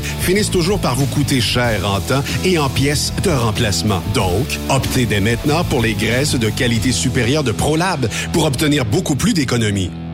finissent toujours par vous coûter cher en temps et en pièces de remplacement. Donc, optez dès maintenant pour les graisses de qualité supérieure de ProLab pour obtenir beaucoup plus d'économies.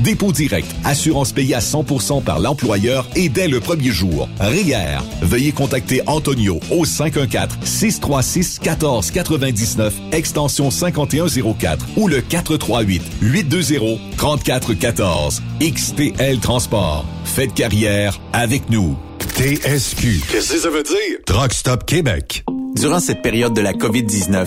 dépôt direct, assurance payée à 100% par l'employeur et dès le premier jour. RIER. Veuillez contacter Antonio au 514-636-1499, extension 5104 ou le 438-820-3414. XTL Transport. Faites carrière avec nous. TSQ. Qu'est-ce que ça veut dire? Truck Stop Québec. Durant cette période de la COVID-19,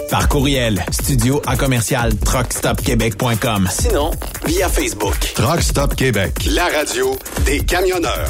Par courriel, studio à commercial truckstopquebec.com. Sinon, via Facebook. Truck Stop Québec, la radio des camionneurs.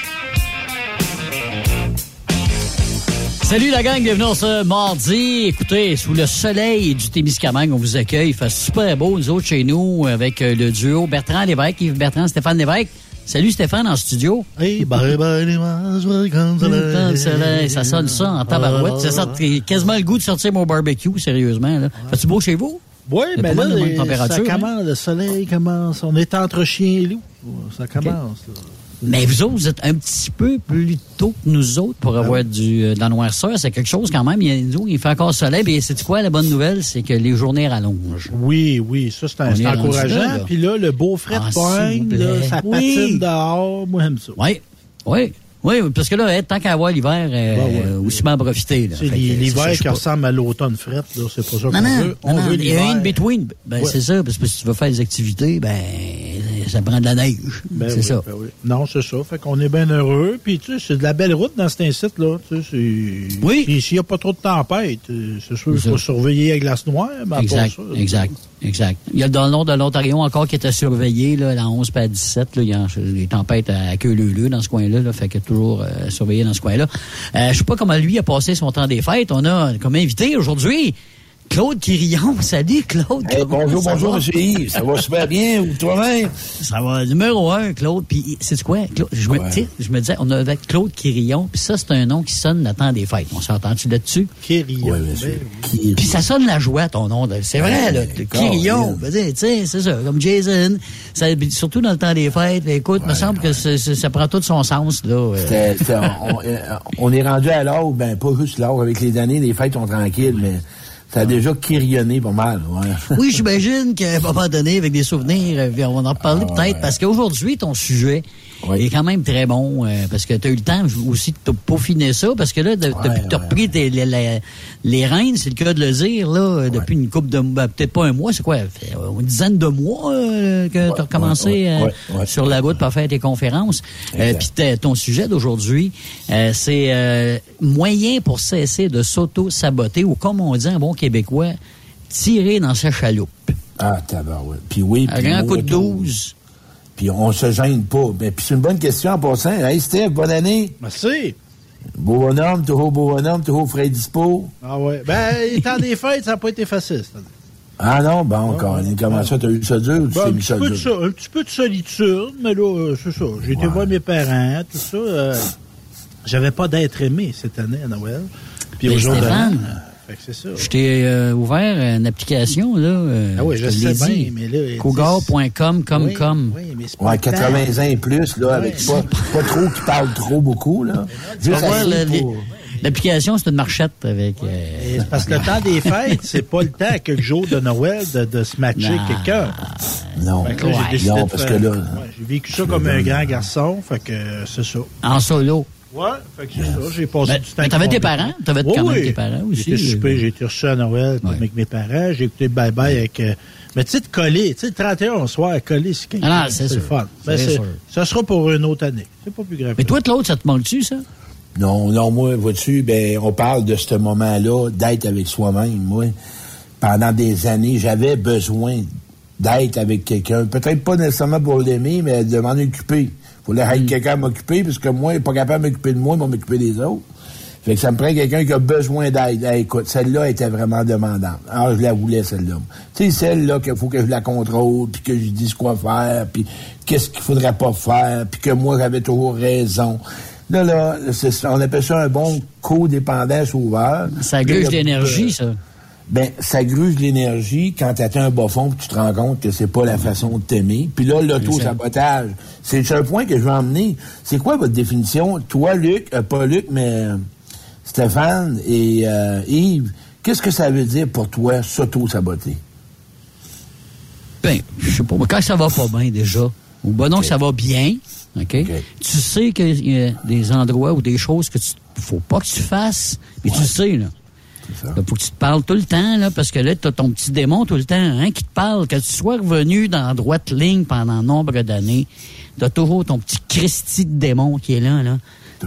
Salut la gang, bienvenue ce mardi. Écoutez, sous le soleil du Témiscamingue, on vous accueille. Il fait super beau, nous autres, chez nous, avec euh, le duo Bertrand Lévesque, Yves Bertrand, Stéphane Lévesque. Salut Stéphane en studio. Hey, bye bye les soleil, ça sonne ça en tabarouette. Ça sent quasiment le goût de sortir mon barbecue, sérieusement. Là. Fait-tu beau chez vous? Oui, mais là, les- température, ça hein? commence, le soleil commence. On est entre chien et loup. Ça commence. là. Mais vous autres, vous êtes un petit peu plus tôt que nous autres pour avoir du, euh, de la noirceur. C'est quelque chose quand même. Il, nous, il fait encore soleil. Et c'est quoi? La bonne nouvelle? C'est que les journées rallongent. Oui, oui, ça c'est un- là, encourageant. là. Puis là, le beau fret Ah, pogne, là, ça Oui. patine dehors. Moi, j'aime ça. Oui, oui. Oui, parce que là, hein, tant qu'à avoir l'hiver, euh, Ouais, ouais. aussi en profiter. là. C'est Fait que, c'est ça, l'hiver qui ressemble à l'automne fret, là, c'est pas ça qu'on Non, non, veut. On non, veut il y a une between. Ben, Ouais. c'est ça, parce que si tu veux faire des activités, ben, ça prend de la neige. Ben c'est oui, ça. ben oui. Non, c'est ça. Fait qu'on est bien heureux. Puis, tu sais, c'est de la belle route dans cet incite, là. Tu sais. Oui. Puis, s'il n'y a pas trop de tempête, euh, c'est sûr qu'il faut surveiller la glace noire, part Exact, ça, exact, exact. Il y a dans le nord de l'Ontario encore qui était surveillé, là, la 11 puis à 17, là, il y a des tempêtes à queue leu dans ce coin-là, là, fait que toujours euh, surveillé dans ce coin-là. Euh, je sais pas comment lui a passé son temps des fêtes. On a comme invité aujourd'hui Claude Quirillon. Salut Claude. Eh, bonjour, Ça bonjour? M. Yves. Ça va super bien, ou toi-même? Ça va, numéro un, Claude. Puis, c'est quoi? Claude, je, me, Ouais. je me disais, on avait Claude Quirillon, puis ça, c'est un nom qui sonne le temps des fêtes. On s'entend-tu là-dessus? Kérillon. Oui, bien sûr. Ben Puis ça sonne la joie, ton nom. là. C'est vrai, là. Ouais, Quirillon. Tu sais, c'est ça. Comme Jason. Ça, surtout dans le temps des fêtes. Écoute, me semble que c'est- c'est- ça prend tout son sens, là. euh. C'était- c'était- on, on- on est rendu à l'heure, ben pas juste l'heure, avec les années, les fêtes sont tranquilles, mais ça a déjà kirionné pas mal, ouais. Oui, j'imagine qu'à un moment donné, avec des souvenirs, euh, on va en reparler Ah, peut-être, ouais. parce qu'aujourd'hui, ton sujet Oui. est quand même très bon, euh, parce que tu as eu le temps aussi de peaufiner ça, parce que là, de- depuis que tu as ouais. repris tes- les, les, les rênes, c'est le cas de le dire, là, euh, depuis une couple de ben, peut-être pas un mois, c'est quoi, euh, une dizaine de mois euh, que tu as Ouais, recommencé ouais, euh, ouais, ouais. sur la route pour faire tes conférences. Euh. Puis ton sujet d'aujourd'hui, euh, c'est euh, moyen pour cesser de s'auto-saboter, ou comme on dit en bon québécois, tirer dans sa chaloupe. Ah, tabarouette. Puis oui, Un puis grand moi, coup de tout. 12. Puis on se gêne pas. Ben, puis c'est une bonne question en passant. Hey, Steph, bonne année. Merci. Beau bonhomme, toujours beau bonhomme, toujours frais dispo. Ah ouais. Ben, temps des fêtes, ça n'a pas été facile. Ah non, bon, encore. Comment ça, t'as eu ça dur ou tu Ben, t'es mis ça dur? un petit peu de solitude, mais là, euh, c'est ça. J'ai été Ouais. voir mes parents, tout ça. euh, J'avais pas d'être aimé cette année à Noël. Puis Mais au jour de Stéphane, l'an, Fait que c'est ça. Je t'ai euh, ouvert une application, là. euh, Ah oui, je te sais l'ai bien, dit. mais là... Cougar.com, comme, Oui, comme. Oui, mais c'est pas Ouais, le temps. 80 ans et plus, là, avec pas, pas trop qui parlent trop beaucoup, là. Juste L'application, c'est une marchette avec. euh, Et parce que le temps des fêtes, c'est pas le temps à quelques jours de Noël de, de se matcher quelqu'un. Non, Fait que là, j'ai Ouais. décidé non, de parce faire- que là... Ouais, j'ai vécu ça comme un grand garçon, fait que euh, c'est ça. en solo. Ouais, fait que c'est ça. J'ai passé Ben, du temps. mais t'avais tes parents? T'avais Oui, quand même oui. tes parents aussi? J'ai été souper, j'ai été reçu à Noël Ouais. avec mes parents. J'ai écouté Bye Bye avec. euh, mais tu sais, de coller, tu sais, le 31 au soir, coller, c'est quelque Ah c'est fun. Ben, ça sera pour une autre année. C'est pas plus grave. Mais toi, de l'autre, ça te manque-tu, ça? Non, non, moi, vois-tu, ben, on parle de ce moment-là, d'être avec soi-même. Moi, pendant des années, j'avais besoin d'être avec quelqu'un. Peut-être pas nécessairement pour l'aimer, mais de m'en occuper. Il fallait Mm. être quelqu'un à m'occuper, parce que moi, il n'est pas capable de m'occuper de moi, il va m'occuper des autres. Fait que ça me prend quelqu'un qui a besoin d'aide. Hey, écoute, celle-là était vraiment demandante. Alors, je la voulais, celle-là. Tu sais, celle-là qu'il faut que je la contrôle, puis que je dise quoi faire, puis qu'est-ce qu'il faudrait pas faire, puis que moi, j'avais toujours raison. Là, là, on appelle ça un bon codépendant sauveur. Ça gruge d'énergie, ça. Ben, ça gruge l'énergie quand tu atteins un bas fond tu te rends compte que c'est pas la façon de t'aimer. Puis là, l'auto-sabotage, c'est un point que je veux emmener. C'est quoi votre définition? Toi, Luc, euh, pas Luc, mais euh, Stéphane et euh, Yves, qu'est-ce que ça veut dire pour toi, s'auto-saboter? Ben, je sais pas. mais Quand ça va pas bien, déjà, ou ben non, que ça va bien, OK? Tu sais qu'il y a des endroits ou des choses que tu faut pas que tu fasses, mais tu le sais, là. Là, faut que tu te parles tout le temps, là, parce que là, tu as ton petit démon tout le temps, hein, qui te parle. Que tu sois revenu dans la droite ligne pendant nombre d'années, tu as toujours ton petit Christy de démon qui est là, là,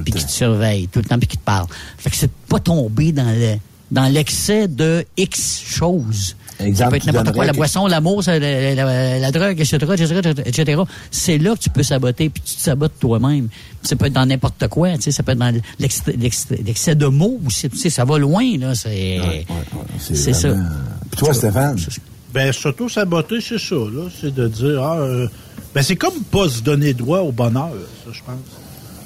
puis qui te surveille tout le temps, puis qui te parle. Fait que c'est pas tomber dans le dans l'excès de X choses. Ça peut être n'importe quoi, la boisson, l'amour, la, la- la drogue, etc., etc., etc. C'est là que tu peux saboter, puis tu te sabotes toi-même. Ça peut être dans n'importe quoi, tu sais, ça peut être dans l'excès- de mots aussi, tu sais, ça va loin, là, c'est... c'est ça. Puis toi, Stéphane? Ben, s'auto-saboter, c'est ça, là. C'est de dire, ah, euh, ben, c'est comme pas se donner droit au bonheur, ça, je pense.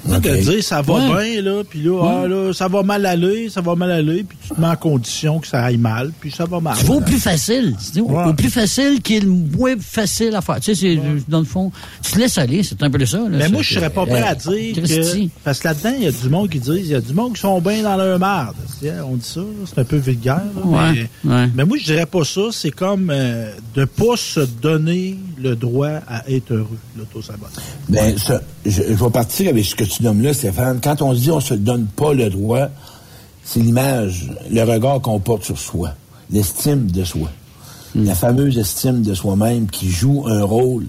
Ok. De dire, ça va Ouais. bien, là, puis là, ah, là, ça va mal aller, ça va mal aller, puis tu te mets en condition que ça aille mal, puis ça va mal. Tu vas au plus facile. Tu dis, au- Ouais. Au plus facile qui est le moins facile à faire. Tu sais, c'est, dans le fond, tu te laisses aller, c'est un peu ça. Là, Mais Ça, moi, je serais pas prêt à euh, dire Christy. que... Parce que là-dedans, il y a du monde qui dit, il y a du monde qui sont bien dans leur merde. On dit ça, c'est un peu vulgaire. là, Ouais, mais, ouais. mais moi, je dirais pas ça. C'est comme euh, de pas se donner le droit à être heureux, l'autosabotage. Ben, ça, je, je vais partir avec ce que tu nommes là, Stéphane. Quand on se dit on se donne pas le droit, c'est l'image, le regard qu'on porte sur soi, l'estime de soi. La fameuse estime de soi-même qui joue un rôle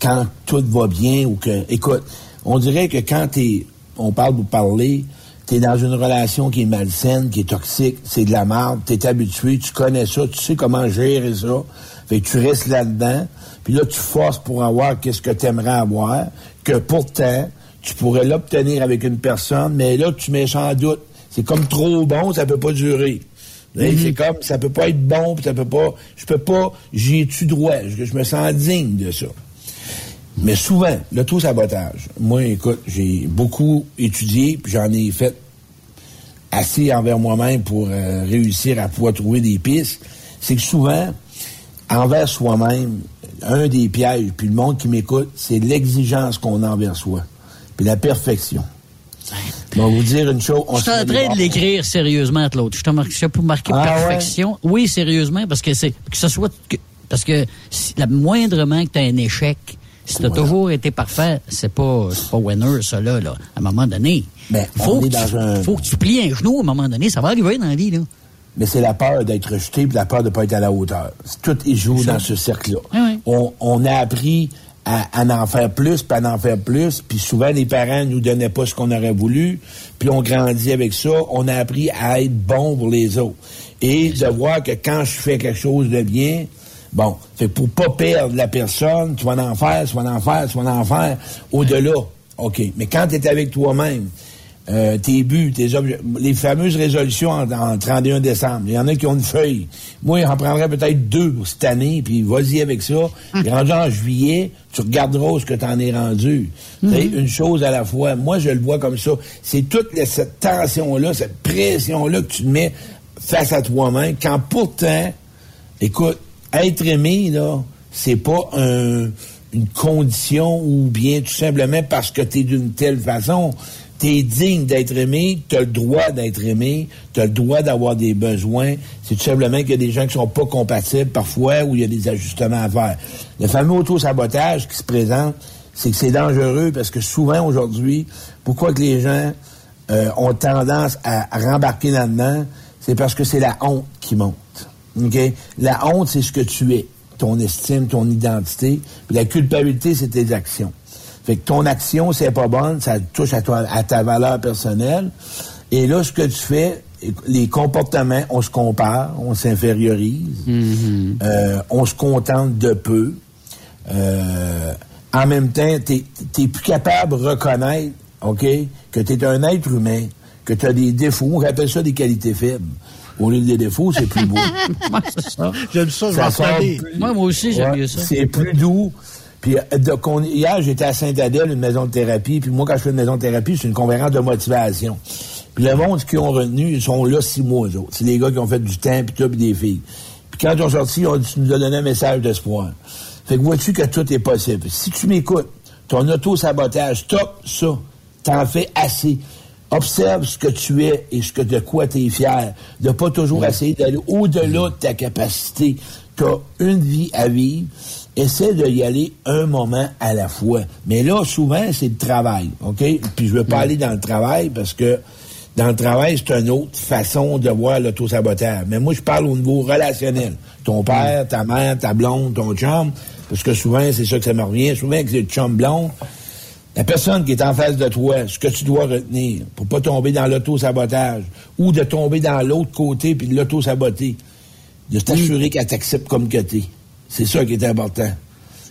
quand tout va bien ou que. Écoute, on dirait que quand t'es. On parle pour parler, t'es dans une relation qui est malsaine, qui est toxique, c'est de la merde, t'es habitué, tu connais ça, tu sais comment gérer ça. Fait que tu restes là-dedans, puis là, tu forces pour avoir qu'est-ce que tu aimerais avoir, que pourtant, tu pourrais l'obtenir avec une personne, mais là, tu mets en doute. C'est comme trop bon, ça peut pas durer. Là, C'est comme, ça peut pas être bon, puis ça peut pas, je peux pas, j'y ai-tu droit, je, je me sens digne de ça. Mais souvent, l'auto-sabotage, moi, écoute, j'ai beaucoup étudié, puis j'en ai fait assez envers moi-même pour euh, réussir à pouvoir trouver des pistes, c'est que souvent, envers soi-même, un des pièges, puis le monde qui m'écoute, c'est l'exigence qu'on a envers soi, puis la perfection. Je vais vous dire une chose. on Je suis en train de l'écrire sérieusement l'autre. Je ça pour marquer Ah ouais? perfection. Oui, sérieusement, parce que c'est que ce soit que- parce que si, la moindrement que tu as un échec, si tu as toujours été parfait, c'est pas pas winner ça là, là à un moment donné. Mais faut que tu, un- faut que tu plies un genou à un moment donné, ça va arriver dans la vie là. mais c'est la peur d'être rejeté puis la peur de ne pas être à la hauteur. Tout joue dans ce cercle-là. oui. On, on a appris à, à en faire plus, puis à en faire plus, puis souvent les parents nous donnaient pas ce qu'on aurait voulu, puis on grandit avec ça. On a appris à être bon pour les autres. Et de voir que quand je fais quelque chose de bien, bon, fait pour pas perdre la personne, tu vas en faire, tu vas en faire, tu vas en faire, au-delà. OK. Mais quand tu es avec toi-même, euh, tes buts, tes objets, les fameuses résolutions en, en 31 décembre. Il y en a qui ont une feuille. Moi, j'en prendrais peut-être deux cette année, puis vas-y avec ça. Puis rendu en juillet, tu regarderas où ce que tu en es rendu. Sais, Une chose à la fois. Moi, je le vois comme ça. C'est toute cette tension-là, cette pression-là que tu te mets face à toi-même, quand pourtant, écoute, être aimé, là, c'est pas un- une condition ou bien tout simplement parce que tu es d'une telle façon. Tu es digne d'être aimé, tu as le droit d'être aimé, tu as le droit d'avoir des besoins. C'est tout simplement qu'il y a des gens qui sont pas compatibles parfois ou il y a des ajustements à faire. Le fameux auto-sabotage qui se présente, c'est que c'est dangereux parce que souvent aujourd'hui, pourquoi que les gens euh, ont tendance à, rembarquer là-dedans, c'est parce que c'est la honte qui monte. OK? La honte, c'est ce que tu es, ton estime, ton identité. Puis la culpabilité, c'est tes actions. Fait que ton action, c'est pas bonne, ça touche à, toi, à ta valeur personnelle. Et là, ce que tu fais, les comportements, on se compare, on s'infériorise, euh, on se contente de peu. Euh, en même temps, tu n'es plus capable de reconnaître, OK, que tu es un être humain, que tu as des défauts. On appelle ça des qualités faibles. Au lieu des défauts, c'est plus beau. Ouais, c'est ça. J'aime ça, je Ça plus- Moi, moi aussi, j'aime Ouais, mieux ça. C'est plus doux. Puis euh, hier, j'étais à Saint-Adèle, une maison de thérapie. Puis moi, quand je fais une maison de thérapie, c'est une conférence de motivation. Puis le monde qui ont retenu, ils sont là six mois, eux autres. C'est des gars qui ont fait du temps, puis tout, puis des filles. Puis quand ils ont sorti, ils ont dit, tu nous as donné un message d'espoir. Fait que vois-tu que tout est possible? Si tu m'écoutes, ton auto-sabotage, stop ça. T'en fais assez. Observe ce que tu es et ce que de quoi tu es fier. De pas toujours essayer d'aller au-delà de ta capacité. Tu as une vie à vivre. Essaie de y aller un moment à la fois. Mais là, souvent, c'est le travail. OK? Puis je veux pas aller dans le travail parce que dans le travail, c'est une autre façon de voir l'auto-sabotage. Mais moi, je parle au niveau relationnel. Ton père, ta mère, ta blonde, ton chum. Parce que souvent, c'est ça que ça me revient. Souvent, que c'est le chum blond. La personne qui est en face de toi, ce que tu dois retenir pour pas tomber dans l'auto-sabotage ou de tomber dans l'autre côté puis de l'auto-saboter, de t'assurer qu'elle t'accepte comme que t'es. C'est ça qui est important.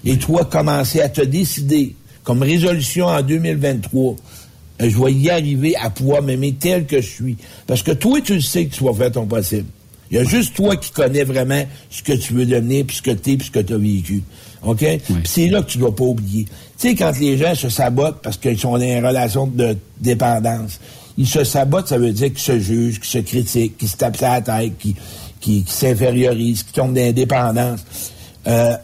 Et toi, commencer à te décider, comme résolution en 2023, euh, je vais y arriver à pouvoir m'aimer tel que je suis. Parce que toi, tu le sais que tu vas faire ton possible. Il y a juste toi qui connais vraiment ce que tu veux devenir, puis ce que tu es, puis ce que tu as vécu. OK? Puis c'est là que tu dois pas oublier. Tu sais, quand les gens se sabotent parce qu'ils sont dans une relation de dépendance, ils se sabotent, ça veut dire qu'ils se jugent, qu'ils se critiquent, qu'ils se tapent la tête, qu'ils qui, s'infériorisent, qui tombent dans l'indépendance, euh,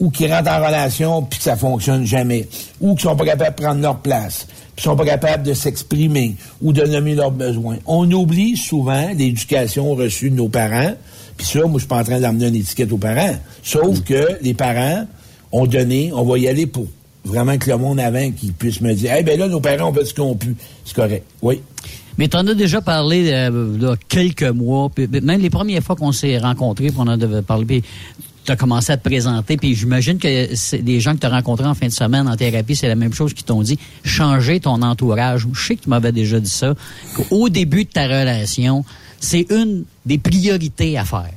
ou qui rentrent en relation puis que ça fonctionne jamais, ou qui sont pas capables de prendre leur place, puis sont pas capables de s'exprimer ou de nommer leurs besoins. On oublie souvent l'éducation reçue de nos parents, puis ça, moi, je suis pas en train d'amener une étiquette aux parents, sauf que les parents ont donné, on va y aller pour vraiment que le monde avant qui puisse me dire, eh ben là, nos parents ont fait ce qu'ils ont pu. C'est correct. Oui. Mais tu en as déjà parlé euh, là, quelques mois, puis même les premières fois qu'on s'est rencontrés, puis on en devait parler, tu as commencé à te présenter, puis j'imagine que c'est des gens que tu as rencontrés en fin de semaine en thérapie, c'est la même chose qu'ils t'ont dit, changer ton entourage. Je sais que tu m'avais déjà dit ça, qu'au début de ta relation, c'est une des priorités à faire.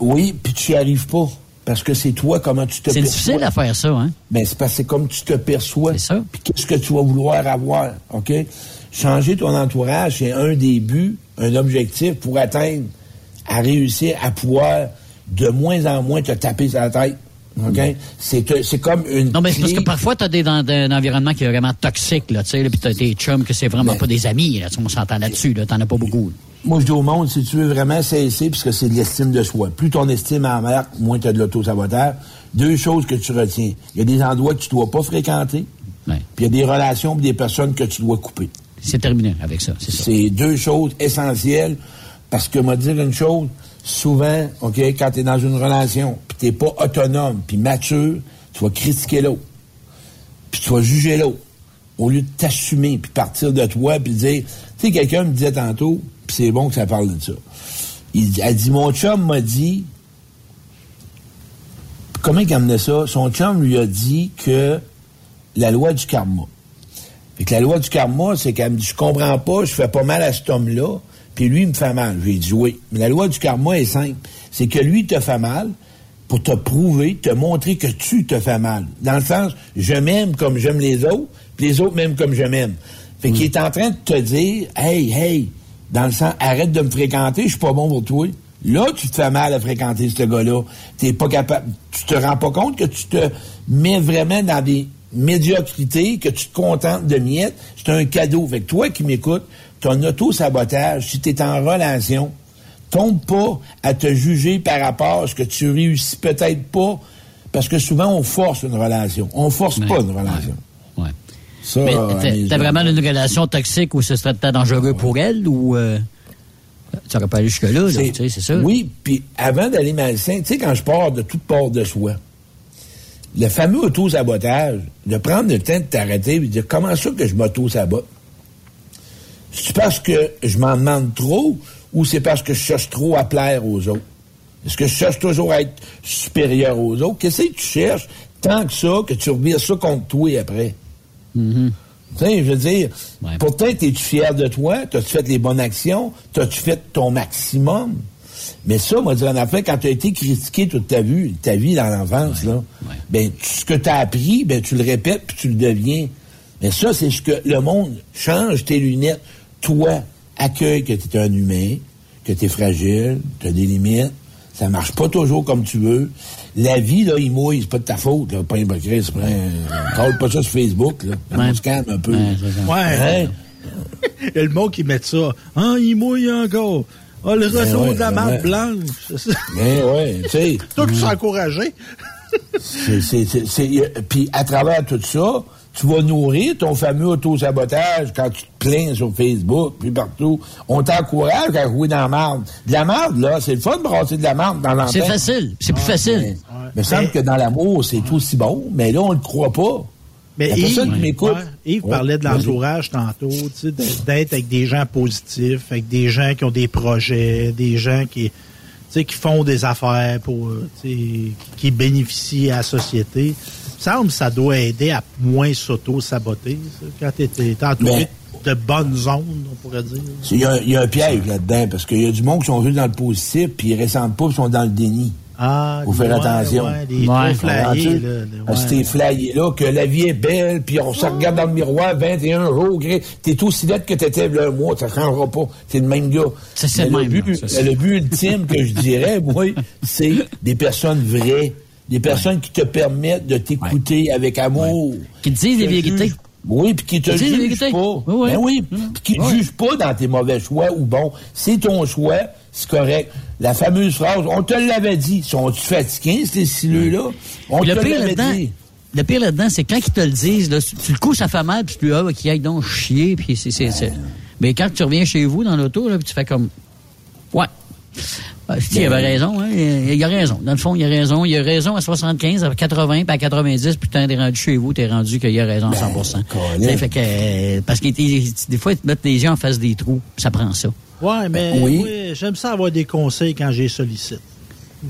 Oui, puis tu n'y arrives pas. Parce que c'est toi, comment tu te C'est perçois. difficile à faire ça, hein? Ben, c'est parce que c'est comme tu te perçois. C'est ça. Puis qu'est-ce que tu vas vouloir avoir, OK? Changer ton entourage, c'est un des buts, un objectif pour atteindre, à réussir à pouvoir de moins en moins te taper sur la tête. OK? C'est, c'est comme une. Non, mais c'est parce que parfois, tu as des, dans, un environnement qui est vraiment toxique, là, tu sais, puis t'as des chums que c'est vraiment pas des amis, là, tu on s'entend là-dessus, là, t'en as pas beaucoup. Moi, je dis au monde, si tu veux vraiment cesser, puisque c'est de l'estime de soi. Plus ton estime en marque, moins tu as de l'auto-sabotage. Deux choses que tu retiens. Il y a des endroits que tu dois pas fréquenter, Ouais. puis il y a des relations et des personnes que tu dois couper. C'est terminé avec ça, c'est ça. C'est deux choses essentielles parce que, moi, dire une chose, souvent, OK, quand tu es dans une relation, puis tu pas autonome, puis mature, tu vas critiquer l'autre, puis tu vas juger l'autre, au lieu de t'assumer, puis partir de toi, puis dire, tu sais, quelqu'un me disait tantôt, puis c'est bon que ça parle de ça. Il a dit, mon chum m'a dit, comment il amenait ça? Son chum lui a dit que la loi du karma. Fait que la loi du karma, c'est qu'elle me dit, je comprends pas, je fais pas mal à cet homme-là, puis lui, il me fait mal. J'ai dit oui. Mais la loi du karma est simple. C'est que lui, te fait mal pour te prouver, te montrer que tu te fais mal. Dans le sens, je m'aime comme j'aime les autres, puis les autres m'aiment comme je m'aime. Fait qu'il est en train de te dire, hey, hey, dans le sens, arrête de me fréquenter, je suis pas bon pour toi. Là, tu te fais mal à fréquenter ce gars-là. T'es pas capable, tu te rends pas compte que tu te mets vraiment dans des médiocrités, que tu te contentes de miettes. C'est un cadeau. Fait que toi qui m'écoutes, ton auto-sabotage, si tu es en relation, tombe pas à te juger par rapport à ce que tu réussis peut-être pas, parce que souvent on force une relation. On force Ouais, pas une relation. Ouais. Ça, Mais à t'as- vraiment une relation toxique où ce serait peut-être dangereux pour elle ou euh, tu n'aurais pas allé jusque-là, là, C'est- tu sais, c'est ça? Oui, puis avant d'aller malsain, tu sais, quand je pars de toute part de soi, le fameux auto-sabotage, de prendre le temps de t'arrêter et de dire comment ça que je m'auto-sabote? C'est parce que je m'en demande trop ou c'est parce que je cherche trop à plaire aux autres? Est-ce que je cherche toujours à être supérieur aux autres? Qu'est-ce que tu cherches tant que ça que tu revires ça contre toi après? Tu sais, je veux dire, Ouais. pourtant, es-tu fier de toi? T'as-tu fait les bonnes actions? T'as-tu fait ton maximum? Mais ça, moi, dire en affaire, quand tu as été critiqué toute ta vie, ta vie dans l'enfance, là, ouais. ben, ce que tu as appris, ben, tu le répètes puis tu le deviens. Mais ça, c'est ce que le monde change tes lunettes. Toi, accueille que tu es un humain, que tu es fragile, tu as des limites, ça marche pas toujours comme tu veux. La vie, là, il mouille, c'est pas de ta faute, là. Pas un Chris, parle pas ça sur Facebook, là. On se calme un peu. Ouais. Hein? Il y a le mot qui met ça. Ah, il mouille encore. Ah, le retour ouais, de la ben ouais. blanche. Mais ouais, tu sais. Toi qui es encouragé. C'est- c'est- c'est- c'est- Puis à travers tout ça, tu vas nourrir ton fameux auto-sabotage quand tu te plains sur Facebook, puis partout. On t'encourage à rouler dans la marde. De la marde, là, c'est le fun de brasser de la marde dans l'antenne. C'est facile. C'est plus facile. Il me semble que dans l'amour, c'est aussi bon, mais là, on le croit pas. Mais La Yves, personne qui m'écoute. ouais, Yves Ouais, parlait de l'entourage tantôt, tu sais, d'être- avec des gens positifs, avec des gens qui ont des projets, des gens qui, tu sais, qui font des affaires pour, tu sais, qui bénéficient à la société. Semble que ça doit aider à moins s'auto-saboter, ça, quand tu es, entouré de bonnes zones, on pourrait dire. Il y, a, il y a un piège là-dedans, parce qu'il y a du monde qui sont juste dans le positif, puis ils ressentent pas, puis ils sont dans le déni. Ah, Faut faire ouais, attention. ouais, les Ouais. flyés, là, que ouais. la vie est belle, puis on se regarde dans le miroir 21 jours, gré- t'es aussi lettre que t'étais là un mois, ça changera pas. T'es le même gars. C'est- le le même, but, le but ultime que je dirais, moi, c'est des personnes vraies, des personnes qui te permettent de t'écouter avec amour. Qui te disent Te vérités. Oui, puis qui te jugent vérités. pas. Oui, oui. Ben oui, Mm. puis qui te Ouais. jugent pas dans tes mauvais choix ou bon. C'est ton choix, c'est correct. La fameuse phrase, on te l'avait dit. Sont-tu fatigués, ces sileux-là? On Puis te l'avait dit. le pire là-dedans, c'est quand ils te le disent, là, tu le coup, ça fait mal, puis tu lui ah, qui aille donc chier, puis c'est, c'est, c'est- Mais quand tu reviens chez vous dans l'auto, là, puis tu fais comme, ouais. Ah, si, il avait raison, hein. Il, il a raison. Dans le fond, il a raison. Il a raison à 75, à 80, puis à 90, puis quand t'es rendu chez vous, t'es rendu qu'il a raison à 100 Colin. T'sais, fait que, euh, parce que des fois, ils te mettent les yeux en face des trous, ça prend ça. Ouais, mais Oui. oui, j'aime ça avoir des conseils quand j'ai sollicite.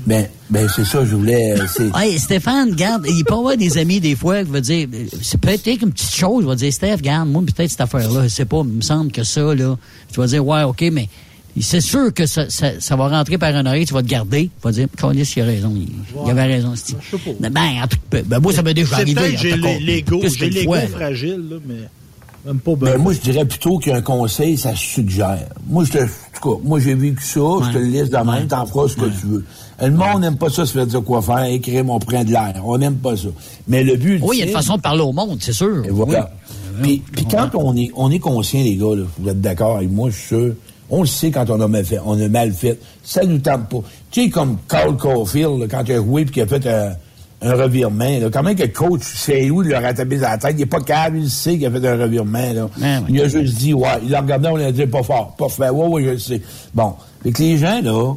Ben, ben c'est ça, je voulais. euh, Hey, Stéphane, regarde, il peut y avoir des amis des fois qui vont dire, c'est peut-être une petite chose, va dire, Steph, regarde, moi, peut-être cette affaire-là, je sais pas, il me semble que ça, là, tu vas dire, ouais, OK, mais c'est sûr que ça, ça, ça va rentrer par un oreille, tu vas te garder, tu vas dire, Colis, il a raison, il, il avait raison, sais pas. Ben, en tout cas, ben, moi, ça m'est déjà C'est arrivé. j'ai l'ego, fragile, là, mais même pas Ben, ben, moi, je dirais plutôt qu'un conseil, ça suggère. Moi, je te, en tout cas, moi, j'ai vécu ça, je te le laisse de même, t'en feras ce que tu veux. Le monde n'aime pas ça, se faire dire quoi faire, écrire mon prend de l'air. On n'aime pas ça. Mais le but, Oui, il y a une façon de parler au monde, c'est sûr. Et voilà. Oui. Puis, puis quand on est, on est conscient, les gars, là, vous êtes d'accord avec moi, je suis sûr, on le sait quand on a mal fait, on a mal fait. Ça nous tente pas. Tu sais, comme Carl Caulfield, là, quand il a joué puis qu'il a fait un, un revirement, là, quand même que le coach sait où il leur a tapé dans la tête, il est pas capable, il sait qu'il a fait un revirement, là. Ouais. Il a juste dit, ouais, il l'a regardé, on lui a dit, pas fort, pas fait, ouais, ouais, je le sais. Bon. Fait que les gens, là,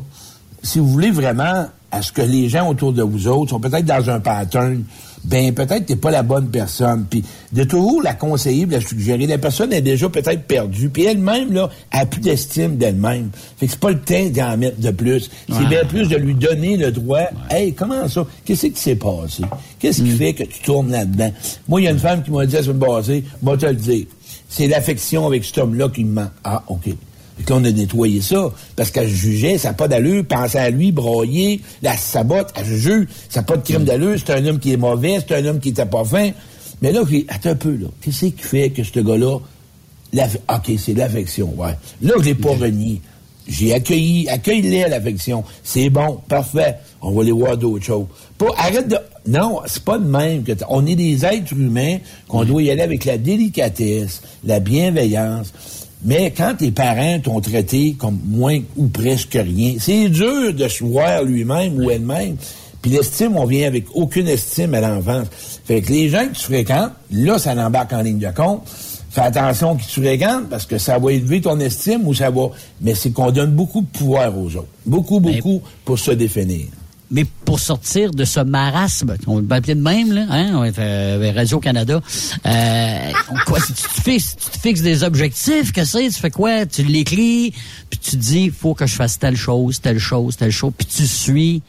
si vous voulez vraiment à ce que les gens autour de vous autres sont peut-être dans un pattern, ben peut-être que t'es pas la bonne personne. Puis de toujours la conseiller, la suggérer, la personne est déjà peut-être perdue. Puis elle-même, là, a plus d'estime d'elle-même. Fait que c'est pas le temps d'en mettre de plus. C'est Ouais. bien plus de lui donner le droit. Hey, comment ça? Qu'est-ce qui s'est passé? Qu'est-ce qui fait que tu tournes là-dedans? Moi, il y a une femme qui m'a dit la semaine passée, moi te le dire. C'est l'affection avec cet homme-là qui me manque. Ah, OK. Fait que là, on a nettoyé ça, parce qu'elle jugeait, ça n'a pas d'allure, pensait à lui, broyer, la sabote, elle juge, ça n'a pas de crime d'allure, c'est un homme qui est mauvais, c'est un homme qui était pas fin. Mais là, attends un peu, là. Qu'est-ce qui fait que ce gars-là, OK, c'est l'affection, ouais. Là, je l'ai pas renié. J'ai accueilli, accueille-les à l'affection. C'est bon, parfait. On va aller voir d'autres choses. Pas, arrête de, non, c'est pas de même que, on est des êtres humains qu'on doit y aller avec la délicatesse, la bienveillance. Mais quand tes parents t'ont traité comme moins ou presque rien, c'est dur de se voir lui-même ou elle-même. Puis l'estime, on vient avec aucune estime à l'enfance. Fait que les gens que tu fréquentes, là, ça l'embarque en ligne de compte. Fais attention qui tu fréquentes parce que ça va élever ton estime ou ça va. Mais c'est qu'on donne beaucoup de pouvoir aux autres. Beaucoup, Mais- beaucoup pour se définir. Mais pour sortir de ce marasme, on le appelait de même, là, hein, on est, euh, Radio-Canada, euh, quoi, si tu te fixes, tu te fixes des objectifs, que c'est, tu fais quoi? Tu l'écris, puis tu te dis, faut que je fasse telle chose, telle chose, telle chose, puis tu suis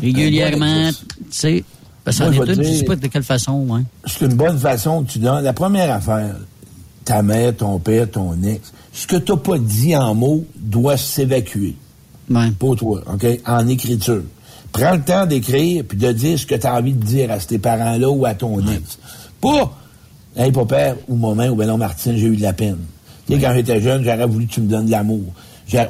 régulièrement, bon tu sais, parce qu'en tu sais pas de quelle façon, hein. C'est une bonne façon que tu donnes. La première affaire, ta mère, ton père, ton ex, ce que tu n'as pas dit en mots doit s'évacuer. Ouais. Pour toi, OK? En écriture. Prends le temps d'écrire puis de dire ce que tu as envie de dire à tes parents-là ou à ton ex. Pas, hey, papa ou maman ou ben non, Martine, j'ai eu de la peine. Tu sais, quand j'étais jeune, j'aurais voulu que tu me donnes de l'amour.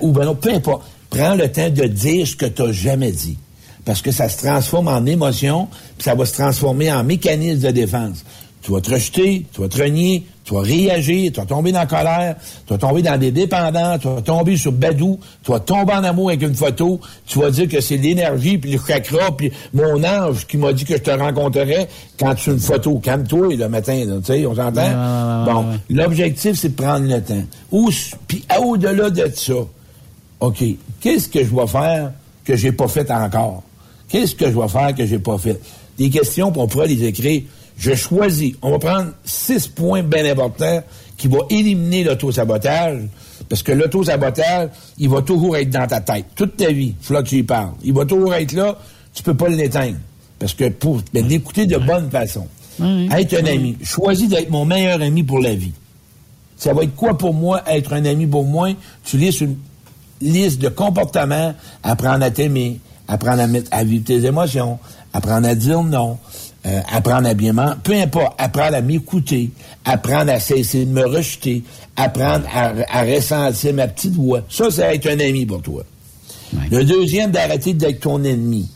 Ou ben non, peu importe. Prends le temps de dire ce que tu n'as jamais dit. Parce que ça se transforme en émotion, puis ça va se transformer en mécanisme de défense. Tu vas te rejeter, tu vas te renier, tu vas réagir, tu vas tomber dans la colère, tu vas tomber dans des dépendants, tu vas tomber sur Badou, tu vas tomber en amour avec une photo, tu vas dire que c'est l'énergie, puis le chakra, puis mon ange qui m'a dit que je te rencontrerais quand tu une photo. Calme-toi le matin, tu sais, on s'entend? Bon, l'objectif, c'est de prendre le temps. Ou, puis au-delà de ça, OK, qu'est-ce que je vais faire que j'ai pas fait encore? Qu'est-ce que je vais faire que j'ai pas fait? Des questions, puis on pourra les écrire. Je choisis. On va prendre six points bien importants qui vont éliminer l'auto-sabotage. Parce que l'auto-sabotage, il va toujours être dans ta tête. Toute ta vie, il faut que tu y parles. Il va toujours être là. Tu peux pas l'éteindre. Parce que pour ben, l'écouter de bonne façon. Être un ami. Choisis d'être mon meilleur ami pour la vie. Ça va être quoi pour moi être un ami pour moi? Tu listes une liste de comportements, apprendre à t'aimer, apprendre à, mettre, à vivre tes émotions, apprendre à dire non, euh, apprendre à bien manger, peu importe, apprendre à m'écouter, apprendre à cesser de me rejeter, apprendre à, à ressentir ma petite voix. Ça, ça va être un ami pour toi. Ouais. Le deuxième, d'arrêter d'être ton ennemi,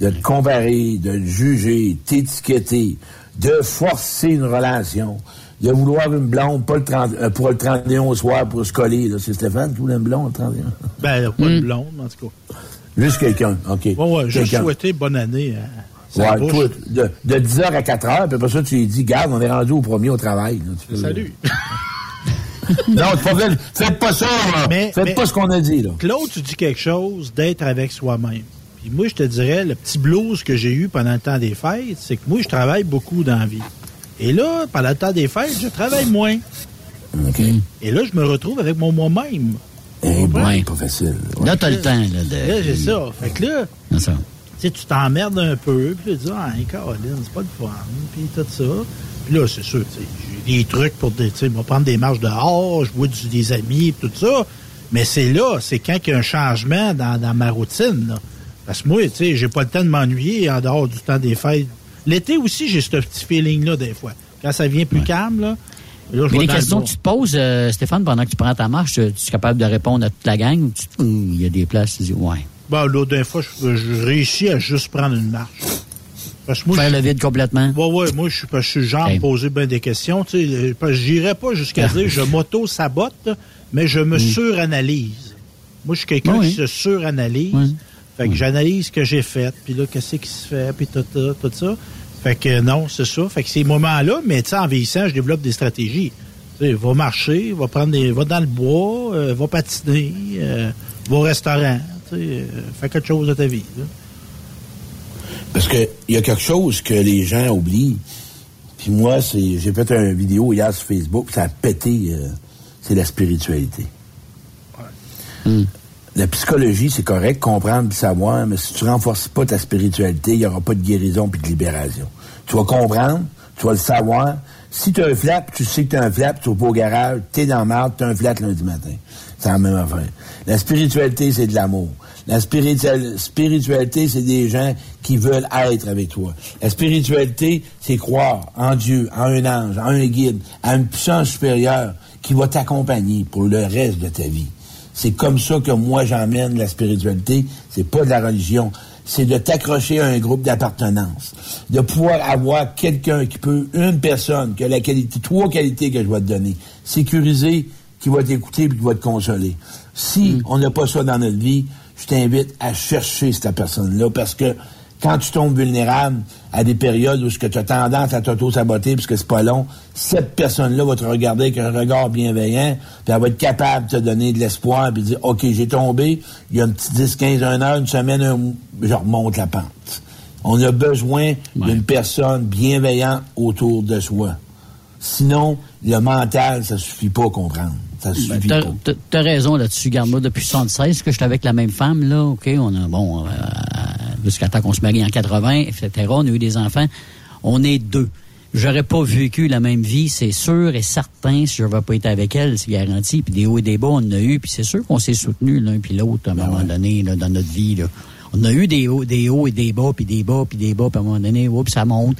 de te comparer, de te juger, t'étiqueter, de forcer une relation, de vouloir une blonde pas le 30 euh, pour le 31 au soir pour se coller. C'est Stéphane qui voulait une blonde le 31? Ben, pas une blonde, en tout cas. Juste quelqu'un, OK. Ouais, ouais, je Quelqu'un. souhaitais bonne année à Ouais, bouche. toi, de, de 10h à 4h, puis après ça, tu lui dis, garde, on est rendu au premier au travail. là. Tu peux- Salut. Non. Faites pas ça, là. Mais- Faites mais- pas ce qu'on a dit, là. Claude, tu dis quelque chose d'être avec soi-même. Puis moi, je te dirais, le petit blues que j'ai eu pendant le temps des fêtes, c'est que moi, je travaille beaucoup dans la vie. Et là, pendant le temps des fêtes, je travaille moins. OK. Et là, je me retrouve avec mon moi-même. Eh, Ouais. pas facile. Ouais. Là, t'as le temps, là, de. Là, j'ai ça. Fait que là, C'est ça. tu sais, tu t'emmerdes un peu, puis tu dis, ah, Caroline, c'est pas le fun, puis tout ça. Puis là, c'est sûr, tu sais, j'ai des trucs pour, tu sais, moi, prendre des marches dehors, je vois du- des amis, tout ça. Mais c'est là, c'est quand il y a un changement dans, dans ma routine, là. Parce que moi, tu sais, j'ai pas le temps de m'ennuyer en dehors du temps des fêtes. L'été aussi, j'ai ce petit feeling-là, des fois. Quand ça vient plus calme, là. là, Mais les le questions que tu te poses, euh, Stéphane, pendant que tu prends ta marche, tu tu es capable de répondre à toute la gang ou tu- il y a des places, tu dis, ouais. Bon, l'autre d'une fois, je, je réussis à juste prendre une marche. Parce que moi, Faire je- le vide complètement. Ouais, ouais, moi, je je suis le genre poser bien des questions. Tu sais, euh, j'irais pas jusqu'à dire je m'auto-sabote, mais je me suranalyse. Moi, je suis quelqu'un Mm. Oui. qui se suranalyse. Oui. Fait que j'analyse ce que j'ai fait, puis là, qu'est-ce qui se fait, puis tout, tout, tout ça. Fait que non, c'est ça. Fait que ces moments-là, mais tu sais, en vieillissant, je développe des stratégies. Tu sais, va marcher, va prendre des, va dans le bois, euh, va patiner, euh, va au restaurant. Tu sais, euh, fais quelque chose de ta vie. là. Parce que il y a quelque chose que les gens oublient. Puis moi, c'est j'ai fait une vidéo hier sur Facebook, puis ça a pété. euh, c'est la spiritualité. La psychologie, c'est correct, comprendre, puis savoir, mais si tu renforces pas ta spiritualité, il n'y aura pas de guérison puis de libération. Tu vas comprendre, tu vas le savoir. Si tu as un flap, tu sais que tu as un flap, tu vas pas au garage, tu es dans le marde, tu as un flat lundi matin. C'est la même affaire. La spiritualité, c'est de l'amour. La spiritual- spiritualité, c'est des gens qui veulent être avec toi. La spiritualité, c'est croire en Dieu, en un ange, en un guide, à une puissance supérieure qui va t'accompagner pour le reste de ta vie. C'est comme ça que moi j'emmène la spiritualité. C'est pas de la religion. C'est de t'accrocher à un groupe d'appartenance. De pouvoir avoir quelqu'un qui peut, une personne, qui a la qualité, trois qualités que je vais te donner. Sécuriser, qui va t'écouter et qui va te consoler. Si on n'a pas ça dans notre vie, je t'invite à chercher cette personne-là parce que quand tu tombes vulnérable à des périodes où tu as tendance à t'auto-saboter parce que c'est pas long, cette personne-là va te regarder avec un regard bienveillant, puis elle va être capable de te donner de l'espoir, puis dire, OK, j'ai tombé, il y a un petit 10, 15, 1 heure, une semaine, un je remonte la pente. On a besoin d'une personne bienveillante autour de soi. Sinon, le mental, ça suffit pas à comprendre. Ben, t'as- raison là-dessus, garde moi depuis 76 que j'étais avec la même femme, là, OK, on a, bon, euh, jusqu'à temps qu'on se marie en 80, etc., on a eu des enfants, on est deux. J'aurais pas vécu la même vie, c'est sûr et certain, si je n'avais pas été avec elle, c'est garanti, puis des hauts et des bas, on en a eu, puis c'est sûr qu'on s'est soutenus l'un puis l'autre à un moment donné, là, dans notre vie, là. On a eu des hauts, des hauts et des bas, puis des bas, puis des bas, puis à un moment donné, oups, ça monte.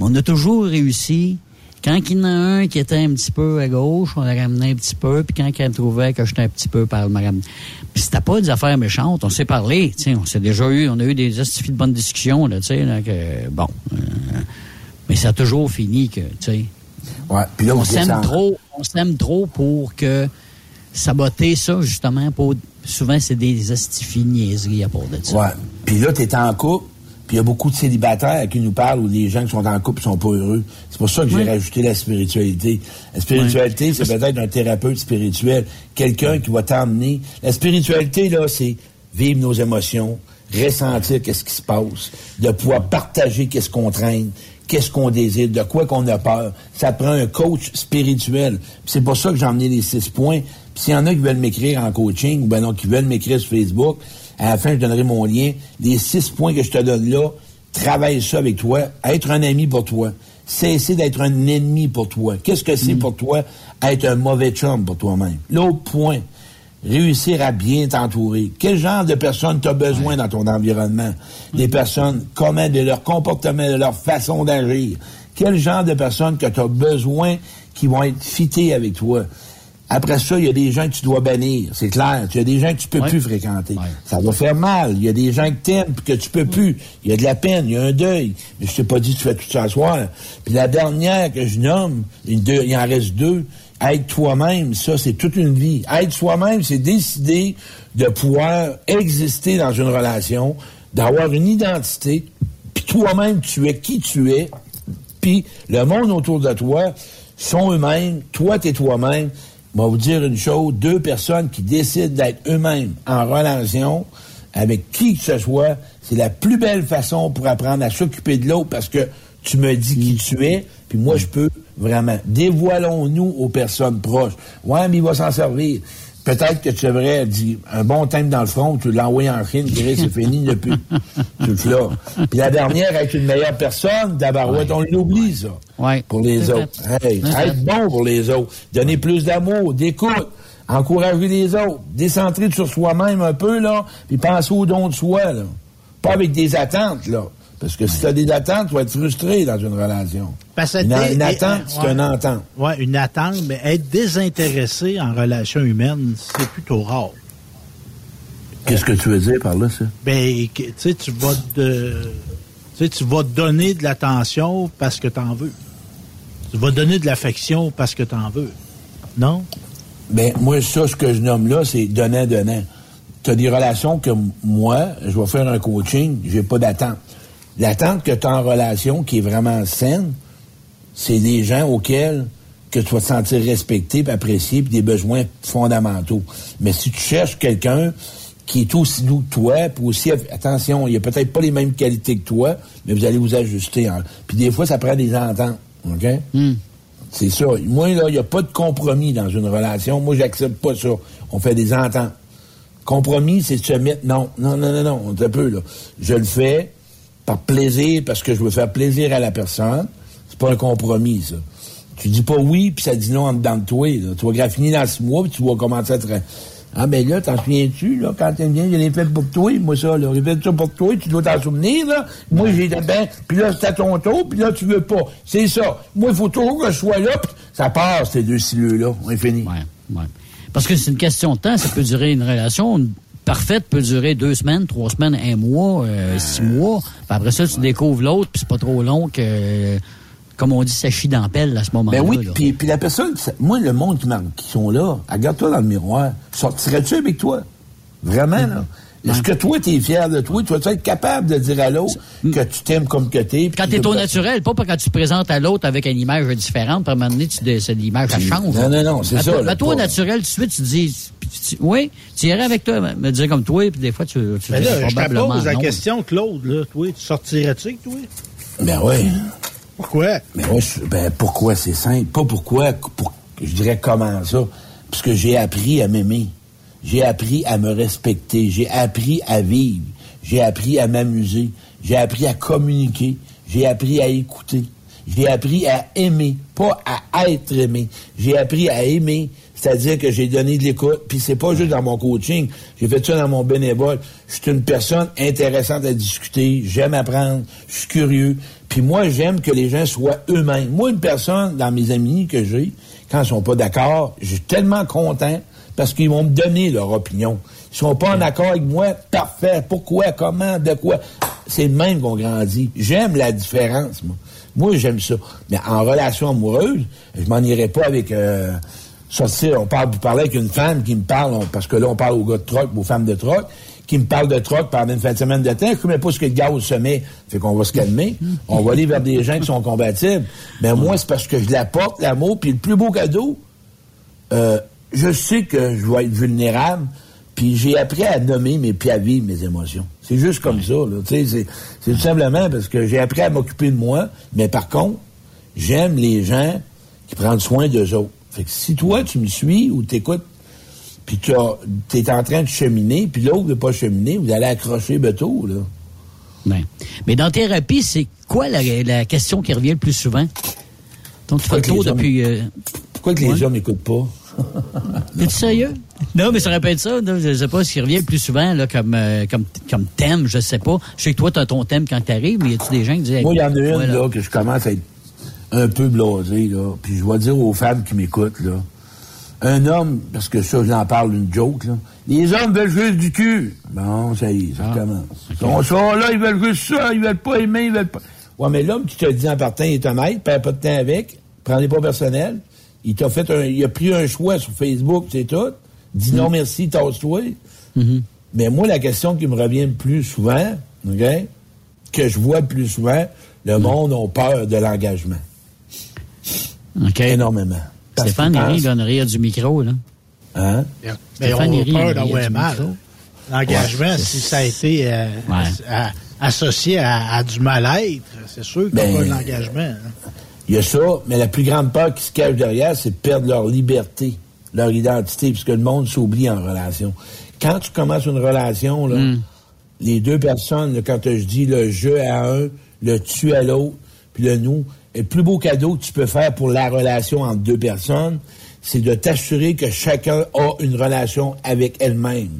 On a toujours réussi Quand il y en a un qui était un petit peu à gauche, on l'a ramené un petit peu, puis quand il trouvait que j'étais un petit peu par le ramené. Puis c'était pas des affaires méchantes, on s'est parlé, on s'est déjà eu, on a eu des astifies de bonnes discussions, là, là, que, bon. euh, mais ça a toujours fini que, tu sais. Ouais, puis là, on s'aime trop, on s'aime trop pour que saboter ça, justement, pour, souvent, c'est des astifies niaiseries à part de ça. Ouais. Puis là, tu es en couple, puis il y a beaucoup de célibataires qui nous parlent ou des gens qui sont en couple et sont pas heureux. C'est pour ça que j'ai Oui. rajouté la spiritualité. La spiritualité, c'est peut-être un thérapeute spirituel, quelqu'un qui va t'emmener. La spiritualité, là, c'est vivre nos émotions, ressentir qu'est-ce qui se passe, de pouvoir partager qu'est-ce qu'on traîne, qu'est-ce qu'on désire, de quoi qu'on a peur. Ça prend un coach spirituel. Puis C'est pour ça que j'ai emmené les six points. Puis s'il y en a qui veulent m'écrire en coaching, ou ben non, qui veulent m'écrire sur Facebook, à la fin, je donnerai mon lien. Les six points que je te donne là, travaille ça avec toi. Être un ami pour toi. Cesser d'être un ennemi pour toi. Qu'est-ce que c'est pour toi? Être un mauvais chum pour toi-même? L'autre point, réussir à bien t'entourer. Quel genre de personnes tu as besoin dans ton environnement? Des personnes, comment de leur comportement, de leur façon d'agir. Quel genre de personnes que tu as besoin qui vont être fitées avec toi? Après ça, il y a des gens que tu dois bannir, c'est clair. Il y a des gens que tu peux Ouais. plus fréquenter. Ouais. Ça va faire mal. Il y a des gens que t'aimes puis que tu peux plus. Il y a de la peine, il y a un deuil. Mais je t'ai pas dit que tu fais tout ça soir. Puis la dernière que je nomme, une deux, il en reste deux. Être toi-même, ça, c'est toute une vie. Être soi-même, c'est décider de pouvoir exister dans une relation, d'avoir une identité, puis toi-même, tu es qui tu es, puis le monde autour de toi sont eux-mêmes, toi, t'es toi-même. Va vous dire une chose, deux personnes qui décident d'être eux-mêmes en relation avec qui que ce soit, c'est la plus belle façon pour apprendre à s'occuper de l'autre parce que tu me dis qui tu es, puis moi, je peux vraiment. Dévoilons-nous aux personnes proches. Ouais, mais il va s'en servir. Peut-être que tu devrais dire un bon thème dans le front, tu l'envoies en Chine, tu c'est fini depuis. tu le. Puis la dernière, être une meilleure personne, d'abord, ouais, on l'oublie, ça. Ouais. Pour les autres. Hey, être bon pour les autres. Donner plus d'amour, d'écoute, encourager les autres, décentrer sur soi-même un peu, là, puis penser au don de soi, là. Pas avec des attentes, là. Parce que si tu as des attentes, tu vas être frustré dans une relation. Parce que une, attente, c'est ouais. une entente. Oui, une attente, mais être désintéressé en relation humaine, c'est plutôt rare. Qu'est-ce que tu veux dire par là, ça? Ben, tu sais, tu vas te, tu sais, tu vas donner de l'attention parce que tu en veux. Tu vas donner de l'affection parce que tu en veux. Non? Ben, moi, ça, ce que je nomme là, c'est donnant-donnant. Tu as des relations que moi, je vais faire un coaching, j'ai pas d'attente. L'attente que tu as en relation, qui est vraiment saine, c'est des gens auxquels que tu vas te sentir respecté, puis apprécié, puis des besoins fondamentaux. Mais si tu cherches quelqu'un qui est aussi doux que toi, puis aussi, attention, il a peut-être pas les mêmes qualités que toi, mais vous allez vous ajuster. hein. Puis des fois, ça prend des ententes, OK? C'est ça. Moi, là, il n'y a pas de compromis dans une relation. Moi, j'accepte pas ça. On fait des ententes. Compromis, c'est de se mettre. Non, non, non, non, non. Un peu, là. Je le fais par plaisir, parce que je veux faire plaisir à la personne. C'est pas un compromis, ça. Tu dis pas oui, puis ça dit non en dedans de toi. Là. Tu vas graffiner dans six mois, puis tu vas commencer à te. Ah, ben là, t'en souviens-tu, là, quand t'aimes bien, je l'ai fait pour toi, moi, ça, là. J'ai fait pour toi, tu dois t'en souvenir, là. Moi, j'ai ben, puis là, à ton tour, puis là, tu veux pas. C'est ça. Moi, il faut toujours que je sois là, puis ça passe, ces deux sileux-là. On est fini. Ouais, ouais. Parce que c'est une question de temps. Ça peut durer une relation parfaite, peut durer deux semaines, trois semaines, un mois, euh, six mois. Puis après ça, tu découvres l'autre, puis c'est pas trop long que, comme on dit, ça chie dans la pelle à ce moment-là. Ben oui, puis, puis la personne, moi, le monde qui, sont là, regarde-toi dans le miroir. Sortirais-tu avec toi? Vraiment, là? Est-ce que toi, tu es fier de toi? Tu vas être capable de dire à l'autre que tu t'aimes comme que t'es? puis Quand t'es au naturel, pas quand tu te présentes à l'autre avec une image différente, puis à un moment donné, l'image, ça change. Non, non, non, c'est ça, à toi, au naturel, tout de suite, tu te dis, oui, tu irais avec toi, me- dire comme toi, puis des fois, tu, tu Mais Ben là, je te pose la question, Claude, là. Toi, tu sortirais-tu avec toi? Ben oui. Pourquoi? Mais moi, je- ben pourquoi? C'est simple? Pas pourquoi, pour, je dirais comment ça. Parce que j'ai appris à m'aimer. J'ai appris à me respecter. J'ai appris à vivre. J'ai appris à m'amuser. J'ai appris à communiquer. J'ai appris à écouter. J'ai appris à aimer, pas à être aimé. J'ai appris à aimer C'est-à-dire que j'ai donné de l'écoute, puis c'est pas juste dans mon coaching, j'ai fait ça dans mon bénévole. Je suis une personne intéressante à discuter, j'aime apprendre, je suis curieux, puis moi j'aime que les gens soient eux-mêmes. Moi une personne dans mes amis que j'ai, quand ils sont pas d'accord, je suis tellement content parce qu'ils vont me donner leur opinion. Ils sont pas en accord avec moi, parfait. Pourquoi, comment, de quoi? C'est même qu'on grandit. J'aime la différence, moi. Moi, j'aime ça. Mais en relation amoureuse, je m'en irais pas avec... Euh, sortir, on parle, vous parlez avec une femme qui me parle, parce que là, on parle aux gars de troc, aux femmes de troc, qui me parle de troc pendant une fin de semaine de temps. Je ne sais pas ce que le gaz se met. Fait qu'on va se calmer. On va aller vers des gens qui sont compatibles. Mais moi, c'est parce que je l'apporte, l'amour. Puis le plus beau cadeau, euh, je sais que je vais être vulnérable. Puis j'ai appris à nommer mes puis à mes émotions. C'est juste comme ça. C'est, c'est tout simplement parce que j'ai appris à m'occuper de moi. Mais par contre, j'aime les gens qui prennent soin d'eux autres. Fait que si toi, tu me suis ou t'écoutes, puis tu es en train de cheminer, puis l'autre ne veut pas cheminer, vous allez accrocher bateau, là. Ben. Mais dans thérapie, c'est quoi la, question qui revient le plus souvent? Donc, tu fais le tour depuis... Euh, pourquoi que les gens m'écoutent pas? Es-tu sérieux? Non, mais ça répète ça. je ne sais pas s'il revient le plus souvent là, comme, euh, comme, comme thème, je sais pas. Je sais que toi, tu as ton thème quand tu arrives, mais y a-tu des gens qui disent... Moi, il y en a une là, que je commence à être un peu blasé, là. Puis je vais dire aux femmes qui m'écoutent, là. Un homme, parce que ça, j'en parle une joke, là. Les hommes veulent juste du cul. Bon, ça y est, ça ah, commence. Ils sont là, ils veulent juste ça, ils veulent pas aimer, ils veulent pas. Ouais, mais l'homme qui te dit en partant, il est honnête, perd pas de temps avec, prenez pas personnel. Il t'a fait un, il a pris un choix sur Facebook, c'est tout. Dis non mm. merci, tasse-toi. Mm-hmm. Mais moi, la question qui me revient le plus souvent, OK, que je vois le plus souvent, le mm. monde a peur de l'engagement. Énormément. Stéphane Héry donne rire du micro, là. Hein? Stéphane on a peur d'avoir mal. L'engagement, si ça a été euh, associé à, du mal-être, c'est sûr qu'il n'y a ben, pas l'engagement. Hein. Il y a ça, mais la plus grande peur qui se cache derrière, c'est de perdre leur liberté, leur identité, puisque le monde s'oublie en relation. Quand tu commences une relation, là, hmm. les deux personnes, quand je dis le jeu à un, le tu à l'autre, puis le nous, le plus beau cadeau que tu peux faire pour la relation entre deux personnes, c'est de t'assurer que chacun a une relation avec elle-même.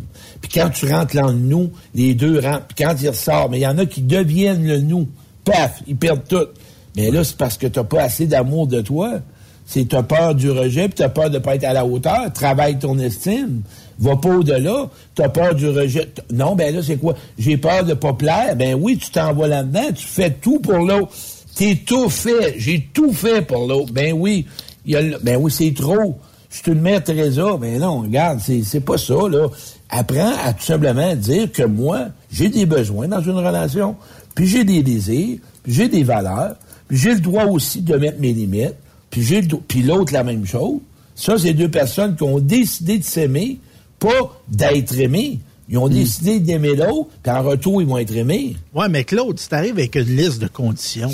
Puis quand tu rentres dans le nous, les deux rentrent. Puis quand ils ressortent, mais il y en a qui deviennent le nous. Paf, ils perdent tout. Mais là, c'est parce que tu n'as pas assez d'amour de toi. C'est tu as peur du rejet, puis tu as peur de ne pas être à la hauteur. Travaille ton estime. Va pas au-delà. Tu as peur du rejet. Non, ben là, c'est quoi? J'ai peur de pas plaire. Ben oui, tu t'envoies là-dedans. Tu fais tout pour l'autre. T'es tout fait. J'ai tout fait pour l'autre. Ben oui. Il y a, ben oui, c'est trop. Je suis une mère Teresa. Ben non, regarde, c'est, c'est pas ça, là. Apprends à tout simplement dire que moi, j'ai des besoins dans une relation, puis j'ai des désirs, puis j'ai des valeurs, puis j'ai le droit aussi de mettre mes limites, puis j'ai le puis l'autre la même chose. Ça, c'est deux personnes qui ont décidé de s'aimer, pas d'être aimés. Ils ont hmm. décidé d'aimer l'autre, puis en retour, ils vont être aimés. Ouais, mais Claude, si t'arrives avec une liste de conditions,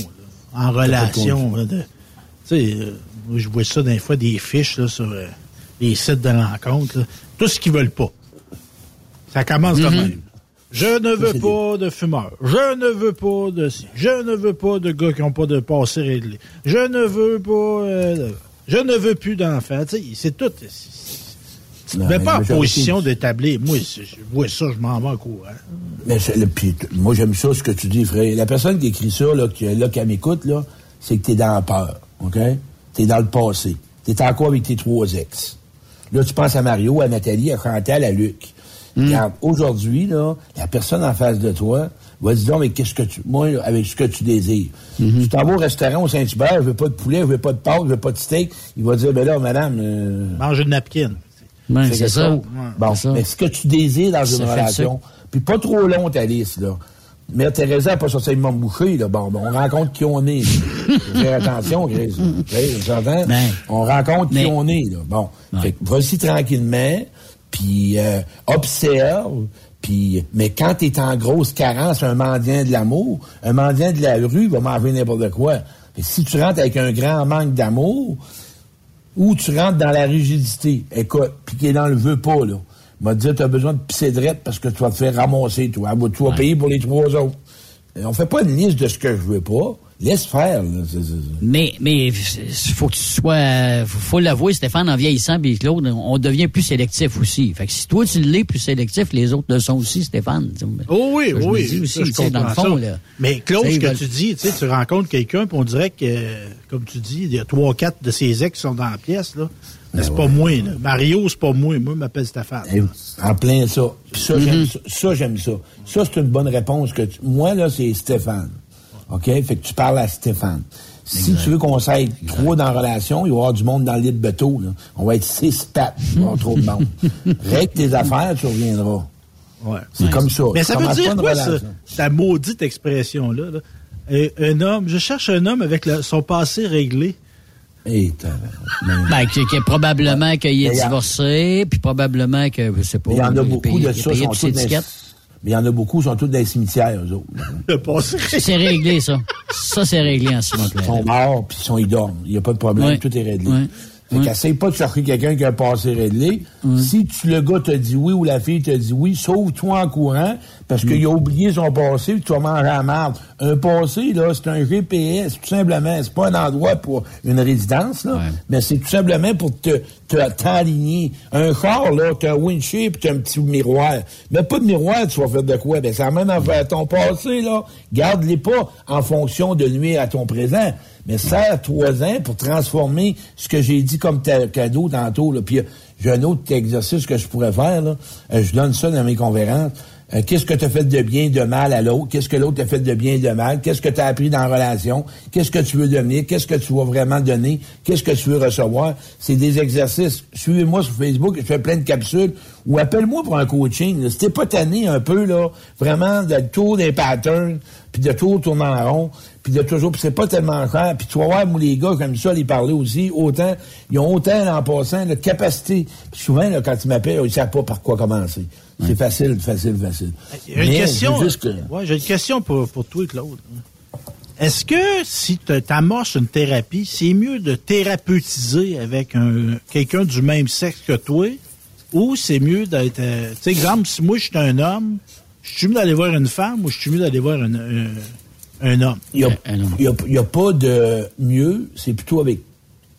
en relation. tu sais, euh, je vois ça des fois des fiches là, sur euh, les sites de rencontres. Tout ce qu'ils veulent pas. Ça commence de mm-hmm. même. Je ne veux pas de fumeurs. Je ne veux pas de Je ne veux pas de gars qui n'ont pas de passé réglé. Je ne veux pas. Euh, je ne veux plus d'enfants. C'est tout. Tu ne pas en position d'établir. Moi, je vois ça, je m'en vais en courant. Mais moi, j'aime ça, ce que tu dis, frère. La personne qui écrit ça, là, qui, là, qui m'écoute, là, c'est que tu es dans la peur. OK? Tu es dans le passé. Tu es encore avec tes trois ex? Là, tu penses à Mario, à Nathalie, à Chantal, à Luc. Hmm. aujourd'hui, là, la personne en face de toi va dire, mais qu'est-ce que tu, moi, avec ce que tu désires. Hmm. Tu t'en vas au restaurant au Saint-Hubert, je veux pas de poulet, je veux pas de pâte, je veux pas de steak. Il va dire, ben là, madame, euh, Mange une napkin c'est ça. Bon, mais ce que tu désires dans une relation, puis pas trop long ta liste, là. Mère Teresa n'a pas sorti de bouché, là. Bon, on rencontre qui on est. Fais attention, Chris. Ben. on rencontre qui on est, là. Bon. Fait vas-y tranquillement, puis euh, observe, puis, mais quand tu es en grosse carence, un mendiant de l'amour, un mendiant de la rue va manger n'importe quoi. Et si tu rentres avec un grand manque d'amour, ou tu rentres dans la rigidité. Écoute, puis qui est dans le veut pas, là. m'a dit, tu as besoin de pisser de parce que tu vas te faire ramasser, toi. Tu vas payer pour les trois autres. Et on fait pas une liste de ce que je veux pas. Laisse faire. Là. Mais mais faut que tu sois, faut l'avouer, Stéphane, en vieillissant, puis Claude, on devient plus sélectif aussi. Fait que si toi tu l'es plus sélectif, les autres le sont aussi, Stéphane. Oh oui, je oui. Me dis aussi, ça, je dans le comprends fond, ça. là. Mais Claude, ce que veulent- tu dis, tu sais, tu rencontres quelqu'un, puis on dirait que, comme tu dis, il y a trois, quatre de ses ex qui sont dans la pièce, là. Mais c'est pas moi, là. Mario, c'est pas moi. Moi, je m'appelle Stéphane. Eh, En plein ça. Puis ça, Mm-hmm. j'aime ça. Ça, j'aime ça. Ça, c'est une bonne réponse que tu- Moi, là, c'est Stéphane. OK? Fait que tu parles à Stéphane. Si tu veux qu'on s'aide trois dans la relation, il va y avoir du monde dans le lit de bateau. Là. On va être six pattes. Il va y avoir trop de monde. Règle tes affaires, tu reviendras. Ouais. C'est comme ça. Mais ça veut dire quoi, ça, ta maudite expression-là? là? Euh, Un homme, je cherche un homme avec le- son passé réglé. Eh, t'as- mais- Ben, que, que probablement qu'il est Mais il y a- divorcé, puis probablement que, je sais pas, il y en a beaucoup payé- de il ça. payé sont toutes Mais il y en a beaucoup, sont tous dans les cimetières, eux autres. C'est réglé, ça. Ça, c'est réglé en Simon Ils sont morts, puis ils sont, ils dorment. Il n'y a pas de problème, Ouais. tout est réglé. Ouais. Fait qu'essaye pas de chercher quelqu'un qui a un passé réglé. Si tu, le gars t'a dit oui ou la fille t'a dit oui, sauve-toi en courant parce qu'il a oublié son passé puis tu vas manger la merde. Un passé, là, c'est un GPS, tout simplement. C'est pas un endroit pour une résidence, là, Ouais. mais c'est tout simplement pour te, te t'aligner. Un char, là, t'as un windshield t'as un petit miroir. Mais pas de miroir, tu vas faire de quoi? Ben, ça amène à faire ton passé, là. Garde-les pas en fonction de nuire à ton présent. Mais sers trois ans pour transformer ce que j'ai dit comme cadeau tantôt. Là. Puis euh, j'ai un autre exercice que je pourrais faire. Là. Euh, je donne ça dans mes conférences. Euh, Qu'est-ce que tu as fait de bien, de mal à l'autre? Qu'est-ce que l'autre t'a fait de bien, de mal? Qu'est-ce que tu as appris dans la relation? Qu'est-ce que tu veux devenir? Qu'est-ce que tu vas vraiment donner? Qu'est-ce que tu veux recevoir? C'est des exercices. Suivez-moi sur Facebook, je fais plein de capsules. Ou appelle-moi pour un coaching. là. Si t'es pas tanné un peu, là, vraiment, de tour des patterns, puis de tour tourner en rond, puis de toujours, puis c'est pas tellement cher. Puis tu vas voir, moi, les gars, comme ça, les parler aussi, autant, ils ont autant, en passant, de capacité. Puis souvent, là, quand ils m'appellent, ils savent pas par quoi commencer. C'est facile, facile, facile. J'ai une Mais question. que- Ouais, une question pour, pour toi, Claude. Est-ce que si tu amorces une thérapie, c'est mieux de thérapeutiser avec un quelqu'un du même sexe que toi ou c'est mieux d'être. euh, tu sais, exemple, si moi je suis un homme, je suis mieux d'aller voir une femme ou je suis mieux d'aller voir un, un, un homme? Il n'y a, Un- un homme. il y a- il y a pas de mieux, c'est plutôt avec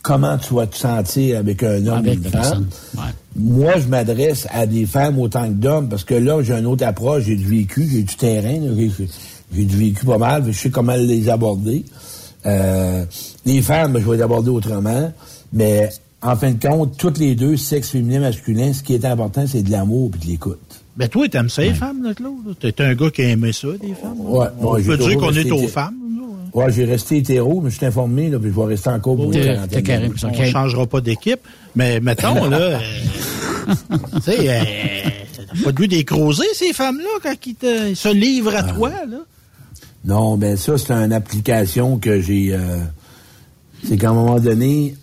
comment tu vas te sentir avec un homme Avec et une femme. Ouais. Moi, je m'adresse à des femmes autant que d'hommes parce que là, j'ai une autre approche, j'ai du vécu, j'ai du terrain, là, j'ai, du vécu pas mal, je sais comment les aborder. Euh, les femmes, ben, je vais les aborder autrement, mais en fin de compte, toutes les deux, sexe féminin, masculin, ce qui est important, c'est de l'amour et de l'écoute. Ben toi, t'aimes ça les femmes, là, Claude? T'es un gars qui aimait ça, des femmes? là? Ouais, On ouais, j'ai peut dire qu'on est aux femmes. Ouais. Ouais, j'ai resté hétéro, mais je suis informé, là, puis je vais rester encore pour une T'es- carré. On Ok. changera pas d'équipe. Mais mettons, là, euh, tu sais, euh, t'as pas de but d'écroser ces femmes-là quand ils te- ils se livrent à Ah. toi, là. Non, ben ça, c'est une application que j'ai... euh, c'est qu'à un moment donné,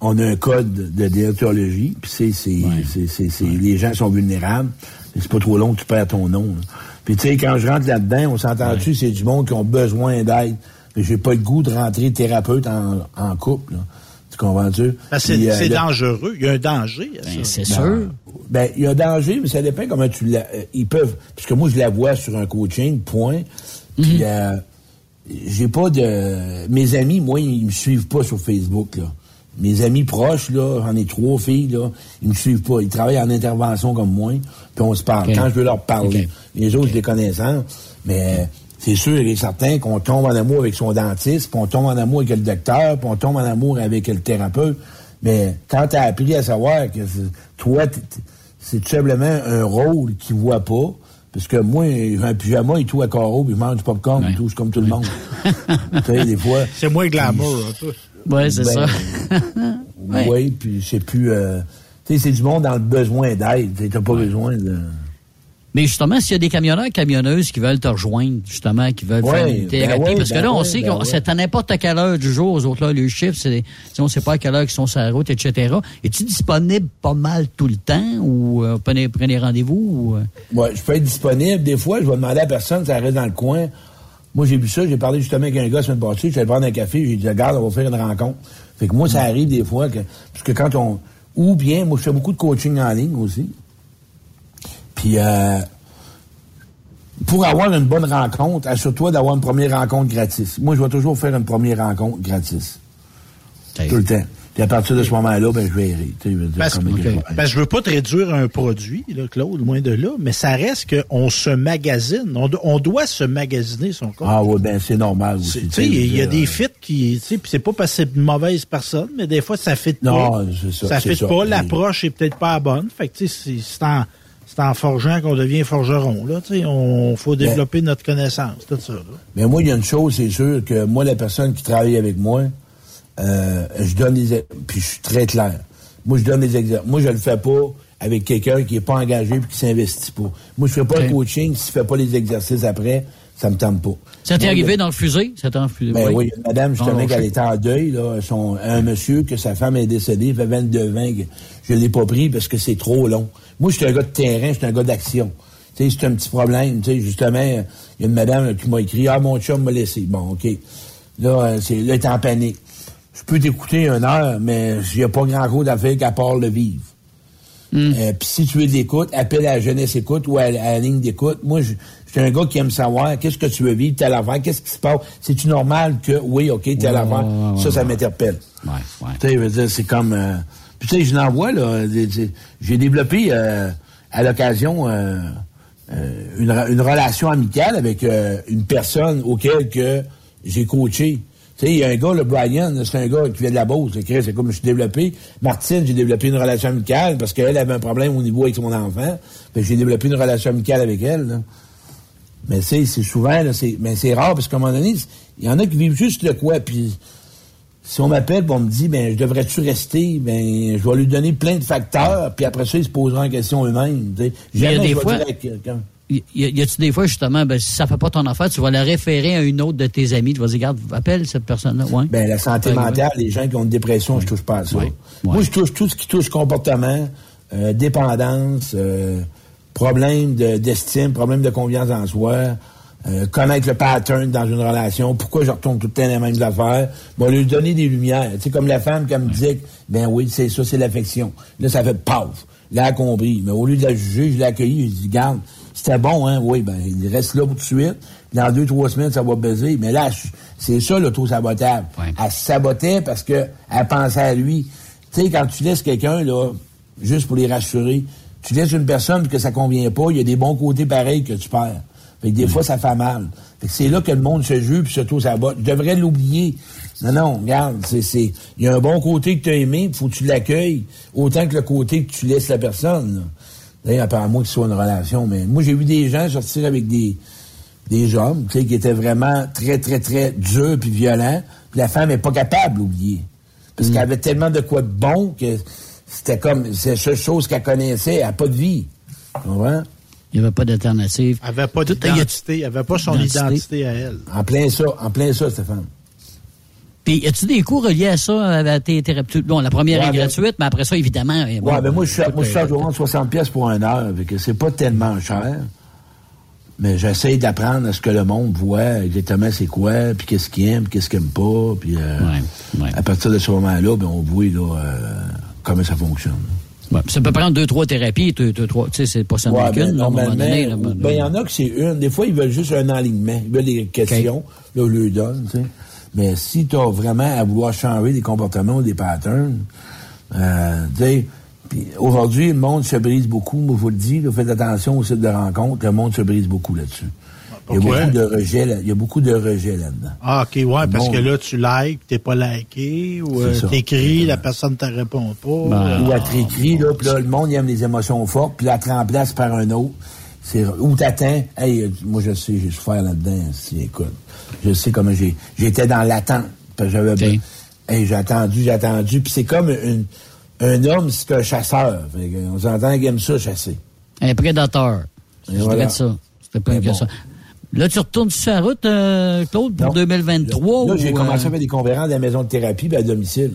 on a un code de déontologie, puis c'est... c'est, Ouais. c'est, Les gens sont vulnérables, c'est pas trop long que tu perds ton nom. là. Puis tu sais, quand je rentre là-dedans, on s'entend-tu, c'est du monde qui ont besoin d'aide. Mais j'ai pas le goût de rentrer thérapeute en, en couple. là. Tu comprends-tu? Puis, c'est euh, dangereux. Il y a un danger Ben, c'est sûr. ben, il y a danger, mais ça dépend comment tu la. euh, ils peuvent. Parce que moi, je la vois sur un coaching, point. Puis, euh, j'ai pas de. Mes amis, moi, ils me suivent pas sur Facebook, là. Mes amis proches, là, j'en ai trois filles, là, ils me suivent pas. Ils travaillent en intervention comme moi, puis on se parle. Quand je veux leur parler. Les autres, je les connais sans, mais c'est sûr et certain qu'on tombe en amour avec son dentiste, puis on tombe en amour avec le docteur, puis on tombe en amour avec le thérapeute. Mais quand tu as appris à savoir que c'est- toi, c'est tout simplement un rôle qu'ils voient pas, parce que moi, j'ai un pyjama et tout à carreau, puis je mange du popcorn Ouais. et tout, c'est comme tout le monde. tu sais, des fois. C'est moins glamour, un peu. Ouais, c'est Ben, ça. Oui, Ouais. puis c'est plus. euh, tu sais, c'est du monde dans le besoin d'aide. Tu n'as pas besoin de. Mais justement, s'il y a des camionneurs et camionneuses qui veulent te rejoindre, justement, qui veulent faire une ben parce que ben là, on sait ben que c'est à n'importe quelle heure du jour, aux autres là, le chiffre, c'est, on sait pas à quelle heure ils sont sur la route, etc. Es-tu disponible pas mal tout le temps ou euh, prenez, prenez rendez-vous ou, euh? Ouais, je peux être disponible. Des fois, je vais demander à personne, ça reste dans le coin. Moi, j'ai vu ça, j'ai parlé justement avec un gars semaine passée, je suis allé prendre un café, j'ai dit, regarde, on va faire une rencontre. Fait que moi, ça arrive des fois que, parce que quand on, ou bien, moi, je fais beaucoup de coaching en ligne aussi. Puis, euh, pour avoir une bonne rencontre, assure-toi d'avoir une première rencontre gratis. Moi, je vais toujours faire une première rencontre gratis. Tout le temps. Puis à partir de ce moment-là, ben, je dire, Parce, comme il y a ok. pas- Parce que je veux pas te réduire un produit, là, Claude, loin de là, mais ça reste qu'on se magasine. On, do- on doit se magasiner son corps. Ah oui, ben c'est normal aussi. Il y a des fits qui, puis c'est pas parce que c'est une mauvaise personne, mais des fois ça fit Non, pas. c'est ça, c'est fit ça. pas, l'approche est peut-être pas la bonne. Fait que tu sais, c'est- c'est en, c'est en forgeant qu'on devient forgeron, là. Tu sais, on faut développer notre connaissance, tout ça. là. Mais moi, il y a une chose, c'est sûr, que moi, la personne qui travaille avec moi, euh, je donne des... Puis je suis très clair. Moi, je donne des exercices. Moi, je le fais pas avec quelqu'un qui est pas engagé puis qui s'investit pas. Moi, je fais pas Ok. le coaching s'il fait pas les exercices après, ça me tente pas. Ça t'est arrivé dans le fusée? Ça t'est en fusée? Ben oui, il y a une madame, justement, Ah, qu'elle était en deuil, là. Son, un monsieur que sa femme est décédée, il fait 22 ans, je l'ai pas pris parce que c'est trop long. Moi, je suis un gars de terrain, je suis un gars d'action. Tu sais, c'est un petit problème. Tu sais, justement, il y a une madame qui m'a écrit, ah, mon chum m'a laissé. Bon, OK. Là, euh, c'est, là, en panique. Je peux t'écouter une heure, mais il n'y a pas grand-chose à faire qu'à part le vivre. Euh, Puis si tu veux de l'écoute, appelle à la jeunesse écoute ou à, à la ligne d'écoute. Moi, je suis un gars qui aime savoir qu'est-ce que tu veux vivre, telle affaire, qu'est-ce qui se passe? C'est-tu normal que, oui, OK, telle Ouais, affaire. ouais, ça, ça m'interpelle. Ouais, ouais. Tu sais, je veux dire, c'est comme... euh, Puis tu sais, je l'envoie, là. J'ai développé euh, à l'occasion euh, euh, une, re- une relation amicale avec euh, une personne auquel que j'ai coaché. Tu sais, il y a un gars, le Brian, c'est un gars qui vient de la Beauce. C'est c'est comme je suis développé. Martine, j'ai développé une relation amicale parce qu'elle avait un problème au niveau avec son enfant. J'ai développé une relation amicale avec elle. là. Mais tu sais, c'est souvent, là, c'est, mais c'est rare parce qu'à un moment donné, il y en a qui vivent juste le quoi, puis si on m'appelle, on me dit, ben, je devrais-tu rester, ben, je vais lui donner plein de facteurs, puis après ça, ils se poseront en question eux-mêmes. tu sais. Il y a Jamais des fois-. Y, y- a-tu des fois, justement, ben, si ça fait pas ton affaire, tu vas la référer à une autre de tes amis. Tu vas dire, regarde, appelle cette personne-là. Ouais. Ben, la santé Ouais, mentale, les gens qui ont une dépression, je touche pas à ça. Moi, je touche tout ce qui touche comportement, euh, dépendance, euh, problème de- d'estime, problème de confiance en soi, euh, connaître le pattern dans une relation, pourquoi je retourne tout le temps les mêmes affaires, bon, lui donner des lumières. Tu sais, comme la femme qui me que, ben oui, c'est ça, c'est l'affection. Là, ça fait paf. Là, elle a compris. Mais au lieu de la juger, je l'ai accueilli, je dis, garde, c'était bon, hein, oui, ben, il reste là pour tout de suite. Dans deux, trois semaines, ça va baiser. Mais là, c'est ça l'auto-sabotage. Ouais. Elle se sabotait parce que elle pensait à lui. Tu sais, quand tu laisses quelqu'un, là, juste pour les rassurer, tu laisses une personne que ça convient pas, il y a des bons côtés pareils que tu perds. Fait que des fois, ça fait mal. Fait que c'est là que le monde se joue puis s'auto-sabote. Je devrais l'oublier. Non, non, regarde, c'est, c'est, il y a un bon côté que tu as aimé, il faut que tu l'accueilles, autant que le côté que tu laisses la personne. là. D'ailleurs, à moi que ce soit une relation, mais moi, j'ai vu des gens sortir avec des, des hommes, tu sais, qui étaient vraiment très, très, très durs puis violents, puis la femme est pas capable d'oublier. Parce qu'elle avait tellement de quoi de bon que c'était comme, c'est la seule chose qu'elle connaissait, elle n'a pas de vie. Tu comprends? Il n'y avait pas d'alternative. Elle avait pas d'identité, elle avait pas son Identité. identité à elle. En plein ça, en plein ça, Stéphane. Puis, y a-tu des cours reliés à ça, à tes thérapeutes? Bon, la première Ouais, est gratuite, mais après ça, évidemment. bon, ouais, ben moi, je moi, euh, charge au moins 60 pièces pour une heure, fait que c'est pas tellement cher. Mais j'essaie d'apprendre à ce que le monde voit exactement c'est quoi, puis qu'est-ce qu'il aime, puis qu'est-ce qu'il aime pas, puis euh, Ouais, ouais. à partir de ce moment-là, ben, on voit là, euh, comment ça fonctionne? ouais, ça peut prendre deux, trois thérapies, deux, deux, trois, tu sais, c'est pas ça Ouais, qu'une, ben, là, à un moment normalement, donné. là, ou- ben, il y en a que c'est une. Des fois, ils veulent juste un alignement. Ils veulent des questions. Là, on leur donne, tu sais. Mais si tu as vraiment à vouloir changer des comportements ou des patterns, euh, tu sais, aujourd'hui, le monde se brise beaucoup. Moi, je vous le dis, là, faites attention au site de rencontre. Le monde se brise beaucoup là-dessus. Il y a beaucoup de rejet, là- il y a beaucoup de rejet là-dedans. Ah, OK, ouais, parce que là, tu likes, t'es pas liké, ou euh, C'est t'écris, la personne te répond pas. Ben, Ou à te réécrit, là, puis là, le monde il aime les émotions fortes, puis là, tu remplaces par un autre. C'est, ou t'attends. Hey, euh, moi, je sais, j'ai souffert là-dedans. Si, écoute, je sais comment j'ai, j'étais dans l'attente. Parce que j'avais, hey, j'ai attendu, j'ai attendu. Puis c'est comme une, un homme, c'est un chasseur. Fait on s'entend qu'il aime ça, chasser. Un prédateur. C'était voilà. ça. C'était pas bon. ça. Là, tu retournes sur la route, euh, Claude, pour Non. 2023? Là, j'ai ou, commencé euh, à faire des conférences à la maison de thérapie puis à domicile.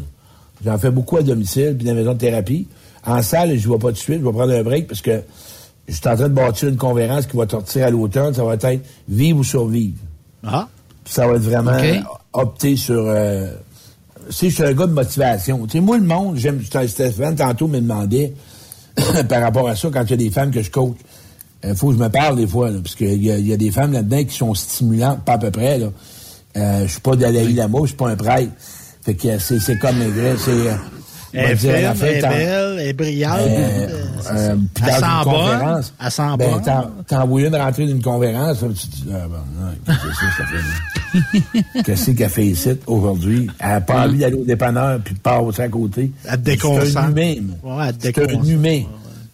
J'en fais beaucoup à domicile puis dans la maison de thérapie. En salle, je ne vois pas tout de suite. Je vais prendre un break parce que je suis en train de bâtir une conférence qui va sortir à l'automne. Ça va être vivre ou survivre. Ah, Puis ça va être vraiment opter sur. Euh, si je suis un gars de motivation. Tu sais, moi, le monde, j'aime. Stéphane, tantôt, me demandait par rapport à ça, quand il y a des femmes que je coach. Il faut que je me parle des fois, là, parce qu'il y, y a des femmes là-dedans qui sont stimulantes, pas à peu près. Là. Euh, je suis pas Dalai Lama, je suis pas un prêtre. Fait que euh, c'est, c'est comme les vrais, c'est... euh, Elle est dire, ferme, elle est t'en- belle, elle est brillante. euh, euh, puis Elle dans une bonne, conférence, elle sent ben, bonne. t'en- T'envoies une rentrée d'une conférence, tu te dis, ah, bon, non, qu'est-ce que ça fait? Qu'est-ce qu'elle fait ici, aujourd'hui? Elle n'a pas envie d'aller au dépanneur, puis de passer à côté. Elle te déconcentre. C'est un humain. Ouais, elle te C'est un humain.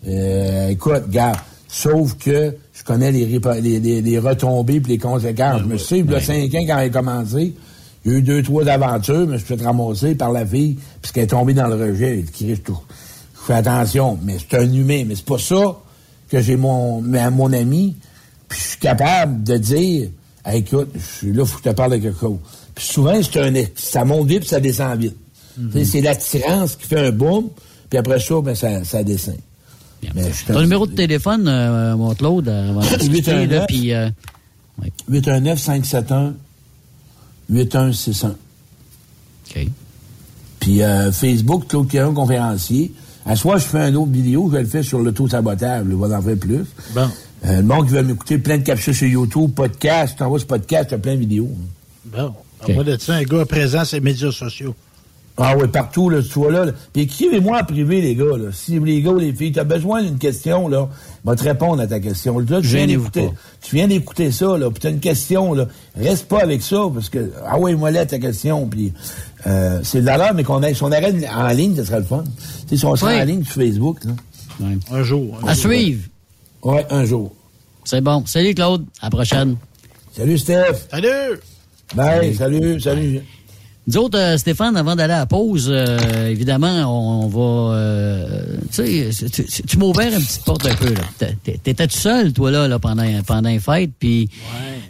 Euh, écoute, gars, sauf que je connais les, les, les- les retombées puis les conséquences. je me suis y a cinq ans, quand a commencé, il y a eu deux, trois aventures, mais je me suis fait ramasser par la fille, puisqu'elle est tombée dans le rejet. Je fais attention, mais c'est un humain. Mais c'est pas ça que j'ai mon, mais mon ami, puis je suis capable de dire, Hey, écoute, je suis là, faut que je te parle de quelque chose. Puis souvent, c'est un, ça monte vite, puis ça descend vite. Tu sais, C'est l'attirance qui fait un boom, puis après ça, ben, ça, ça descend. Ton numéro de téléphone, euh, mon Claude, avant de discuter, 819. là, puis... euh, 819-571-8161. OK. Puis euh, Facebook, Claude Quérin, conférencier. À soir, je fais un autre vidéo, je vais le faire sur l'auto-sabotage, je vais en faire plus. Bon. Euh, le monde qui veut m'écouter, plein de captures sur YouTube, podcast, t'envoies ce podcast, t'as plein de vidéos. Bon. On va de ça, un gars présent sur les médias sociaux. Ah oui, partout, là, tu vois là. là. Puis écrivez-moi en privé, les gars. Là. Si les gars ou les filles, tu as besoin d'une question, là, je vais te répondre à ta question. Là, tu, viens d'écouter, tu viens d'écouter ça, là, puis tu as une question, là. Reste pas avec ça, parce que, ah oui, moi là, ta question, puis euh, c'est de l'heure, mais qu'on ait, si on arrête en ligne, ça serait le fun. Tu sais, si on serait Oui. en ligne sur Facebook, là. Ouais. Un jour. un À jour. suivre. Ouais, un jour. C'est bon. Salut, Claude. À la prochaine. Salut, Steph. Salut! Bye, salut, salut. Nous autres, euh, Stéphane, avant d'aller à la pause, euh, évidemment, on, va... euh, tu sais, tu, ouvert une petite porte un peu. là. T'étais tout seul, toi, là, là pendant, pendant les fêtes. Puis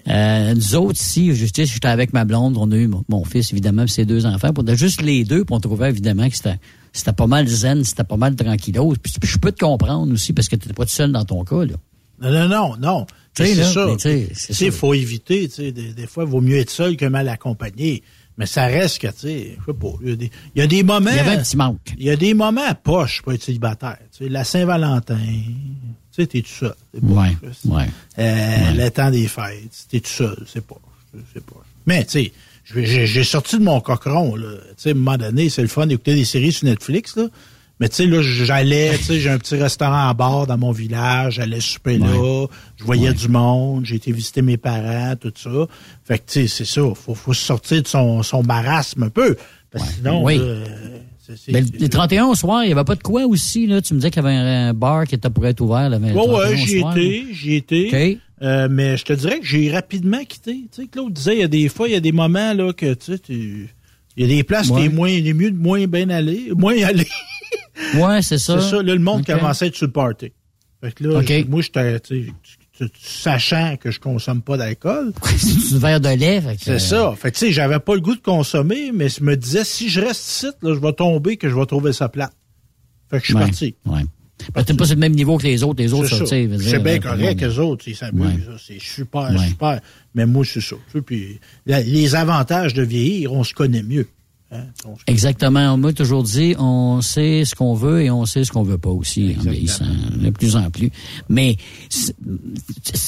euh, nous autres, ici, je- sais, j'étais avec ma blonde, on a eu mon, mon fils, évidemment, puis ses deux enfants. On a juste les deux, puis on trouvait, évidemment, que c'était... C'était pas mal zen, c'était pas mal tranquillos. Puis, je peux te comprendre aussi parce que t'étais pas tout seul dans ton cas, là. Non, non, non, non. Tu sais, C'est ça. ça. faut éviter, tu sais, des, des fois, il vaut mieux être seul que mal accompagné. Mais ça reste que, tu sais, je sais pas, il y a des, il y a des moments... Il y avait un petit manque. Il y a des moments à poche pour être célibataire. Tu sais, la Saint-Valentin, tu sais, t'es tout seul. Ouais, ouais. Euh, Le temps des fêtes, t'es tout seul, c'est pas. C'est pas. Mais, tu sais, j'ai sorti de mon cochon, là. Tu sais, à un moment donné, c'est le fun d'écouter des séries sur Netflix, là. Mais tu sais, là, j'allais, tu sais, j'ai un petit restaurant en bord dans mon village, j'allais souper là, je voyais du monde, j'ai été visiter mes parents, tout ça. Fait que, tu sais, c'est ça, faut, faut sortir de son, son marasme un peu. Parce que sinon, Oui. c'est- Mais le, le 31 au soir, il n'y avait pas de quoi aussi, là? Tu me disais qu'il y avait un, bar qui était pour être ouvert le 31 Ouais, au ouais, j'y étais, j'y étais. OK. Euh, mais je te dirais que j'ai rapidement quitté. Tu sais, Claude disait, il y a des fois, il y a des moments, là, que, tu sais, tu- il y a des places, Ouais. t'es moins, il est mieux de moins bien aller, moins aller. Ouais, c'est ça. C'est ça, là, le monde commençait à être sur le party. Fait que là, OK. j- moi, j'étais, tu sais, tu- tu- sachant que je consomme pas d'alcool. C'est un verre de lait. que, C'est euh, ça. Fait que, tu sais, j'avais pas le goût de consommer, mais je me disais, si je reste ici, là, je vais tomber, que je vais trouver ça plate. Fait que je suis ouais, parti. Ouais. Ben, t'es pas sur le même niveau que les autres. Les autres, C'est ça, C'est bien euh, correct, le les autres, ils s'amusent. Ouais. C'est super, Ouais. super. Mais moi, c'est ça. Puis, la- les avantages de vieillir, on se connaît mieux. Hein? On Exactement. On m'a toujours dit, on sait ce qu'on veut et on sait ce qu'on veut pas aussi, en vieillissant, de plus en plus. Mais,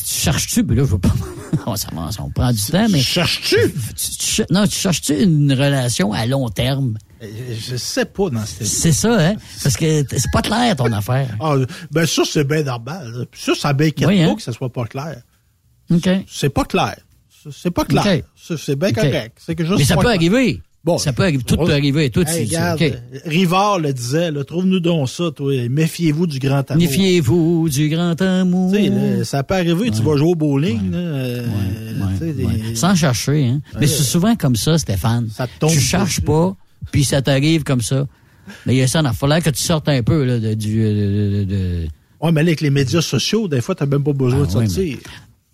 cherches-tu, ben là, je veux pas, on, ça, va prendre du temps, mais Cherches-tu? tu- tu cher- non, tu cherches-tu une relation à long terme? Euh, Je sais pas dans cette C'est ça, hein? Parce que c'est pas clair, ton affaire. Ah, ben ça, c'est bien normal. Ça, ça m'inquiète Oui, pas hein? que ça soit pas clair. OK. C'est pas clair. C'est pas clair. C'est bien OK. correct. C'est que juste Mais ça pas peut clair. arriver. Bon, ça peut arriver. Tout peut arriver. Tout, Hey, regarde, Rivard le disait, trouve-nous donc ça, toi. Méfiez-vous du grand amour. Méfiez-vous du grand amour. Tu là, ça peut arriver, tu vas jouer au bowling, là, euh, Ouais, tu des-. Sans chercher, hein. Mais c'est souvent comme ça, Stéphane. Ça te tombe tu cherches pas, puis ça t'arrive comme ça. Mais il y a ça, il falloir que tu sortes un peu là, de, du... euh, de- de- de- Ouais, mais là, avec les médias sociaux, des fois, t'as même pas besoin Ah, de ouais, sortir.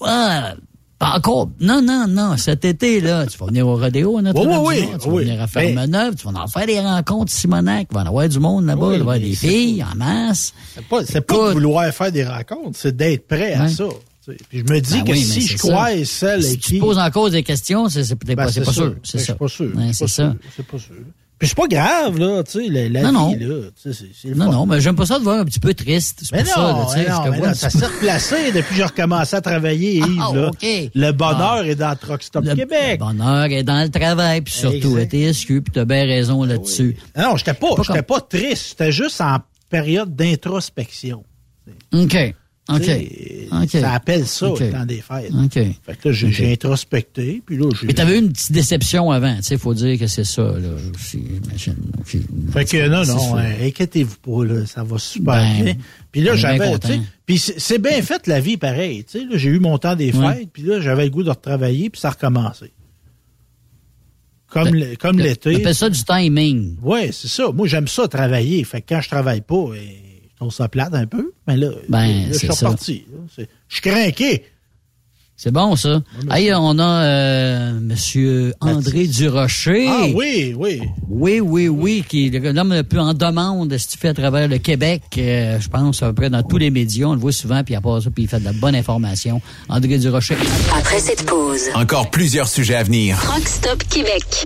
Ah, pas encore. Non, non, non. Cet été, là, tu vas venir au rodéo à notre Oui, oui, oui, Tu vas oui. venir à Ben- Fermeneuve, tu vas en faire des rencontres Simonac, il va y en avoir du monde là-bas, il va y avoir des filles en masse. C'est pas, c'est pas de vouloir faire des rencontres, c'est d'être prêt à ça. tu sais. Puis je me dis Ben que si je ça. crois celle Si tu qui... te poses en cause des questions, c'est c'est peut-être Ben, pas, c'est pas sûr. C'est Ben, ça. pas sûr. Ouais, c'est pas ça. sûr. C'est pas sûr. Puis c'est pas grave, là, tu sais, la, la Non, vie, non. là. tu sais, c'est- le Non, non, mais j'aime pas ça de voir un petit peu triste. C'est Mais pour ça, là, non, mais non, non, ça s'est replacé depuis que j'ai recommencé à travailler, Yves. Ah, là. OK. Le bonheur est dans Truck Stop Le Québec. bonheur est dans le travail, puis surtout Exact. TSQ, puis t'as bien raison là-dessus. Non, j'étais pas, Pas j'étais comme- pas triste. J'étais juste en période d'introspection. OK. Ça appelle ça, le temps des fêtes. OK. Fait que là, j'ai introspecté, puis là, j'ai... Mais t'avais eu une petite déception avant, tu sais, faut dire que c'est ça, là. aussi, j'imagine. Fait que non, non, hein, inquiétez-vous pas, là, ça va super Ben, bien. Puis là, j'avais, content. tu sais, puis c'est bien fait la vie pareil, tu sais, là, j'ai eu mon temps des fêtes, Ouais. puis là, j'avais le goût de retravailler, puis ça a recommencé. Comme Ben, comme On l'été. appelle ça du timing. Ouais, c'est ça. Moi, j'aime ça travailler. Fait que quand je travaille pas, eh, trouve ça plate un peu. Mais là, Ben, là, je suis reparti. Je suis craqué. C'est bon, ça. Hey, on a euh, Monsieur André Durocher. Ah oui, oui. Oui, oui, oui, qui est l'homme le plus en demande, si tu fais à travers le Québec, euh, je pense, à peu près dans tous les médias, on le voit souvent, puis à part ça, puis il fait de la bonne information. André Durocher. Après cette pause, Encore plusieurs sujets à venir. Truck Stop Québec.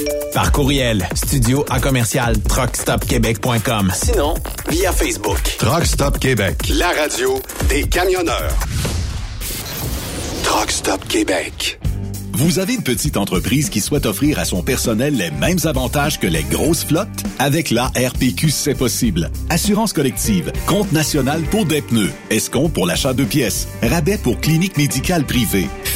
Par courriel, studio à commercial truckstopquebec.com. Sinon, via Facebook. Truck Stop Québec, la radio des camionneurs. Truck Stop Québec. Vous avez une petite entreprise qui souhaite offrir à son personnel les mêmes avantages que les grosses flottes? Avec la RPQ, c'est possible. Assurance collective, compte national pour des pneus, escompte pour l'achat de pièces, rabais pour clinique médicale privée,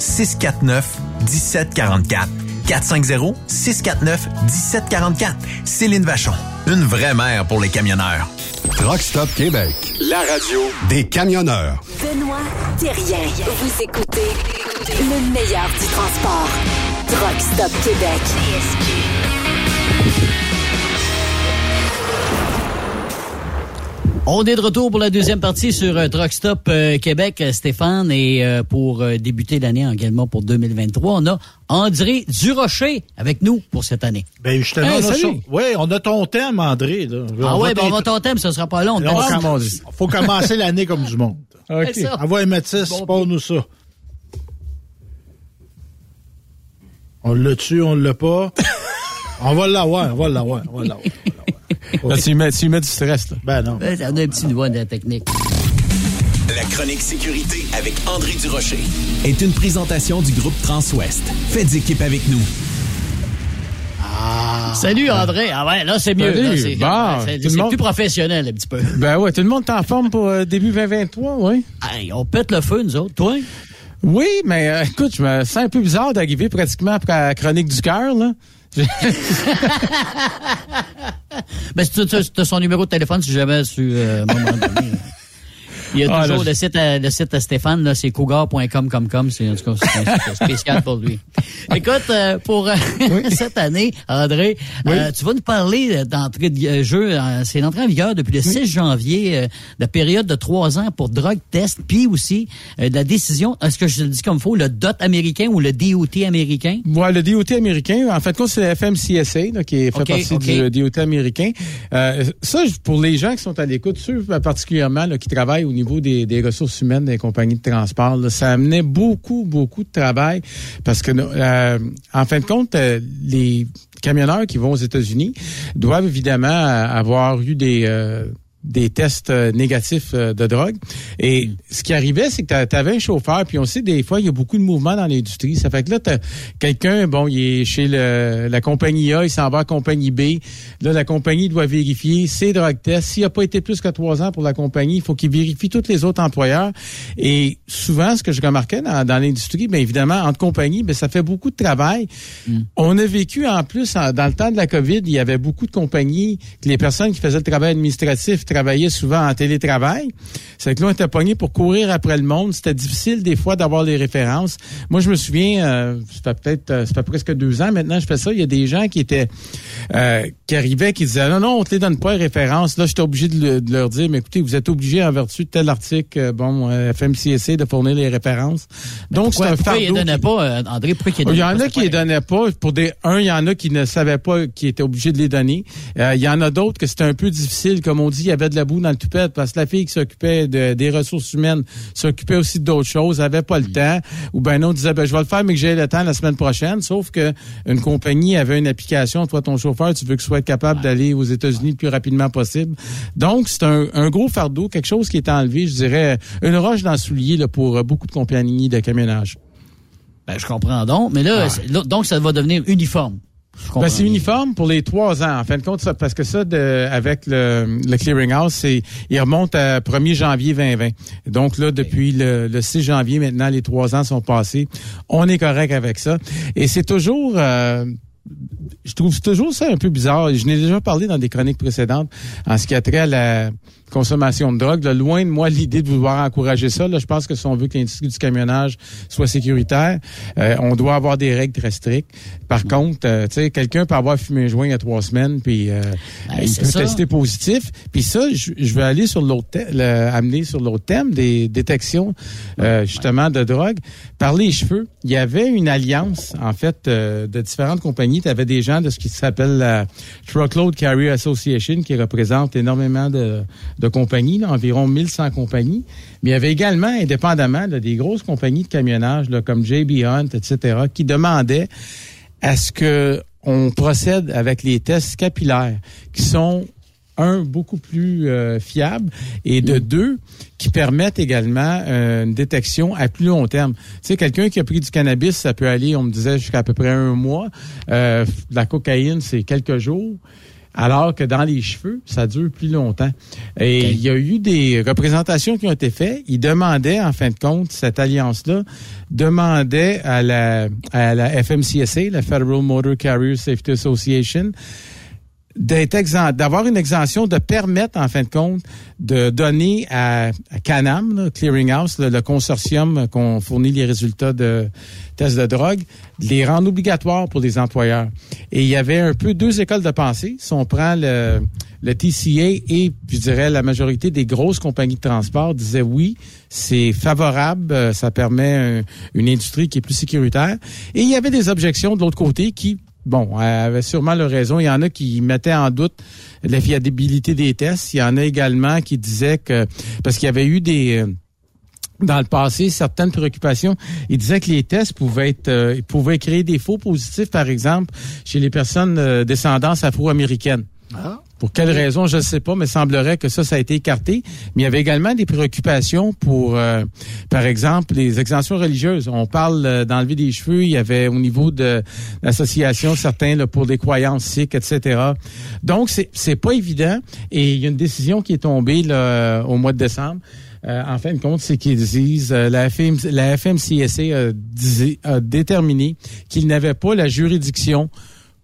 450-649-1744. 450-649-1744. Céline Vachon. Une vraie mère pour les camionneurs. Truck Stop Québec. La radio Des camionneurs. Benoît Thérien. Vous écoutez le meilleur du transport. Truck Stop Québec. On est de retour pour la deuxième partie sur euh, Truck Stop euh, Québec, euh, Stéphane. Et euh, pour euh, débuter l'année également pour 2023, on a André Durocher avec nous pour cette année. Ben justement, Hey, on a salut. ça. Oui, on a ton thème, André. Là. Ah On ouais, ben on va t'int- ton thème, ce sera pas long. Là, on T'as- commence- faut commencer l'année comme du monde. OK. Envoie Mathis, Bon parle-nous ça. On l'a tu on l'a pas? on va l'avoir, on va l'avoir, on va l'avoir. Là, tu, y mets, tu y mets du stress. Là. Ben non. Ouais, On a un petit niveau de la technique. La chronique sécurité avec André Durocher. Est une présentation du groupe Transouest. Faites équipe avec nous. Salut André. Ah ouais, là c'est mieux. C'est Bon, monde- plus professionnel un petit peu. Ben ouais, tout le monde est en forme pour euh, début 2023, oui. Hey, on pète le feu, nous autres. Toi? Oui, mais euh, écoute, je me sens un peu bizarre d'arriver pratiquement après la chronique du cœur, là. Ben, as son numéro de téléphone, si jamais tu euh. Il y a Ah, toujours là, le site à, le site à Stéphane, là, c'est cougar.com comme comme, c'est en tout cas c'est un site spécial pour lui. Écoute, euh, pour euh, cette année, André, euh, tu vas nous parler d'entrée de euh, jeu. euh, c'est l'entrée en vigueur depuis le 6 janvier, euh, de période de trois ans pour drug test, puis aussi euh, de la décision, est-ce que je le dis comme faut, le DOT américain ou le DOT américain? Ouais, le DOT américain, en fait, c'est le FMCSA là, qui fait partie du DOT américain. Euh, ça, pour les gens qui sont à l'écoute, ceux euh, particulièrement là, qui travaillent au niveau des, des ressources humaines des compagnies de transport, ça amenait beaucoup, beaucoup de travail parce que, euh, en fin de compte, euh, les camionneurs qui vont aux États-Unis doivent évidemment euh, avoir eu des... des tests euh, négatifs euh, de drogue. Et ce qui arrivait, c'est que tu avais un chauffeur, puis on sait des fois, il y a beaucoup de mouvements dans l'industrie. Ça fait que là, t'as quelqu'un, bon, il est chez le, la compagnie A, il s'en va à la compagnie B. Là, la compagnie doit vérifier ses drug tests. S'il n'a pas été plus que trois ans pour la compagnie, il faut qu'il vérifie tous les autres employeurs. Et souvent, ce que je remarquais dans, dans l'industrie, bien évidemment, entre compagnies, ben, ça fait beaucoup de travail. On a vécu en plus, en- dans le temps de la COVID, il y avait beaucoup de compagnies, que les personnes qui faisaient le travail administratif travaillaient souvent en télétravail. C'est que là, on était pognés pour courir après le monde. C'était difficile des fois d'avoir les références. Moi, je me souviens, euh, ça fait peut-être, euh, ça fait presque deux ans maintenant, je fais ça. Il y a des gens qui étaient, euh, qui arrivaient, qui disaient, non, non, on te les donne pas les références. Là, j'étais obligé de, le- de leur dire, mais écoutez, vous êtes obligés en vertu de tel article, euh, bon, euh, FMCSA, de fournir les références. Donc, c'est Pourquoi, un pourquoi il fardeau. ne donnait qui- pas, André, pourquoi il il y donnait en a qui les donnaient pas. Pour des, un, il y en a qui ne savaient pas, qui étaient obligés de les donner. Il y en a d'autres que c'était un peu difficile. Comme on dit, il y avait de la boue dans le toupette parce que la fille qui s'occupait de- des ressources humaines s'occupait aussi d'autres choses, avait pas le temps. Ou ben non, disait, ben, je vais le faire, mais que j'ai le temps la semaine prochaine. Sauf que une compagnie avait une application. Toi, ton chauffeur, tu veux qu'il soit capable d'aller aux États-Unis le plus rapidement possible. Donc, c'est un, un gros fardeau, quelque chose qui est enlevé, je dirais, une roche dans le soulier là, pour euh, beaucoup de compagnies de camionnage. Ben, je comprends donc. Mais là, donc, ça va devenir uniforme. Ben, c'est uniforme pour les trois ans. En fin de compte, ça, parce que ça, de, avec le, le clearinghouse, c'est, il remonte à 1er janvier 2020. Donc là, depuis le, le 6 janvier, maintenant, les trois ans sont passés. On est correct avec ça. Et c'est toujours, euh, je trouve toujours ça un peu bizarre. Je n'ai déjà parlé dans des chroniques précédentes en ce qui a trait à la consommation de drogue. Là, loin de moi l'idée de vouloir encourager ça. Là, je pense que si on veut que l'industrie du camionnage soit sécuritaire, euh, on doit avoir des règles très strictes. Par contre, euh, tu sais, quelqu'un peut avoir fumé un joint il y a trois semaines, puis euh, Ben, il peut ça. tester positif. Puis ça, je, je vais aller sur l'autre, amener sur l'autre thème des détections euh, justement de drogue. Par les cheveux, il y avait une alliance en fait euh, de différentes compagnies. Tu avais des gens de ce qui s'appelle la Truckload Carrier Association qui représente énormément de, de compagnies, là, environ 1100 compagnies. Mais il y avait également, indépendamment, des grosses compagnies de camionnage comme JB Hunt, etc., qui demandaient à ce que on procède avec les tests capillaires qui sont un beaucoup plus euh, fiables et de deux qui permettent également euh, une détection à plus long terme. Tu sais, quelqu'un qui a pris du cannabis, ça peut aller, on me disait jusqu'à à peu près un mois. Euh, la cocaïne, c'est quelques jours. Alors que dans les cheveux, ça dure plus longtemps. Et il y a eu des représentations qui ont été faites. Ils demandaient, en fin de compte, cette alliance-là demandait à la, à la FMCSA, la Federal Motor Carrier Safety Association, d'avoir une exemption, de permettre, en fin de compte, de donner à, Canam, là, Clearinghouse, le, le consortium qu'on fournit les résultats de tests de drogue, de les rendre obligatoires pour les employeurs. Et il y avait un peu deux écoles de pensée. Si on prend le, le TCA et, je dirais, la majorité des grosses compagnies de transport disaient oui, c'est favorable, euh, ça permet un- une industrie qui est plus sécuritaire. Et il y avait des objections de l'autre côté qui Bon, elle avait sûrement leur raison. Il y en a qui mettaient en doute la fiabilité des tests. Il y en a également qui disaient que parce qu'il y avait eu des euh, dans le passé certaines préoccupations. Ils disaient que les tests pouvaient être euh, pouvaient créer des faux positifs, par exemple, chez les personnes euh, descendance afro-américaines. Pour quelle raison, je ne sais pas, mais semblerait que ça, ça a été écarté. Mais il y avait également des préoccupations pour, euh, par exemple, les exemptions religieuses. On parle euh, d'enlever des cheveux. Il y avait au niveau de l'association certains là, pour des croyances sikh, etc. Donc, c'est c'est pas évident. Et il y a une décision qui est tombée là, au mois de décembre. Euh, en fin de compte, c'est qu'ils disent, euh, la, FM, la FMCSA a, a déterminé qu'il n'avait pas la juridiction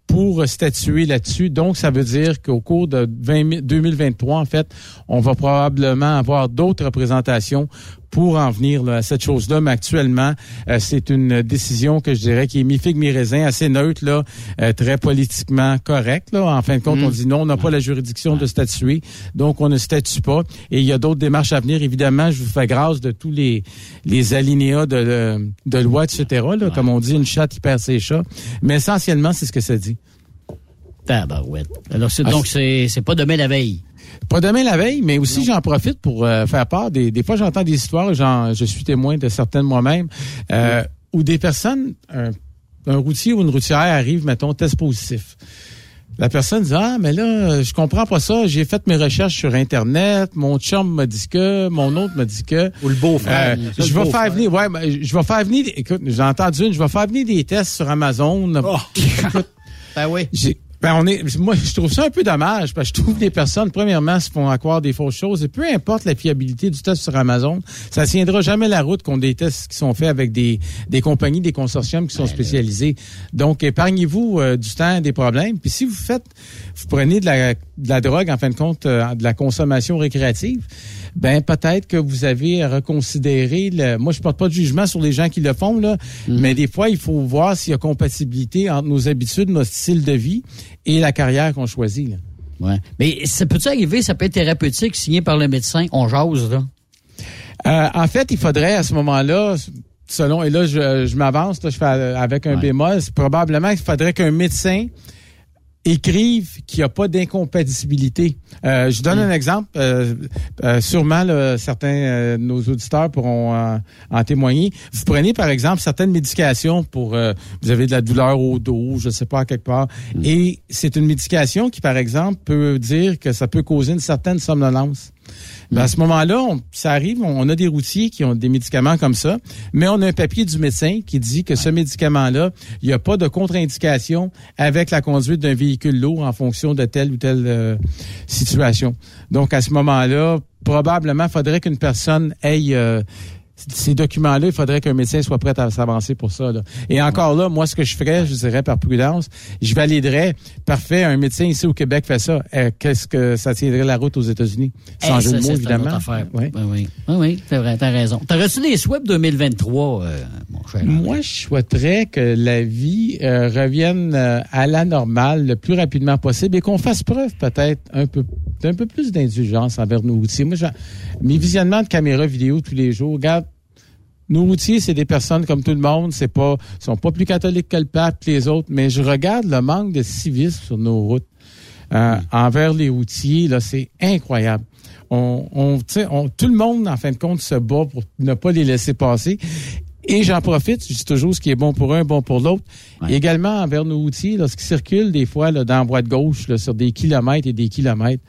pour statuer là-dessus. Donc, ça veut dire qu'au cours de 20 2023, en fait, on va probablement avoir d'autres représentations pour en venir là, à cette chose-là. Mais actuellement, euh, c'est une décision que je dirais qui est mi-figue, mi-raisin, assez neutre, là, euh, très politiquement correcte. Là. En fin de compte, on dit non, on n'a pas la juridiction de statuer, donc on ne statue pas. Et il y a d'autres démarches à venir. Évidemment, je vous fais grâce de tous les, les alinéas de, de, de loi, etc. Là, Comme on dit, une chatte qui perd ses chats. Mais essentiellement, c'est ce que ça dit. Tabarouette. Alors, c'est, Ah, donc, c'est, c'est pas demain la veille. Pas demain la veille, mais aussi j'en profite pour euh, faire part des, des fois j'entends des histoires, j'en, je suis témoin de certaines moi-même, euh, où des personnes, un, un routier ou une routière arrive, mettons, test positif. La personne dit ah mais là je comprends pas ça j'ai fait mes recherches sur internet mon chum m'a dit que mon autre m'a dit que. Ou le beau-frère euh, je vais faire venir ouais je vais faire venir écoute j'ai entendu une je vais faire venir des tests sur Amazon. Écoute, ben oui ben on est, moi, je trouve ça un peu dommage parce que je trouve que les personnes, premièrement, se font accroire des fausses choses et peu importe la fiabilité du test sur Amazon, ça tiendra jamais la route contre des tests qui sont faits avec des, des compagnies, des consortiums qui sont spécialisés. Donc, épargnez-vous euh, du temps des problèmes. Puis si vous faites, vous prenez de la, de la drogue, en fin de compte, euh, de la consommation récréative, ben peut-être que vous avez à reconsidérer le. Moi, je porte pas de jugement sur les gens qui le font là, mais des fois, il faut voir s'il y a compatibilité entre nos habitudes, notre style de vie et la carrière qu'on choisit. Là. Ouais. Mais ça peut-tu arriver, ça peut être thérapeutique, signé par le médecin, on jase, là? Euh, en fait, il faudrait à ce moment-là, selon et là je, je m'avance, je fais avec un bémol, c'est probablement qu'il faudrait qu'un médecin écrive qu'il n'y a pas d'incompatibilité. Euh, je donne un exemple. Euh, euh, sûrement, là, certains euh, de nos auditeurs pourront euh, en témoigner. Vous prenez, par exemple, certaines médications pour... euh, vous avez de la douleur au dos, je ne sais pas, quelque part. Et c'est une médication qui, par exemple, peut dire que ça peut causer une certaine somnolence. Ben, à ce moment-là, ça arrive, on a des routiers qui ont des médicaments comme ça, mais on a un papier du médecin qui dit que ce médicament-là, il n'y a pas de contre-indication avec la conduite d'un véhicule lourd en fonction de telle ou telle euh, situation. Donc, à ce moment-là, probablement, faudrait qu'une personne ait euh, ces documents-là, il faudrait qu'un médecin soit prêt à s'avancer pour ça. là. Et encore là, moi, ce que je ferais, je dirais par prudence, je validerais, parfait, un médecin ici au Québec fait ça. Euh, Qu'est-ce que ça tiendrait la route aux États-Unis? Sans Eh, jeu ça, de mots, évidemment. autre affaire. Ouais. Ben oui, oui, oui c'est vrai, t'as raison. T'as reçu des SWEP 2023, euh, mon cher. Moi, je souhaiterais que la vie euh, revienne euh, à la normale le plus rapidement possible et qu'on fasse preuve peut-être un peu d'un peu plus d'indulgence envers nos routiers. Moi, mes visionnements de caméras vidéo tous les jours, regarde, nos routiers, c'est des personnes comme tout le monde, c'est pas sont pas plus catholiques que le pape que les autres, mais je regarde le manque de civisme sur nos routes euh, envers les routiers, là, c'est incroyable. On, on, tu sais, on- tout le monde, en fin de compte, se bat pour ne pas les laisser passer. Et j'en profite, je dis toujours ce qui est bon pour un, bon pour l'autre. Et Également envers nos routiers, lorsqu'ils circulent des fois là, dans la voie de gauche, là, sur des kilomètres et des kilomètres.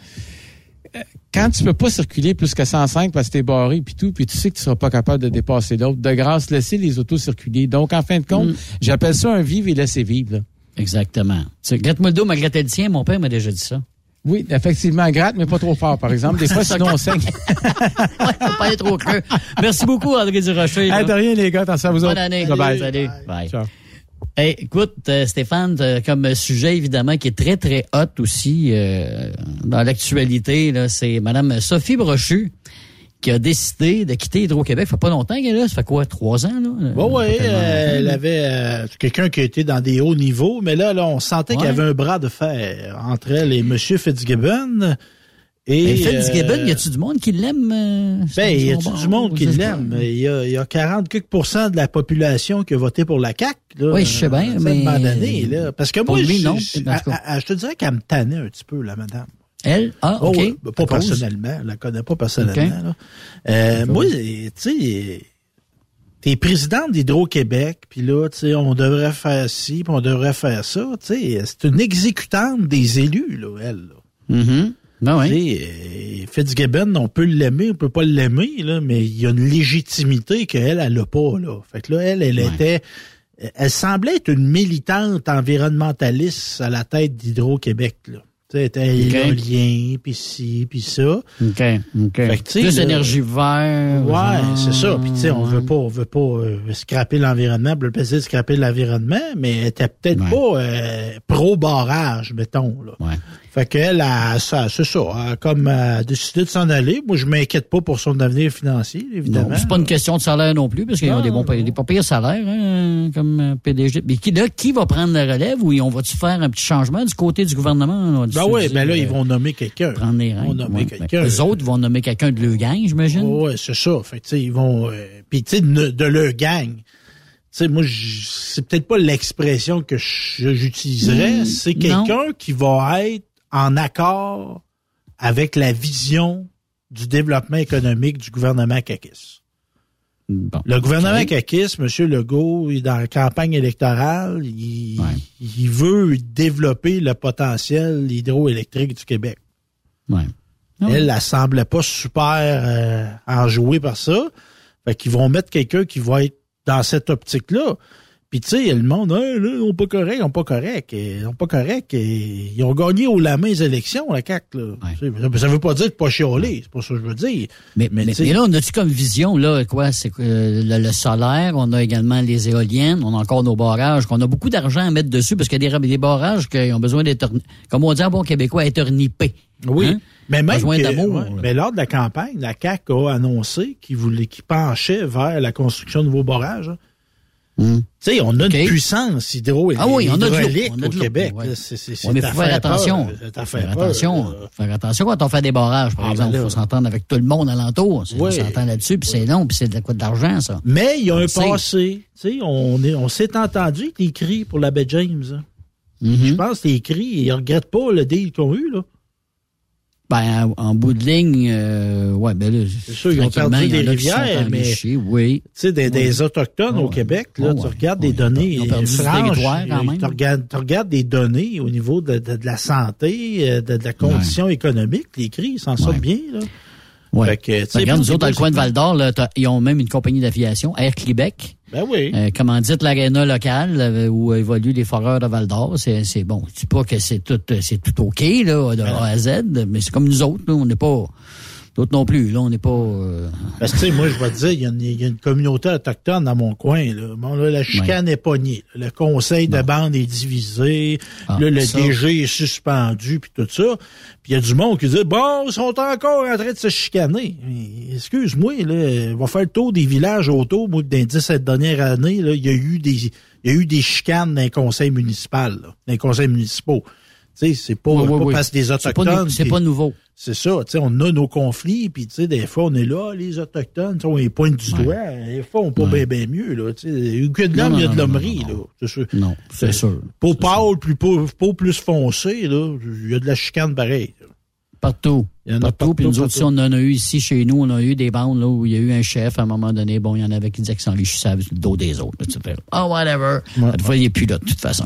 Quand tu peux pas circuler plus que 105 parce que t'es barré puis tout, puis tu sais que tu seras pas capable de dépasser l'autre, de grâce, laisser les autos circuler. Donc, en fin de compte, j'appelle ça un vivre et laisser vivre. là. Exactement. Gratte-moi le dos, ma gratter le tien. Mon père m'a déjà dit ça. Oui, effectivement, gratte, mais pas trop fort, par exemple. Des fois, sinon, on saigne. ouais, faut pas aller trop creux. Merci beaucoup, André Durocher. Hey, de rien, les gars. Attention à vous Bonne autres. année. Bye-bye. Salut. Bye. Ciao. Hey, écoute, euh, Stéphane, euh, comme sujet évidemment qui est très très hot aussi euh, dans l'actualité, c'est Madame Sophie Brochu qui a décidé de quitter Hydro-Québec. Ça fait pas longtemps qu'elle est là. Ça fait quoi, trois ans là? Oui, elle avait euh, quelqu'un qui était dans des hauts niveaux, mais là, là on sentait qu'il y avait un bras de fer entre elle et M. Fitzgibbon. Et, Mais Fitzgibbon, euh, y a-tu du monde qui l'aime euh, Ben, il y a son tout du monde qui l'aime? Il y a, y a 40 quelques pourcents de la population qui a voté pour la CAQ. Là, Oui, je sais bien, mais- là. Parce que moi, lui, je, non, je- à- à- te dirais qu'elle me tannait un petit peu, la madame. Elle? Ah, Oh, OK. ouais, ben, pas À cause? personnellement. Je la connais pas personnellement. Là. Euh, moi, tu sais, t'es présidente d'Hydro-Québec, puis là, tu sais, on devrait faire ci, puis on devrait faire ça. Tu sais, c'est une exécutante des élus, là, elle. là. Mhm. Ben oui. Tu sais, euh, Fitzgibbon, on peut l'aimer, on peut pas l'aimer, là, mais il y a une légitimité qu'elle, elle a pas, là. Fait que là, elle, elle Ouais. était, elle semblait être une militante environnementaliste à la tête d'Hydro-Québec, là. Tu sais, elle était Ok. éolien, puis ci, puis ça. OK, OK. Fait que, Plus énergie verte. Ouais, genre, c'est ça. Puis tu sais, on ouais. veut pas, on veut pas euh, scraper l'environnement, le plaisir de scraper l'environnement, mais elle était peut-être Ouais. pas euh, pro barrage, mettons là. Ouais. Fait qu'elle a ça, c'est ça, a comme euh, décidé de s'en aller. Moi, je m'inquiète pas pour son avenir financier, évidemment. C'est pas une question de salaire non plus, parce qu'ils ont des bons des pas pires salaires, hein, comme euh, PDG. Mais qui, là, qui va prendre la relève ou on va-tu faire un petit changement du côté du gouvernement? là, Ben oui, du- ben là, ils vont nommer quelqu'un. prendre les nommer Ouais. quelqu'un. Ben, eux autres vont nommer quelqu'un de leur gang, j'imagine. Ouais, c'est ça. Fait tu sais, ils vont. euh, Puis, tu sais, de, de leur gang. Tu sais, moi, c'est peut-être pas l'expression que j'utiliserais. Mm, c'est quelqu'un qui va être en accord avec la vision du développement économique du gouvernement. Bon. Le gouvernement Ok. caquiste, M. Legault, il est dans la campagne électorale, il, Ouais. il veut développer le potentiel hydroélectrique du Québec. Ouais. Ah Elle, elle semblait pas super euh, enjouée par ça. Fait qu'ils vont mettre quelqu'un qui va être dans cette optique-là. Puis tu sais, le monde, Hey, là, ils sont pas correct, ils sont pas correct, ils sont pas correct. Et ils ont gagné au la main les élections, la CAQ. Là. Ouais. Ça veut pas dire de pas chialer, c'est pas ça que je veux dire. Mais, Mais mais, tu sais- mais là, on a-tu comme vision, là, quoi? C'est euh, le, le solaire, on a également les éoliennes, on a encore nos barrages, qu'on a beaucoup d'argent à mettre dessus parce qu'il y a des, des barrages qui ont besoin d'être, comme on dit en bon québécois, être nippés. Oui. Hein? Mais même que- ouais, là. mais lors de la campagne, la CAQ a annoncé qu'il voulait qu'il penchait vers la construction de nouveaux barrages. hein. Hum. Tu sais, on a OK. une puissance hydro Ah oui, on a de au Québec. ouais. Ouais, mais à faut faire attention. peur, Faire peur, attention. Faire attention quand on fait des barrages, par Ah, ben exemple. Il faut s'entendre avec tout le monde alentour. Oui. On s'entend là-dessus, puis c'est long, puis c'est de quoi de l'argent, ça. Mais il y a On un passé. Tu sais, on est- on s'est entendu avec les cris pour la baie James. hein. Mhm. Je pense que les cris, ils regrettent pas le deal qu'ils ont eu. Là. Ben, en, en bout de ligne, euh, ouais, ben là, C'est sûr, ils ont perdu des rivières, mais- oui. Tu sais, des, des Autochtones au. Québec, là, tu regardes des données ils ont perdu franches, quand même. Tu regardes, tu regardes des données au niveau de, de- de la santé, euh, de, de la condition économique, les cris, ils s'en sortent bien. Là. Ouais. Fait que, tu sais, Ben, regarde, nous autres, dans le coin de Val d'Or, ils ont même une compagnie d'aviation, Air Québec, Ben oui. euh, comment dites l'aréna locale euh, où évoluent les foreurs de Val d'Or. C'est, c'est bon. Je dis pas que c'est tout, euh, c'est tout OK, là, de A à Z, mais c'est comme nous autres, là, on n'est pas, d'autres non plus, là, on n'est pas, euh, Parce que, tu sais, moi, je vais te dire, il y, a une- il y a une communauté autochtone dans mon coin. Là. Bon, là, la chicane est pognée. Le conseil de bande est divisé. Ah, là, le ça. DG est suspendu, puis tout ça. Puis il y a du monde qui dit, bon, ils sont encore en train de se chicaner. Excuse-moi, là, on va faire le tour des villages autour. Moi, dans les 17 dernières années, là, il y a eu des il y a eu des chicanes dans les conseils municipaux, là, dans les conseils municipaux. Tu sais, c'est pas, Oui, oui, pas oui. parce que des pas, Autochtones... c'est qui- pas nouveau. C'est ça, tu sais, on a nos conflits, puis tu sais, des fois, on est là, les Autochtones, on les pointe du Ouais. doigt, des fois, on pas Ouais. bien, bien mieux, là, tu sais, que de l'homme, il y a de l'hommerie, là, non. c'est sûr. Non, c'est sûr. Peau pâle, plus peau, peau plus foncée, là, il y a de la chicane pareil. Partout. Il y en a Partout. Puis nous autres, on en a eu ici chez nous, on a eu des bandes là, où il y a eu un chef, à un moment donné, bon, il y en avait qui disaient qu'ils s'enrichissaient avec le dos des autres, etc. Oh, whatever. Cette fois, il n'est plus là, de toute façon.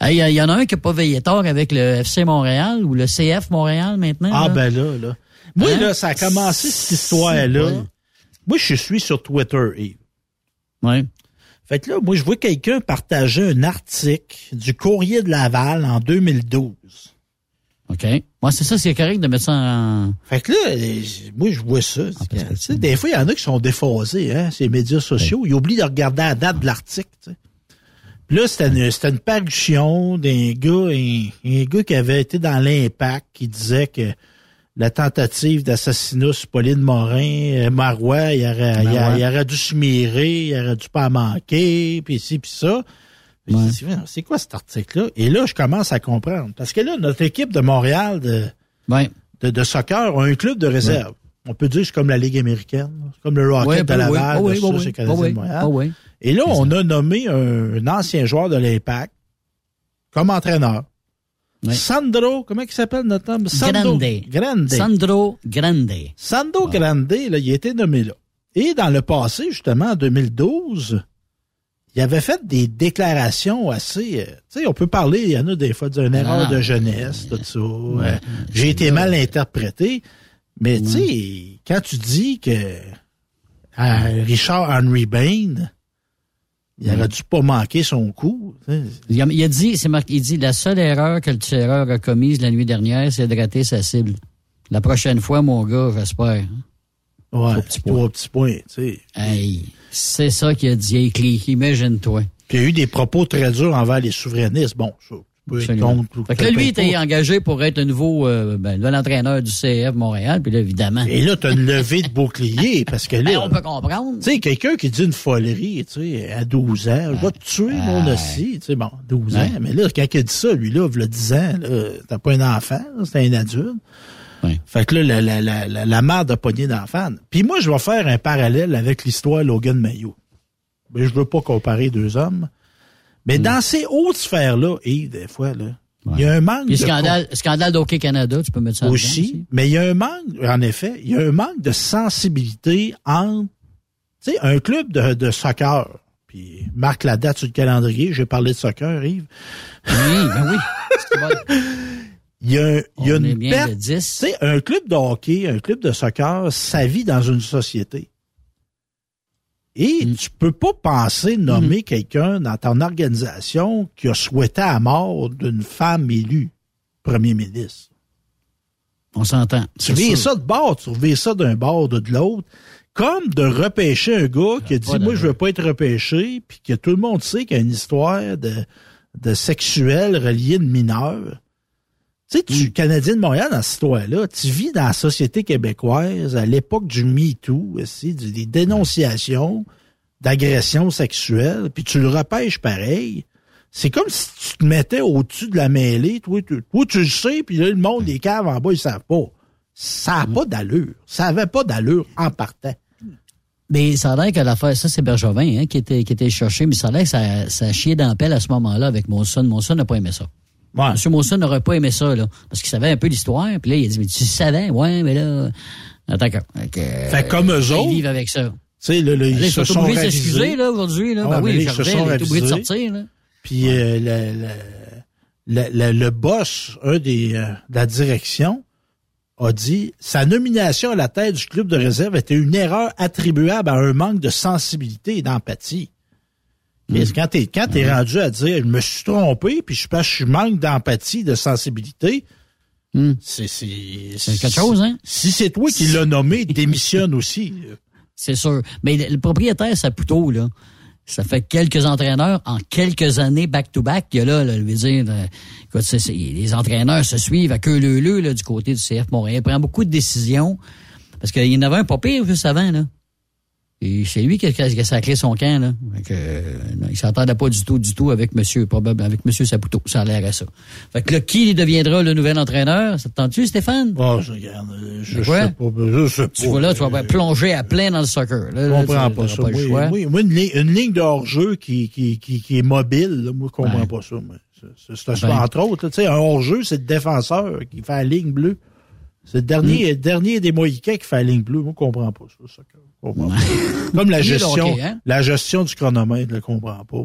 Hey, Il y, en a un qui n'a pas veillé tard avec le FC Montréal ou le CF Montréal maintenant. Ah, là? ben là, là. Moi, Hein? là, ça a commencé cette histoire-là. Moi, je suis sur Twitter, Yves. Ouais. Fait que là, moi, je vois quelqu'un partager un article du Courrier de Laval en 2012. OK. Moi, c'est ça, c'est correct de mettre ça en... Fait que là, euh, moi, je vois ça. Ah, Tu sais, des fois, il y en a qui sont déphasés, hein, ces médias sociaux. Ils oublient de regarder la date de l'article, tu sais. Là, c'était une, c'était une parution d'un gars, un, un gars qui avait été dans l'impact, qui disait que la tentative d'assassinat sur Pauline Morin, euh, Marois, il aurait, il, aurait dû se mirer, il aurait dû pas manquer, puis ci, puis ça. C'est quoi cet article-là? Et là, je commence à comprendre. Parce que là, notre équipe de Montréal de, de, de soccer a un club de réserve. On peut dire que c'est comme la Ligue américaine. C'est comme le Rocket de Laval, Montréal. oui. Et là, on a nommé un, un ancien joueur de l'Impact comme entraîneur. Sandro, comment il s'appelle notre homme? Sandro Grande. Grande. Sandro Grande. Sandro Grande, là, il a été nommé là. Et dans le passé, justement, en 2012, il avait fait des déclarations assez... euh, tu sais, on peut parler, il y en a des fois d'une erreur Ah, de jeunesse, tout ça. euh, J'ai été mal interprété. Mais tu sais, quand tu dis que Richard Henry Bain, il aurait dû pas manquer son coup. Il a, dit, c'est marqué, il dit, la seule erreur que le tireur a commise la nuit dernière, c'est de rater sa cible. La prochaine fois, mon gars, j'espère. Ouais, Au petit trois petits points, tu sais. Hey, c'est ça qu'il a dit, écrit, imagine-toi. Puis il y a eu des propos très durs envers les souverainistes. Bon, ça, contre Fait que là, lui, il était engagé pour être le nouveau, euh, ben, le nouvel entraîneur du CF Montréal, puis là, évidemment. Et là, tu as une levée de bouclier parce que Ben, là, on peut comprendre. tu sais, quelqu'un qui dit une folerie, tu sais, à 12 ans, je vais te tuer, mon aussi, tu sais, bon, 12 ans. Mais là, quand il a dit ça, lui, là, il a 10 ans, t'as pas un enfant, c'est un adulte. Fait que là, la, la, la, la, la mère de pogné d'enfant. Puis moi, je vais faire un parallèle avec l'histoire Logan Mayo. Mais je veux pas comparer deux hommes. Mais Hmm. dans ces hautes sphères-là, et des fois, là, il y a un manque Puis de scandale, scandale d'Hockey Canada, tu peux mettre ça dedans aussi, mais il y a un manque, en effet, il y a un manque de sensibilité entre, tu sais, un club de, de soccer, puis marque la date sur le calendrier, j'ai parlé de soccer, Yves. Oui, ben oui. Il y a, un- il y a On est une perte. de Tu 10. sais, un club de hockey, un club de soccer, ça vit dans une société. Et Mm. tu peux pas penser nommer quelqu'un dans ton organisation qui a souhaité la mort d'une femme élue premier ministre. On s'entend. Tu sûr. ça de bord, tu reviens ça d'un bord ou de l'autre. Comme de repêcher un gars qui a dit, moi, je veux pas être repêché, puis que tout le monde sait qu'il y a une histoire de, de sexuel relié de mineurs. Tu sais, tu, Canadien de Montréal, dans cette histoire-là, tu vis dans la société québécoise à l'époque du MeToo, aussi, des dénonciations d'agressions sexuelles, puis tu le repêches pareil. C'est comme si tu te mettais au-dessus de la mêlée, toi, tu, toi, tu le sais, puis là, le monde, les caves en bas, ils savent pas. Ça n'a pas d'allure. Ça avait pas d'allure en partant. Mais ça a l'air que l'affaire, ça c'est Bergevin hein, qui était qui était cherché, mais ça a l'air que ça, ça dans la pelle à ce moment-là avec Monson. Monson n'a pas aimé ça. Ouais. Monsieur Monson n'aurait pas aimé ça, là. Parce qu'il savait un peu l'histoire. Puis là, il a dit, mais tu savais? Ouais, mais là. Ah, D'accord. Fait, comme eux ils autres. vivent avec ça. Tu sais, là, là, ils ils se sont obligés de s'excuser, là, aujourd'hui, là. Ah, ben oui, ils se Jardin, il est obligé de sortir, là. Puis euh, le, le, le, le- le boss, un des euh, de la direction, a dit sa nomination à la tête du club de réserve était une erreur attribuable à un manque de sensibilité et d'empathie. Mais Quand t'es quand t'es rendu à dire je me suis trompé puis je pense que je manque d'empathie, de sensibilité, c'est c'est C'est quelque chose, hein? Si c'est toi qui l'as nommé, démissionne aussi. C'est sûr. Mais le, propriétaire Saputo, là, ça fait quelques entraîneurs en quelques années back-to-back. Il y a là, là, je veux dire, euh, écoute, les entraîneurs se suivent à queue leu leu, là, du côté du CF Montréal. Il prend beaucoup de décisions. Parce qu'il y en avait un pas pire juste avant, là. Et c'est lui qui a, qui a sacré son camp, là. Fait que, euh, non, il s'entendait pas du tout, du tout avec monsieur, probablement, avec monsieur Saputo. Ça a l'air à ça. Fait que là, qui deviendra le nouvel entraîneur? Ça te tente-tu, Stéphane? Oh, je regarde. euh, Je, sais pas. Je sais pas. Tu vois là, tu vas plonger à plein dans le soccer. Là, Je là, comprends tu- pas ça. choix. moi, moi, une, ligne, une ligne de hors-jeu qui, qui, qui, qui est mobile, là, moi, je comprends Ouais. pas ça. C'est- c'est- c'est- Ben. entre autres, tu sais, un hors-jeu, c'est le défenseur qui fait la ligne bleue. C'est le dernier, dernier des Mohicans qui fait la ligne bleue. Moi, je comprends pas ça. ça, comprends pas. Comme la gestion, hein? la gestion du chronomètre, je ne comprends pas.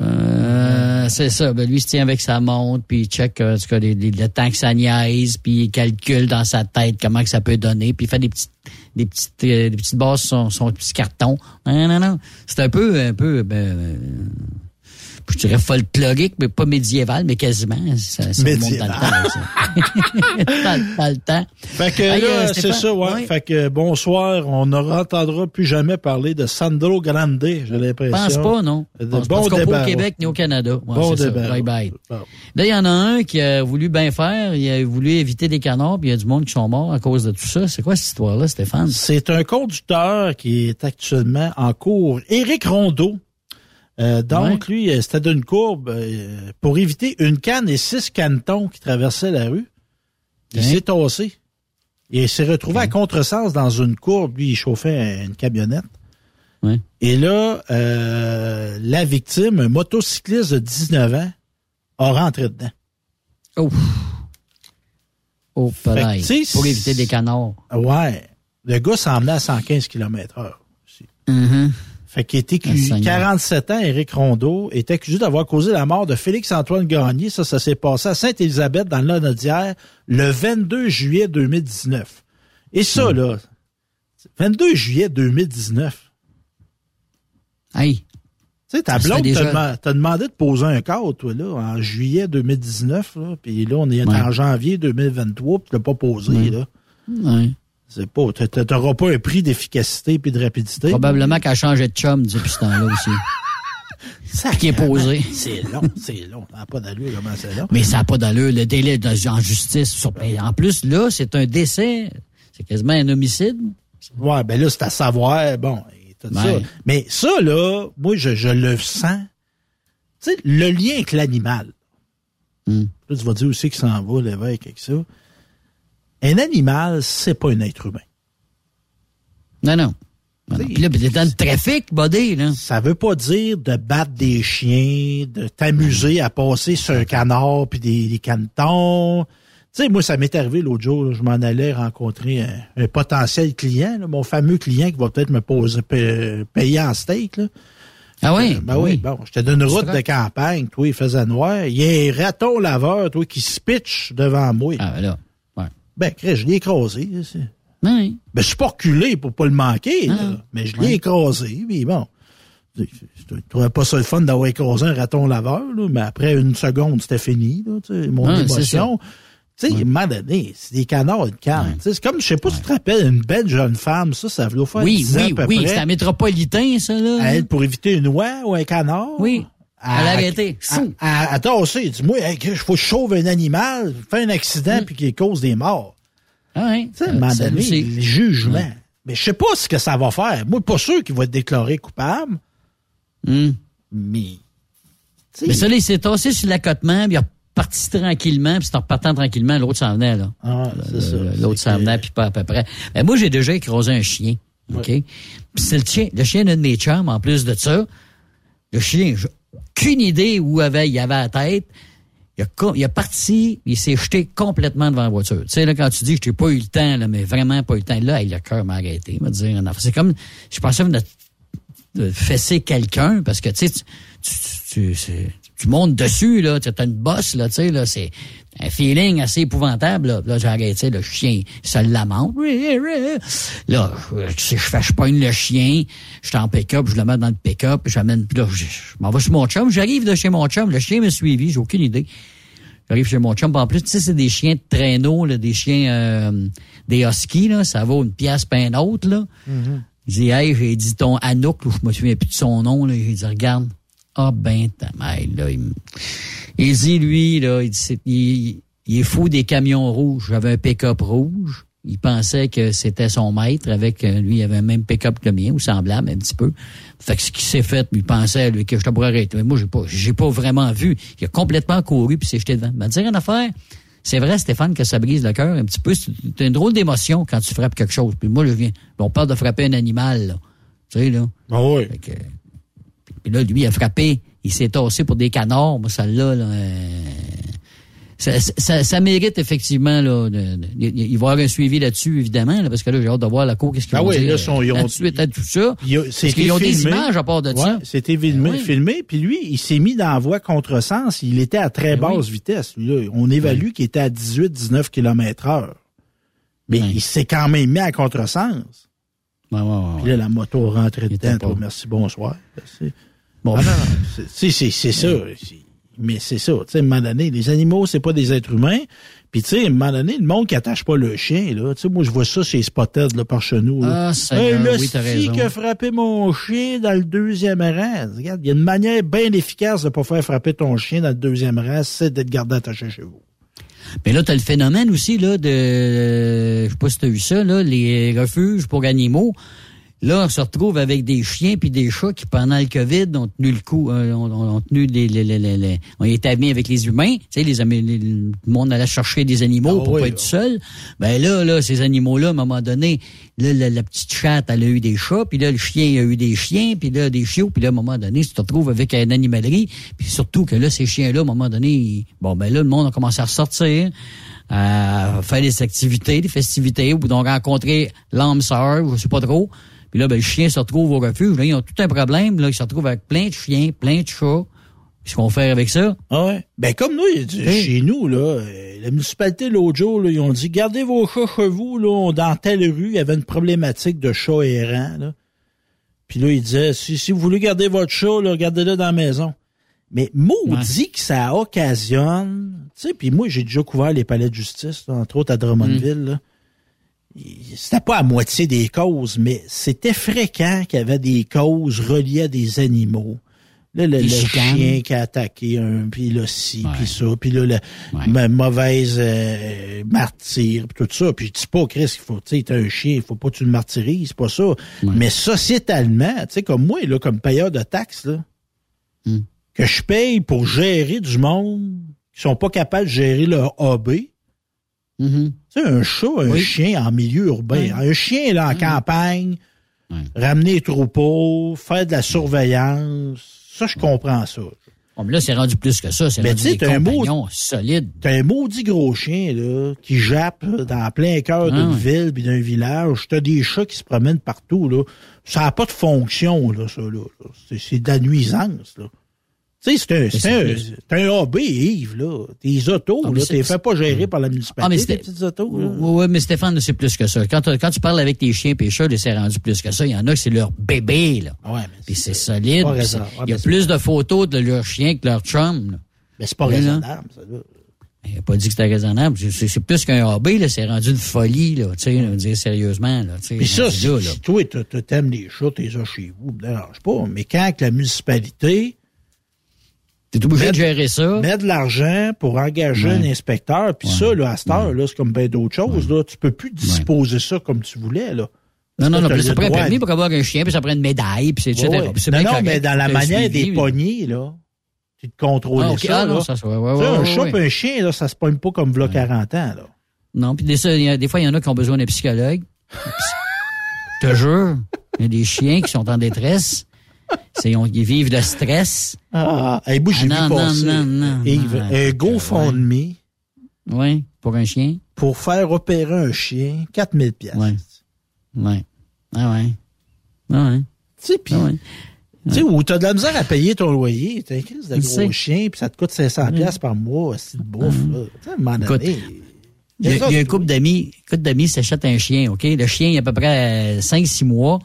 Euh, c'est ça. Ben, lui, il se tient avec sa montre, puis il check euh, en tout cas, les- les- le temps que ça niaise, puis il calcule dans sa tête comment que ça peut donner, puis il fait des petites des petites euh, des petites bases sur son, son petit carton. Non, non, non. C'est un peu un peu ben, euh, je dirais folklorique, mais pas médiéval, mais quasiment. Ça, ça remonte dans le temps. ça. dans, dans le temps. Fait que Hey, là, euh, c'est ça, ouais. ouais. Fait que bonsoir, on ne entendra plus jamais parler de Sandro Grande, j'ai l'impression. Je pense pas, non. De Je pense bon pas débat. au Québec ni au Canada. Ouais, Bon ça. débat. Bye bye. Bon. Là, il y en a un qui a voulu bien faire. Il a voulu éviter des canards, puis il y a du monde qui sont morts à cause de tout ça. C'est quoi cette histoire-là, Stéphane? C'est un conducteur qui est actuellement en cours. Éric Rondeau. Euh, donc, lui, euh, c'était d'une courbe euh, pour éviter une canne et six canetons qui traversaient la rue. Il Hein? s'est tassé. Et il s'est retrouvé à contresens dans une courbe. Lui, il chauffait une camionnette. Ouais. Et là, euh, la victime, un motocycliste de 19 ans, a rentré dedans. Oh. Oh, que, Pour éviter des canards. Ouais. Le gars s'emmenait à 115 km heure. Mhm. Fait qu'il était Ah, Seigneur. 47 ans, Éric Rondeau, est accusé d'avoir causé la mort de Félix-Antoine Gagné. Ça, ça s'est passé à Sainte-Élisabeth, dans le Lanaudière, le 22 juillet 2019. Et Hmm. ça, là, 22 juillet 2019. Hey. Tu sais, ta blonde déjà. t'a dema- t'a demandé de poser un cadre, toi, là, en juillet 2019, là, puis là, on est Ouais. en janvier 2023, puis tu l'as pas posé, Ouais. là. Ouais. C'est pas, t'a- t'a- t'auras pas un prix d'efficacité puis de rapidité. Probablement qu'elle a changé de chum depuis ce temps-là aussi. Ça, qui est posé. C'est long, c'est long. Ça n'a pas d'allure comment c'est long? Mais ça n'a pas d'allure. Le délai de- en justice. sur- en plus, là, c'est un décès. C'est quasiment un homicide. Ouais, ben là, c'est à savoir, bon, et tout ça. Mais ça, là, moi, je, je le sens. Tu sais, le lien avec l'animal. Hmm. Là, tu vas dire aussi qu'il s'en va, l'évêque, avec ça. Un animal, c'est pas un être humain. Non, non. Puis là, t'es dans le trafic, buddy, là. Ça veut pas dire de battre des chiens, de t'amuser à passer sur un canard puis des, des canetons. Tu sais, moi, ça m'est arrivé l'autre jour, là, je m'en allais rencontrer un, un potentiel client, là, mon fameux client qui va peut-être me poser, pa- payer en steak. Là. Ah oui? Ben oui, bon, j'étais d'une route de campagne, toi, il faisait noir. Il y a un raton laveur, toi, qui se pitch devant moi. Ah, ben là. Ouais. Ben, je l'ai écrasé. Oui. Ben, je suis pas reculé pour pas le manquer, là, Ah. mais je l'ai Ouais. écrasé, puis bon. Je trouvais pas ça le fun d'avoir écrasé un raton laveur, là, mais après une seconde, c'était fini, là, mon Ouais, émotion. Tu sais, moment donné, c'est des canards une canne. Tu sais, C'est comme, je sais pas si tu te rappelles, une belle jeune femme, ça, ça veut faire Oui, 10 ans oui, à peu oui. C'est un métropolitain, ça, là. Elle, pour éviter une oie ou un canard? Oui. Elle a arrêté. À, à, à tasser. Dis-moi, hey, il faut que je sauve un animal, fait un accident, puis qu'il cause des morts. Ah, ouais. Tu sais, à un moment donné, c'est- le jugement. Mais je sais pas ce que ça va faire. Moi, pas sûr qu'il va être déclaré coupable, Hmm. mais. Mais ça, là, il s'est tassé sur l'accotement, puis il est reparti tranquillement, puis c'est en repartant tranquillement, l'autre s'en venait, là. ah, c'est ça. L'autre s'en venait, puis pas à peu près. Ben, moi, j'ai déjà écrasé un chien. OK? Puis c'est le chien, le chien de mes chums, en plus de ça. Le chien, j'ai aucune idée où avait, il avait la tête. Il a, parti, il s'est jeté complètement devant la voiture. Tu sais, là, quand tu dis que j'ai pas eu le temps, là, mais vraiment pas eu le temps, là, le cœur m'a arrêté. M'a dit, c'est comme, je pensais de, de fesser quelqu'un, parce que, tu sais, tu, tu, tu, tu montes dessus, là, tu as une bosse, là, tu sais, là, c'est un feeling assez épouvantable, là. Là, j'ai arrêté, le chien, ça lamente. Là, je, je je pogne le chien, je suis en pick-up, je le mets dans le pick-up, j'amène, là, je, je m'en vais chez mon chum, j'arrive de chez mon chum, le chien m'a suivi, j'ai aucune idée. J'arrive chez mon chum, en plus, tu sais, c'est des chiens de traîneau, là, des chiens, euh, des huskies, là, ça vaut une pièce pas une autre, là. Il dit, hey, j'ai dit ton Anouk, là, je me souviens plus de son nom, là. J'ai dit, regarde. Ah, ben, ta là. Il, il dit, lui, là, il, dit, il, il est fou des camions rouges. J'avais un pick-up rouge. Il pensait que c'était son maître avec, euh, lui, il avait un même pick-up que le mien, ou semblable, un petit peu. Fait que ce qui s'est fait, lui, il pensait, lui, que je te pourrais arrêter. Mais moi, j'ai pas, j'ai pas vraiment vu. Il a complètement couru puis s'est jeté devant. Mais dire une affaire, c'est vrai, Stéphane, que ça brise le cœur un petit peu. C'est c'est une drôle d'émotion quand tu frappes quelque chose. Puis moi, je viens, on parle de frapper un animal, là. Tu sais, là. Ah oui. Fait que- puis là, lui, il a frappé. Il s'est tassé pour des canards. Moi, celle-là, là, euh, ça, ça, ça mérite effectivement là, de- de- il va y avoir un suivi là-dessus évidemment, là, parce que là j'ai hâte de voir la cour qu'est-ce qu'ils Ah oui, là, sont- ils ont- euh, suite à tout ça. Parce qu'ils ont des images à part de Ouais, ça. C'était filmé, oui. filmé, puis lui, il s'est mis dans la voie contresens. Il était à très Ben basse oui. vitesse. Là. On évalue qu'il était à 18-19 km heure. Mais il s'est quand même mis à contresens. Puis là, la moto rentrait dedans. merci, bonsoir. C'est- Bon. Ah non, c'est- c'est c'est- c'est ça. C'est- Mais c'est ça. Tu sais, à un moment donné, les animaux, c'est pas des êtres humains. Puis, tu sais, à un moment donné, le monde qui attache pas le chien, là. Tu sais, moi, je vois ça chez Spotted, là, par chez nous. là. Ah, Seigneur, le oui, t'as raison. qui a frappé mon chien dans le deuxième rang. Regarde, il y a une manière bien efficace de pas faire frapper ton chien dans le deuxième rang, c'est d'être gardé attaché chez vous. Mais là, tu as le phénomène aussi là de je sais pas si tu as vu ça, là, les refuges pour animaux. Là, on se retrouve avec des chiens puis des chats qui, pendant le COVID, ont tenu le coup, euh, ont, ont- tenu les, les, les, les, les- ont été amis avec les humains. Tu sais, les, les- le monde allait chercher des animaux Ah pour oui, pas être seul. Ben là, là, ces animaux-là, à un moment donné, là, la, la petite chatte, elle a eu des chats, puis là, le chien, il a eu des chiens, puis là, des chiots, puis là, à un moment donné, tu te retrouves avec une animalerie, puis surtout que là, ces chiens-là, à un moment donné, ils- bon, ben là, le monde a commencé à ressortir, à faire des activités, des festivités, ou donc rencontrer l'âme sœur, je sais pas trop. Puis là, ben, le chien se retrouve au refuge. Là, ils ont tout un problème. Là, ils se retrouvent avec plein de chiens, plein de chats. Qu'est-ce qu'on fait avec ça? Ah ouais. Ben, comme nous, dit, chez nous, là, euh, la municipalité, l'autre jour, là, ils ont dit, gardez vos chats chez vous, là, dans telle rue, il y avait une problématique de chats errants, là. Puis là, il disait, si, si vous voulez garder votre chat, là, gardez-le dans la maison. Mais maudit que ça occasionne, tu sais, puis moi, j'ai déjà couvert les palais de justice, là, entre autres à Drummondville, là. C'était pas à moitié des causes, mais c'était fréquent qu'il y avait des causes reliées à des animaux. Là, le, le chien qui a attaqué un, puis là, ci, puis ça, puis là, la ma- mauvaise euh, martyr, puis tout ça. Puis je dis pas, Chris, qu'il faut, tu sais, un chien, il faut pas que tu le martyrises, c'est pas ça. Mais sociétalement, tu sais, comme moi, là, comme payeur de taxes, là, Hmm. que je paye pour gérer du monde qui sont pas capables de gérer leur AB. Mm-hmm. Tu sais, un chat, un Oui. chien en milieu urbain. Un chien, là, en campagne, ramener les troupeaux, faire de la surveillance, ça, je comprends ça. Bon, mais là, c'est rendu plus que ça. C'est rendu des un solides. T'as un maudit gros chien, là, qui jappe là, dans plein cœur Ah d'une ville puis d'un village. T'as des chats qui se promènent partout, là. Ça n'a pas de fonction, là, ça, là. C'est, c'est de la nuisance, là. Tu sais, c'est un, c'est un, un AB, Yves, là. Tes autos, Ah, mais là, t'es fait pas gérer par la Ah, mais municipalité, c'était- tes petites autos, là. Oui, oui, mais Stéphane, c'est plus que ça. Quand, tu- quand tu parles avec tes chiens là, c'est rendu plus que ça. Il y en a que c'est leur bébé, là. Ouais, mais Puis c'est solide. pas Ouais, Il y a mais plus de photos de leur chien que leur chum, là. Mais c'est pas Oui, là. raisonnable, ça, là. Il n'a pas dit que c'était raisonnable. C'est- plus qu'un hobby, là. C'est rendu une folie, là. Tu sais, dire sérieusement, là. Puis ça, si, là, toi, t'aimes les chats, t'es ça chez vous, me dérange pas. Mais quand la municipalité T'es obligé de gérer ça. met de l'argent pour engager Ouais. un inspecteur, puis ça, là, à cette heure, là, c'est comme bien d'autres choses, là. Tu peux plus disposer ça comme tu voulais, là. Non, non, non. Ça prend un permis pour avoir un chien, puis ça prend une médaille, puis c'est etc. Ouais, ouais. Puis Non, non, correct. mais dans la manière suivi, des poignées, là, tu te contrôles Ah, ça, Ah, non, là. ça, ça, ouais, ouais, Tu sais, ouais, un ouais, chat ouais. et un chien, là, ça se pogne pas comme v'là 40 ans, là. Non, puis des, des fois, il y en a qui ont besoin d'un psychologue. Je te jure, il y a des chiens qui sont en détresse. C'est, on- ils vivent de stress. Ah, hey, moi, j'ai Ah, vu non, passer, non, non, non, Yves, un GoFundMe Oui, pour un chien. pour faire opérer un chien, 4000 pièces. Ouais. Ouais. Ah ouais. Ah ouais. Tu sais, puis, Ah ouais. tu sais, où t'as de la misère à payer ton loyer, t'as un crise de gros chien, puis ça te coûte 500 pièces par mois, c'est de bouffe, là. Tu sais, Il y a, il y a un couple d'amis, un couple d'amis s'achète un chien, OK? Le chien, il a à peu près 5-6 mois.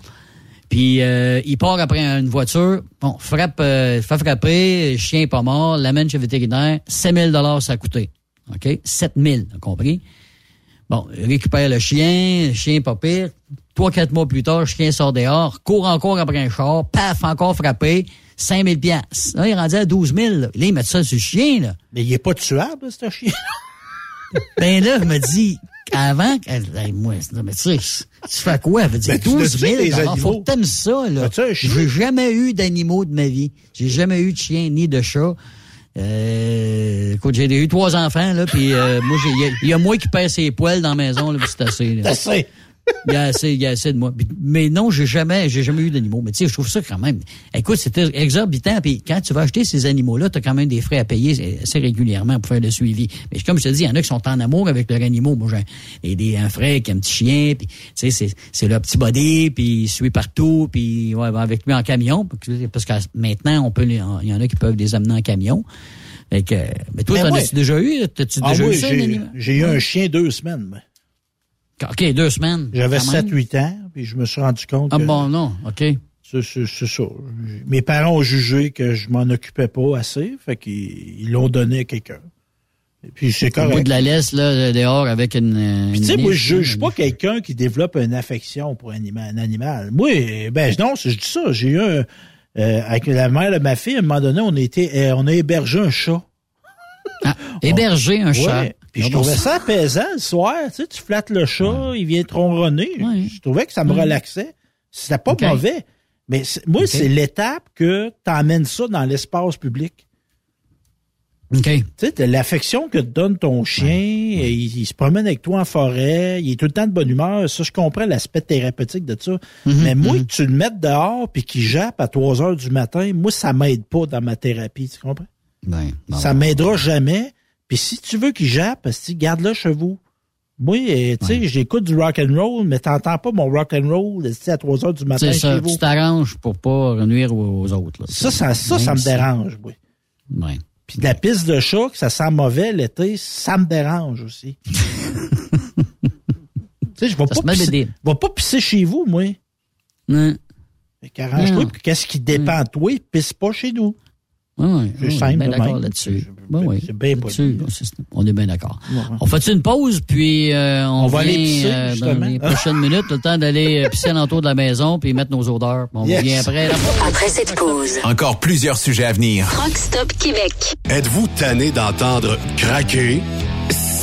Puis euh, il part après une voiture, bon, frappe, euh, fait frapper, le chien est pas mort, l'amène chez le vétérinaire, 7 000 ça a coûté. OK? 7 000, t'as compris? Bon, il récupère le chien, le chien pas pire. Trois, quatre mois plus tard, le chien sort dehors, court encore après un char, paf, encore frappé, 5 000 piastres. Là, il est rendu à 12 000. Là, Là, ils mettent ça sur le chien, là. mais il est pas tuable, ce chien. Ben là, je me dis, avant, elle, hey, moi, non, mais tu sais, tu fais quoi? Elle veut dire Ben, tu 12 l'as-tu 000 des dollars. Faut que t'aimes ça, là. Chien? J'ai jamais eu d'animaux de ma vie. J'ai jamais eu de chien ni de chat. Euh, écoute, j'ai eu trois enfants, là, puis euh, moi, il y y, a moi qui perds ses poils dans la maison, là, c'est assez, là. Il y a assez, il y a assez de moi. Mais non, j'ai jamais, j'ai jamais eu d'animaux. Mais tu sais, je trouve ça quand même. Écoute, c'était exorbitant. Puis quand tu vas acheter ces animaux-là, tu as quand même des frais à payer assez régulièrement pour faire le suivi. Mais comme je te dis, il y en a qui sont en amour avec leurs animaux. Moi, j'ai et des, un frère qui a un petit chien. Puis tu sais, c'est, c'est leur petit body. Puis il suit partout. Puis ouais, va avec lui en camion. Parce que maintenant, on peut, il y en a qui peuvent les amener en camion. Fait que, mais toi, Mais t'en as-tu déjà eu? T'as-tu Ah déjà oui, eu ça, un j'ai animal? j'ai eu un chien deux semaines. OK, deux semaines. J'avais quand même. 7-8 ans, puis je me suis rendu compte Ah que bon, non, OK. c'est ça. Mes parents ont jugé que je m'en occupais pas assez, fait qu'ils ils l'ont donné à quelqu'un. Et puis c'est Au bout correct. de la laisse, là, dehors, avec une... euh, Puis une tu sais, moi, je juge pas quelqu'un qui développe une affection pour un anima- un animal. Moi, ben non, je dis ça. J'ai eu un, euh, avec la mère de ma fille, à un moment donné, on a été, euh, on a hébergé un chat. Héberger un chat. Ouais. Puis je trouvais ça- apaisant le soir. Tu sais, tu flattes le chat, il vient ronronner. Je trouvais que ça me Ouais. relaxait. C'était pas mauvais. Mais moi, c'est l'étape que tu emmènes ça dans l'espace public. OK. Tu sais, t'as l'affection que te donne ton chien, il, il se promène avec toi en forêt, il est tout le temps de bonne humeur. Ça, je comprends l'aspect thérapeutique de ça. Mhm, Mais moi, que tu le mettes dehors puis qu'il jappe à 3 heures du matin, moi, ça m'aide pas dans ma thérapie, tu comprends? Ben, bon. ça m'aidera jamais. Puis si tu veux qu'il jappe, si, garde-le chez vous. Moi, euh, tu sais, j'écoute du rock and roll, mais t'entends pas mon rock and roll à 3 heures du matin C'est chez ça, vous. tu t'arranges pour pas nuire aux, autres. Là. Ça, ça, ça, ça me dérange, oui. Ouais. Puis de la piste de chat, que ça sent mauvais l'été, ça me dérange aussi. tu sais, je vais pas, pisser, je pas pisser chez vous, moi. Ouais. Fait qu'arrange-toi, Non. qu'est-ce qui dépend de toi, pisse pas chez nous. Ouais, ouais, C'est ouais, simple d'accord là-dessus. Ben oui, c'est bien c'est- on est bien d'accord. Ouais. On fait une pause, puis euh, on, On va vient, aller pisser, euh, dans les prochaines minutes, le temps d'aller euh, pisser alentour de la maison, puis mettre nos odeurs. On Yes. revient après. là. Après cette pause, Encore plusieurs sujets à venir. Rock Stop Québec. Êtes-vous tanné d'entendre craquer,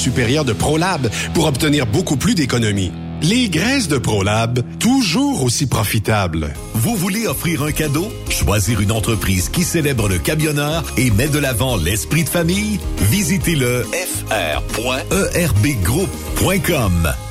supérieure de ProLab pour obtenir beaucoup plus d'économies. Les graisses de ProLab, toujours aussi profitables. Vous voulez offrir un cadeau? Choisir une entreprise qui célèbre le camionneur et met de l'avant l'esprit de famille? Visitez le fr.erbgroup.com.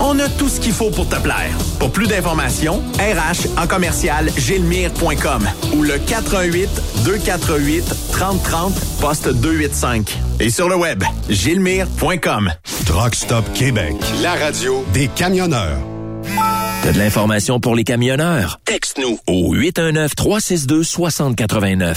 On a tout ce qu'il faut pour te plaire. Pour plus d'informations, RH en commercial gilmire.com ou le 418 248 3030 poste 285. Et sur le web, gilmire.com. Truck Stop Québec, la radio des camionneurs. T'as de l'information pour les camionneurs? Texte-nous au 819-362-6089.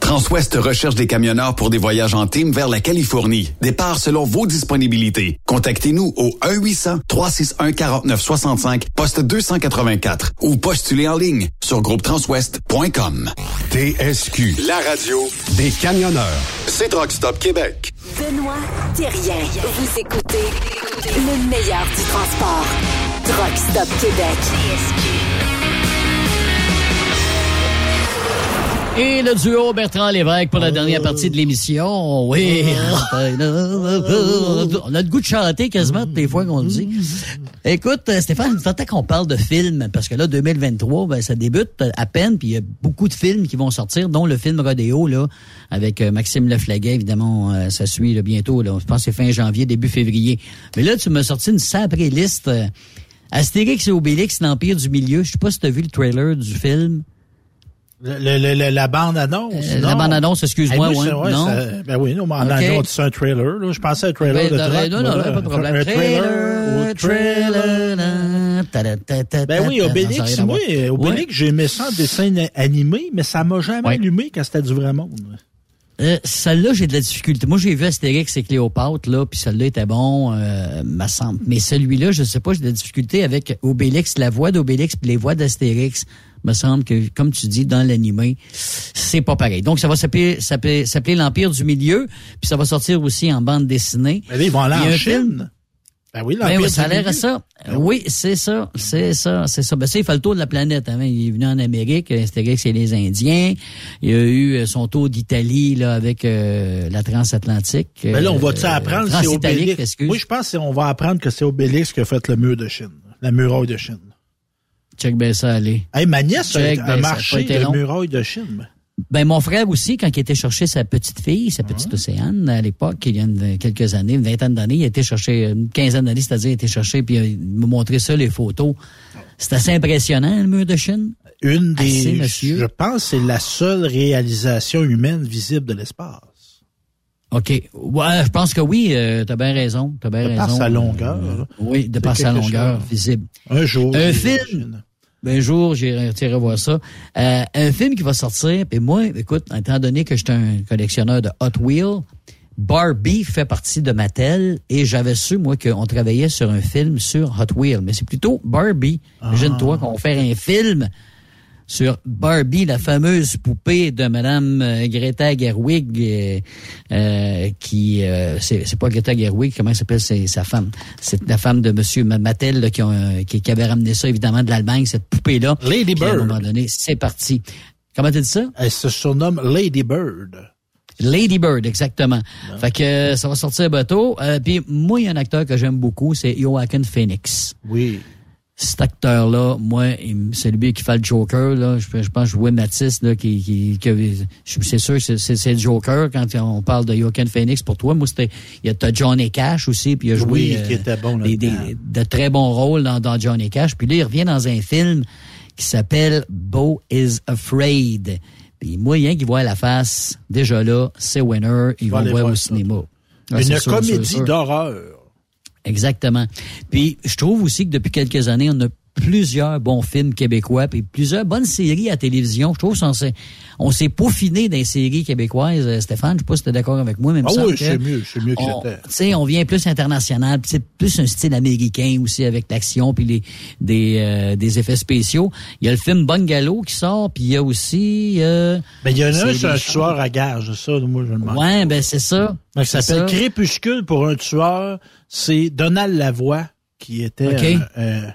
Transwest recherche des camionneurs pour des voyages en team vers la Californie. Départ selon vos disponibilités. Contactez-nous au 1-800-361-4965, poste 284 ou postulez en ligne sur groupetranswest.com. TSQ, la radio des camionneurs. C'est Truck Stop Québec. Benoît Thérien. Vous écoutez le meilleur du transport. Truck Stop Québec. Et le duo Bertrand Lévesque pour la dernière partie de l'émission. Oui. On a le goût de chanter quasiment les fois qu'on le dit. Écoute, euh, Stéphane, il qu'on parle de films, parce que là, 2023, ben, ça débute à peine, puis il y a beaucoup de films qui vont sortir, dont le film Rodéo, là, avec euh, Maxime Leflaguet, évidemment, euh, ça suit là, bientôt, là, je pense que c'est fin janvier, début février. Mais là, tu m'as sorti une sacrée liste. Astérix et Obélix, l'Empire du Milieu. Je sais pas si tu as vu le trailer du film. Le- le- le- la bande-annonce. Euh, non? la bande-annonce, excuse-moi, moi, ouais, non? ça- ben oui, non, mais en Ok. anglais, on dit ça un trailer. Là. Je pensais à un trailer Ben, de truck. non, non, moi, pas de problème. Un trailer. Ben oui, Obélix, moi. Obélix, j'ai aimé ça en dessin animé, mais ça m'a jamais allumé quand c'était du vrai monde. Euh, celle-là, j'ai de la difficulté. Moi, j'ai vu Astérix et Cléopâtre, là, puis celle-là était bon, euh, me semble. Mais celui-là, je sais pas, j'ai de la difficulté avec Obélix, la voix d'Obélix puis les voix d'Astérix. Me semble que, comme tu dis, dans l'animé, c'est pas pareil. Donc, ça va s'appeler, s'appeler, s'appeler l'Empire du Milieu, puis ça va sortir aussi en bande dessinée. Mais ils vont aller Il y a en un film- Ben oui, Ben oui, ça a l'air à ça. Oui, c'est ça, c'est ça, c'est ça. Ben ça, il fait le tour de la planète. Hein. Il est venu en Amérique, Astérix et les Indiens. Il a eu euh, son tour d'Italie là avec euh, la transatlantique. Mais là, on va-tu euh, apprendre que c'est Obélix? Oui, je pense qu'on va apprendre que c'est Obélix qui a fait le mur de Chine. La muraille de Chine. Check bien ça, allez. Hey, ma nièce Check, a ben, a marché long. muraille de Chine. Ben mon frère aussi, quand il était chercher sa petite fille, sa petite Océane, à l'époque, il y a une- quelques années, une vingtaine d'années, il a été chercher, une quinzaine d'années, c'est-à-dire, il a été chercher, puis il m'a montré ça, les photos. C'est assez impressionnant, le mur de Chine. Une Assez, des, monsieur. je pense, que c'est la seule réalisation humaine visible de l'espace. OK. Ouais, je pense que oui, euh, t'as bien raison. T'as bien De raison. par sa longueur, Euh, là. oui, de par sa longueur chose. visible. Un jour. Un film. Ben, un jour, j'irai voir ça. Euh, un film qui va sortir, puis moi, écoute, étant donné que j'étais un collectionneur de Hot Wheels, Barbie fait partie de Mattel et j'avais su, moi, qu'on travaillait sur un film sur Hot Wheels. Mais c'est plutôt Barbie. Imagine-toi qu'on va faire un film sur Barbie, la fameuse poupée de Madame euh, Greta Gerwig, euh, euh, qui euh, c'est pas Greta Gerwig, comment elle s'appelle, c'est sa femme. C'est la femme de Monsieur Ma- Mattel là, qui, ont, qui, qui avait ramené ça évidemment de l'Allemagne, cette poupée là. Lady Puis, À un Bird. moment donné, c'est parti. Comment tu dit ça? Elle se surnomme Lady Bird. Lady Bird, exactement. Fait que ça va sortir bientôt. Euh, Puis moi, il y a un acteur que j'aime beaucoup, c'est Joaquin Phoenix. Oui. Cet acteur-là, moi, c'est lui qui fait le Joker, là. Je, je pense jouer Matisse, là, qui, qui, qui- je- c'est sûr que c'est- le Joker quand on parle de Joaquin Phoenix. Pour toi, moi, c'était, il y a Johnny Cash aussi, puis il a joué Oui, euh, qui était bon des, des- de très bons rôles dans, dans Johnny Cash. Puis là, il revient dans un film qui s'appelle Beau is Afraid. Puis moyen qui voit la face, déjà là, c'est winner, ils va vont voir au cinéma. Une comédie d'horreur. Exactement. Puis je trouve aussi que depuis quelques années, on a plusieurs bons films québécois puis plusieurs bonnes séries à télévision. Je trouve qu'on s'est on s'est peaufiné dans les séries québécoises. Euh, Stéphane, je sais pas si tu es d'accord avec moi, mais il me Ah oui, c'est mieux, c'est mieux que c'était. Tu sais, on vient plus international, c'est plus un style américain aussi avec l'action puis les des euh, des effets spéciaux. Il y a le film Bungalow qui sort, puis il y a aussi euh, Ben, il y en a un, c'est c'est un tueur à gage, ça, moi, je le demande. Ouais, ben c'est ça. Donc, ça C'est s'appelle ça. Crépuscule pour un tueur. C'est Donald Lavoie qui était OK. un,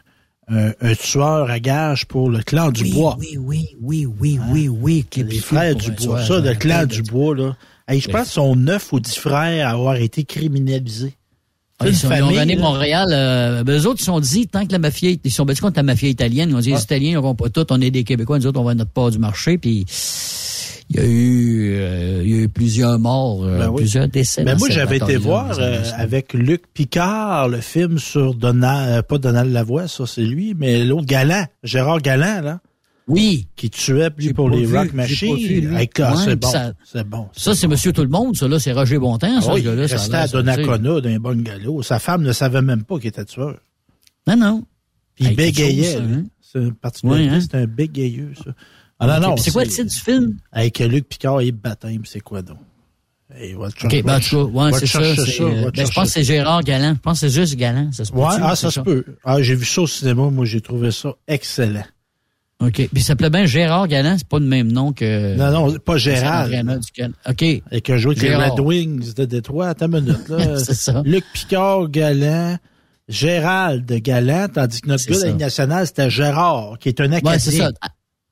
un- tueur à gage pour le clan du Oui, bois. oui, oui, oui, oui, oui, oui. Les frères du bois. Ça, je le clan du de- bois, là. Hey, je pense qu'ils sont neuf ou dix frères à avoir été criminalisés. Ah, ils, ont là. Montréal. Euh, ben, eux autres, ils sont dit, tant que la mafia, ils sont battus contre la mafia italienne. Ils ont dit, les Italiens n'auront pas tout, on est des Québécois, nous autres, on va à notre part du marché. Puis, il y a eu, euh, il y a eu plusieurs morts, euh, Ben oui. plusieurs décès. Ben dans moi, j'avais été voir euh, 60. avec Luc Picard le film sur Donald, pas Donald Lavoie, ça c'est lui, mais l'autre Galant, Gérard Galant, là. Oui. Qui tuait pour les vu, Rock Machines. Hey, ah, c'est bon, ça- c'est bon. Ça, c'est Monsieur Tout-le-Monde, ça, là, c'est Roger Bontemps, ça, Ah oui, il ça à. Donnacona d'un bungalow. Sa femme ne savait même pas qu'il était tueur. Non, non. Puis il Hey, bégayait. hein? C'est une particularité, Ouais, hein? c'est un bégayeux, ça. Ah non, non. c'est quoi le titre du film? Avec Luc Picard et Baptême, c'est quoi donc? Hey, OK, ben, cas, ouais, c'est ça. c'est, va euh, ben, je pense que c'est Gérard Galland. Je pense que c'est juste Galland. Ça se Ouais, ah, ça se peut. Ah, j'ai vu ça au cinéma, moi, j'ai trouvé ça excellent. OK. Puis il s'appelait bien Gérard Galland, c'est pas le même nom que. Non, non, pas Can- OK. Et qui a joué les Gérard. Red Wings de Détroit. Attends une minute, là. C'est ça. Luc Picard, Galant, Gérald Galant, tandis que notre gars de la ça. Nationale, c'était Gérard, qui est un Acadien. Ouais, c'est ça.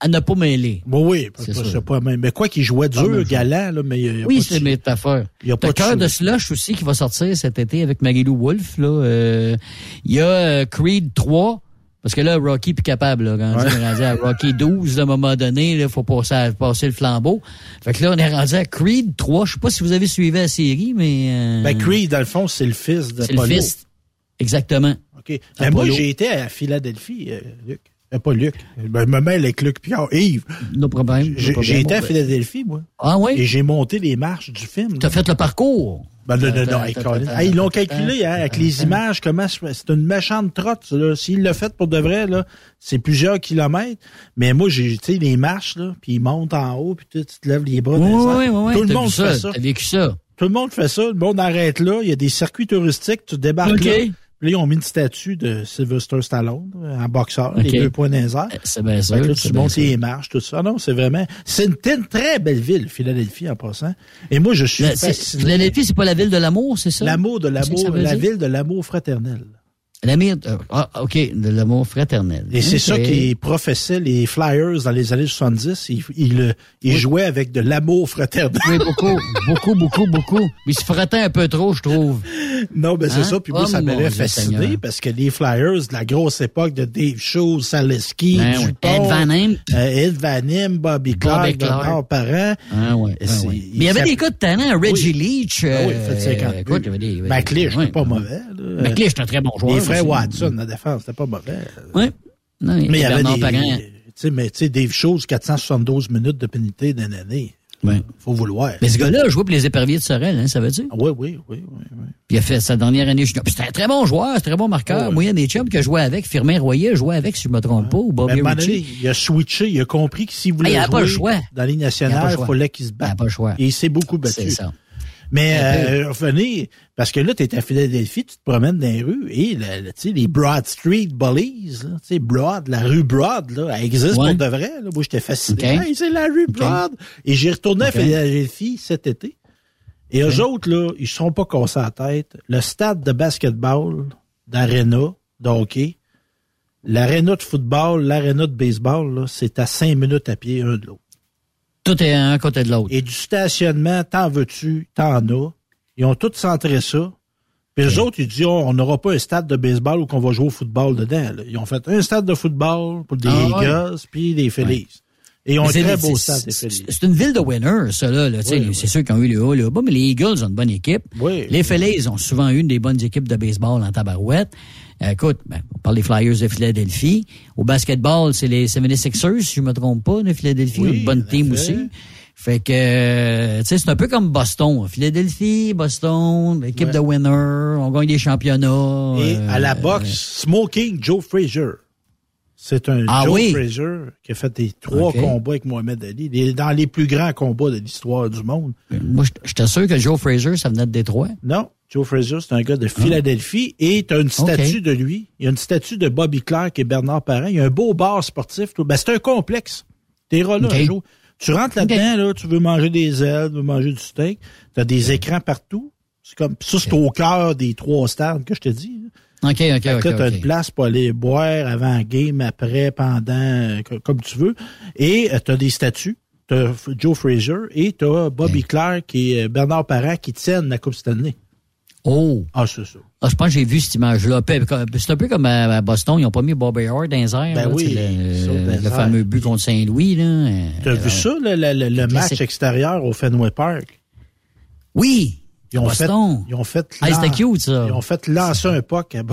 À, ne pas mêler. Oui, C'est pas même. Mais quoi qu'il jouait dur, même galant, là, mais il y a, Oui, c'est une métaphore. Il y a pas de Cœur de Slush aussi qui va sortir cet été avec Marie-Lou Wolfe. Là. Euh, Il y a euh, Creed 3. Parce que là, Rocky est plus capable. Là, quand on est rendu à Rocky 12, à un moment donné, il faut passer, à- passer le flambeau. Fait que là, on est rendu à Creed 3. Je sais pas si vous avez suivi la série, mais... euh, Ben, Creed, dans le fond, c'est le fils de C'est le fils. Exactement. OK. Ben, moi, j'ai été à Philadelphie, euh, Luc. Euh, pas Luc. Ben, me mêle avec Luc Pierre. Yves. No problème. J'ai été à Philadelphie, moi. Ah oui? Et j'ai monté les marches du film. T'as fait le parcours? Ben, non, non, non. Ils l'ont calculé, hein, avec les images, comment c'est une méchante trotte, là. S'il l'a fait pour de vrai, là, c'est plusieurs kilomètres. Mais moi, j'ai, tu sais, les marches, là, puis ils montent en haut, puis tu te lèves les bras. Oui, oui, oui. Tout le monde fait ça. T'as vécu ça. Tout le monde fait ça. Le monde arrête là. Il y a des circuits touristiques. Tu débarques là. Là, ils ont mis une statue de Sylvester Stallone, en boxeur, OK. les deux points dans airs. C'est bien que là, tu montes les marches, tout ça. Non, c'est vraiment... C'est une, une très belle ville, Philadelphie, en passant. Et moi, je suis fasciné. Philadelphie, c'est pas la ville de l'amour, c'est ça? L'amour de ça ça l'amour, la dire? ville de l'amour fraternel. L'amour, euh, ah, OK, de l'amour fraternel. Et c'est ça qui professait les Flyers dans les années 70. Ils, ils, euh, ils jouaient avec de l'amour fraternel. Oui, beaucoup, beaucoup, beaucoup, beaucoup. Mais il se frottait un peu trop, je trouve. Non, ben c'est Hein? ça. Puis moi, Oh, ça m'avait fasciné Seigneur. parce que les Flyers de la grosse époque de Dave Shaw, Saleski, Ben oui. Ed Van Hemp. euh, Ed Van Hemp, Bobby Clark, Bobby Clark. Bernard Parent. Ah ouais, ah ouais. Mais il y avait des gars de talent, Reggie Leach. Ah oui, euh, il fait 50 écoute, buts. il y avait des- McLeish, ouais. c'était pas mauvais. McLeish, c'est un très bon joueur. Aussi. Watson, la défense, c'était pas mauvais. Oui. Non, Mais il y avait des... Parent. Tu sais, mais tu sais, Dave Shaw, 472 minutes de pénalité d'une année. Ouais. Faut vouloir. Mais ce gars-là a joué pour les éperviers de Sorel, hein, ça veut dire? Oui, oui, oui, oui. oui. Puis il a fait sa dernière année junior. Puis c'était un très bon joueur, c'est un très bon marqueur. Moi, il y a des chums a joué avec. Firmin Royer a joué avec, si je me trompe pas, ou Bobby Ritchie. il a switché, il a compris que s'il Ah, voulait il jouer pas le choix. dans la Ligue Il nationale, le il fallait qu'il se Il batte. avait pas le choix. Et il s'est beaucoup battu. C'est ça. Mais euh, revenez, parce que là, tu es à Philadelphie, tu te promènes dans les rues et tu sais, les Broad Street Bullies, là, tu sais, Broad, la rue Broad, là, elle existe Ouais. pour de vrai. Là. Moi, j'étais fasciné. Hey, c'est la rue. Broad. Et j'ai retourné à Philadelphie cet été. Et eux autres, là, ils sont pas cassés la tête. Le stade de basketball, d'aréna, de hockey, l'aréna de football, l'aréna de baseball, là, c'est à cinq minutes à pied, un de l'autre. Tout est un côté de l'autre. Et du stationnement, t'en veux-tu, t'en as. Ils ont tous centré ça. Puis les autres, ils disent, oh, on n'aura pas un stade de baseball où qu'on va jouer au football dedans. là. Ils ont fait un stade de football pour des Ah? Eagles puis des Phillies. Et c'est- très beau stade c'est- une ville de winners, ça, là. là, Oui, oui. C'est sûr qu'ils ont eu le haut, le bas, mais les Eagles ont une bonne équipe. Oui. Les Phillies ont souvent eu une des bonnes équipes de baseball en tabarouette. Euh, écoute, ben, on parle des Flyers de Philadelphie. Au basketball, c'est les 76ers, si je me trompe pas, de Philadelphie. Une bonne team effet. aussi. Fait que, euh, tu sais, c'est un peu comme Boston. Philadelphie, Boston, équipe Ouais. de winners, on gagne des championnats. Et euh, à la boxe, Smoking Joe Frazier. C'est un Ah Joe oui? Frazier qui a fait des trois combats avec Mohamed Ali. Dans les plus grands combats de l'histoire du monde. Moi, j'étais sûr que Joe Frazier, ça venait de Détroit. Non, Joe Frazier, c'est un gars de Philadelphie et tu as une statue de lui. Il y a une statue de Bobby Clark et Bernard Parent. Il y a un beau bar sportif. tout. Ben, c'est un complexe. T'es là un jour. Tu rentres là-dedans, là, tu veux manger des ailes, tu veux manger du steak. Tu as des écrans partout. C'est comme ça, c'est au cœur des trois stades que je te dis. là. OK, OK, Fait OK. t'as ok. une place pour aller boire avant le game, après, pendant, euh, co- comme tu veux. Et tu as des statues. T'as F- Joe Frazier et t'as Bobby Clark et euh, Bernard Parent qui tiennent la Coupe Stanley. Oh! Ah, c'est ça. Ah, je pense que j'ai vu cette image-là. C'est un peu comme à Boston, ils ont pas mis Bobby Hart dans les airs. Ben là, oui, tu le, fameux but contre Saint-Louis. là. Euh, T'as euh, vu ça, le, le- match extérieur au Fenway Park? Oui! Ils ont, fait, ils ont fait. Ah, lan- cute, ça. Ils ont fait lancer un puck à,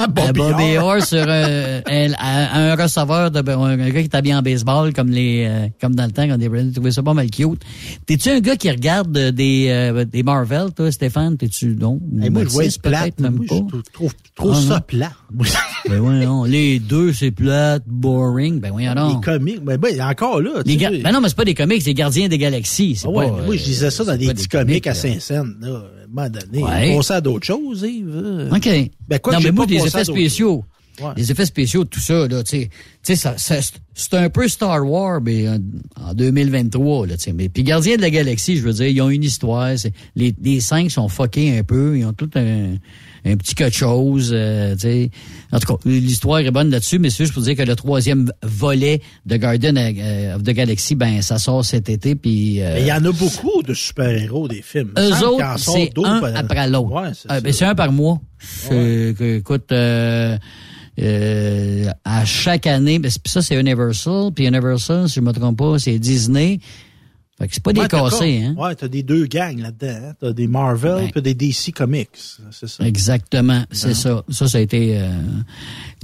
à Euh, Bobby Bobby Orr. Sur euh, un, un receveur de un gars qui est habillé en baseball comme les euh, comme dans le temps quand des trouvais ça pas mal cute. T'es-tu un gars qui regarde euh, des euh, des Marvel toi Stéphane? T'es-tu non Hey, moi, je vois plate. même Moi, je pas? trouve, trouve, trouve Ah, ça non. plat. Ben ouais, non, les deux c'est plate, boring. Ben voyons Les donc. comiques. Ben, ben, encore là. tu Les ga- ben non, mais c'est pas des comics, c'est Gardiens des Galaxies. C'est Ah ouais, pas, moi, je euh, disais ça dans c'est des petits à. Saint-Saëns, là, à un moment donné. Ouais. À d'autres choses, Yves. OK. Ben, quoi non, mais moi, des effets spéciaux. Ouais. Les effets spéciaux, tout ça, là, tu sais, tu sais, ça, ça- c'est un peu Star Wars, mais en, en 2023, là, tu sais. Mais puis Gardiens de la Galaxie, je veux dire, ils ont une histoire. Les, les cinq sont fuckés un peu, ils ont tout un, un petit quelque chose, euh. En tout cas, l'histoire est bonne là-dessus, mais c'est juste pour dire que le troisième volet de Garden euh, of the Galaxy, ben, ça sort cet été, puis. euh, Mais il y en a beaucoup de super-héros des films. Eux autres, c'est un ben, après l'autre. Ouais, c'est Euh, ben, c'est un par mois. C'est que, écoute, euh, euh, à chaque année, ben, ça c'est Universal, puis Universal, si je me trompe pas, c'est Disney. Fait que c'est pas des Ouais, cassés, comme- hein. Ouais, t'as des deux gangs là-dedans. Hein? T'as des Marvel Ben. des DC Comics. C'est ça. Exactement, c'est Non. ça. Ça, ça a été... Euh...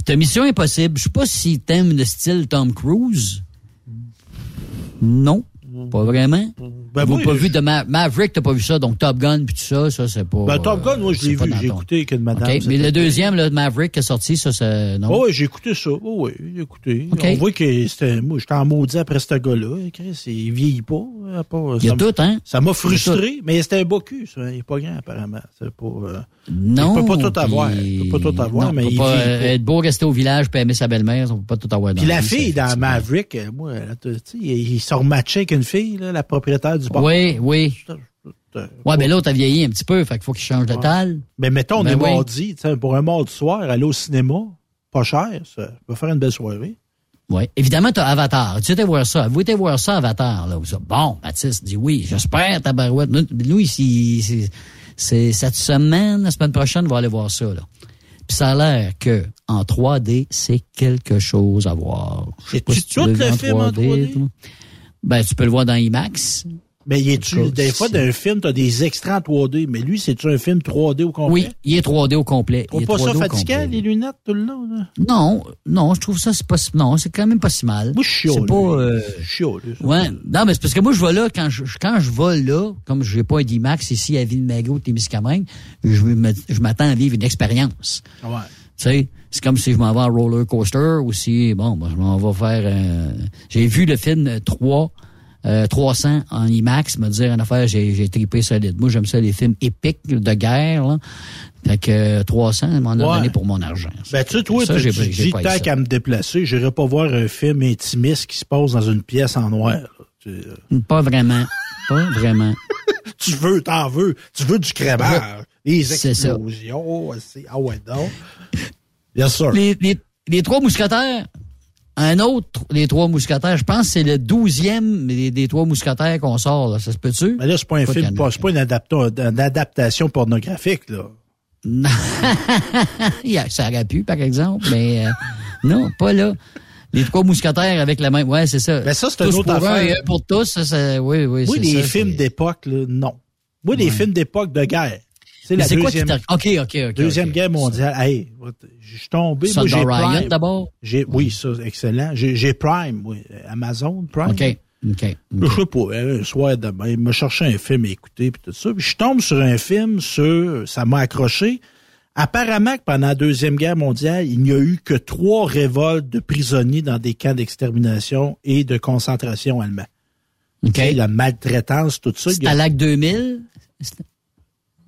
t'as Mission Impossible. Je sais pas si t'aimes le style Tom Cruise. Non, pas vraiment. Ben, Vous moi, pas je- vu de Ma- Maverick, t'as pas vu ça, donc Top Gun puis tout ça, ça c'est pas. Ben, Top Gun, moi, je l'ai vu. J'ai écouté une madame. OK, mais le deuxième, le Maverick qui est sorti, ça c'est. Oh, oui, j'ai écouté ça. Oh, oui, j'ai écouté. OK. On voit que c'était, moi, j'étais en maudit après ce gars-là. Chris, il vieillit pas. hein, pas- Il y a tout, hein? Ça m'a frustré, mais c'était un beau cul, ça. Il est pas grand, apparemment. C'est pas, euh, Non. Il peut pas tout avoir. Il peut pas tout avoir, non, mais peut il pas, vit euh, pas. être beau, rester au village puis aimer sa belle-mère, on peut pas tout avoir Puis la fille dans Maverick, euh, moi, tu sais, il, se rematchait avec une fille, la propriétaire du bar. Oui, oui. Ouais, mais l'autre a vieilli un petit peu, fait qu'il faut qu'il change de taille. Mais mettons, on Ben est oui. mardi, pour un mardi soir, aller au cinéma, pas cher, ça va faire une belle soirée. Oui. Évidemment, t'as Avatar. Tu étais voir ça? Vous étiez voir ça, Avatar, là? Bon, Baptiste dit oui, j'espère, tabarouette. Nous, nous, ici, c'est- cette semaine, la semaine prochaine, on va aller voir ça, là. Puis ça a l'air que en 3D, c'est quelque chose à voir. Je sais pas si tu tout le en film en 3D? toi. Ben, tu peux le voir dans IMAX. Mais y est-tu, des fois, c'est- dans un film, t'as des extras en 3D, mais lui, c'est-tu un film 3D au complet? Oui, il est 3D au complet. Est pas ça 3D au fatigant, les lunettes, tout le long, là? Non, non, je trouve ça, c'est pas, non, c'est quand même pas si mal. Moi, je suis C'est pas, euh, Je suis chaud, lui. Ouais. Non, mais c'est parce que moi, je vais là, quand je, quand je vais là, comme je n'ai pas un D-Max ici à Ville-Magot, Témiscamingue, je, m'attends à vivre une expérience. Ouais. Tu sais, c'est comme si je m'en vais en roller coaster ou si, bon, ben, je m'en vais faire, euh, j'ai vu le film 3, euh, 300 en IMAX, me dire en affaire, j'ai, j'ai tripé solide. Moi, j'aime ça, les films épiques de guerre, là. Fait que euh, 300, ils m'en a Ouais. donné pour mon argent. Ben, tu sais, toi, Ça, tu dis, tant ça. qu'à me déplacer, j'irai pas voir un film intimiste qui se passe dans une pièce en noir. euh, Pas vraiment. Pas vraiment. tu veux, t'en veux. Tu veux du crémage. Les C'est ça. explosions. c'est- Ah ouais, donc. Bien sûr. les, les, les trois mousquetaires, un autre, les trois mousquetaires, je pense que c'est le douzième des, des trois mousquetaires qu'on sort, là. Ça se peut-tu? Mais là, c'est pas un Pas film, c'est pas une, adapta- une adaptation pornographique, là. Non. Ça aurait pu, par exemple, mais euh, non, pas là. Les trois mousquetaires avec la même. Ouais, c'est ça. Ben, ça, c'est Tous autre pour un affaire. et un pour tous. Ça, ça- oui, oui. Des ça, films d'époque, là, non. Des Ouais. films d'époque de guerre. C'est quoi qui deuxième, t'a. OK, OK, OK. deuxième guerre mondiale. Hey, je suis tombé. Moi, j'ai Prime. d'abord? Oui, ça, excellent. J'ai, Prime, oui. Amazon Prime. OK. Je sais pas, un soir demain, il m'a cherché un film à écouter puis tout ça. Puis je tombe sur un film sur, ça m'a accroché. Apparemment que pendant la Deuxième Guerre mondiale, il n'y a eu que trois révoltes de prisonniers dans des camps d'extermination et de concentration allemands. OK. Tu sais, La maltraitance, tout ça. C'est a- à l'AC 2000?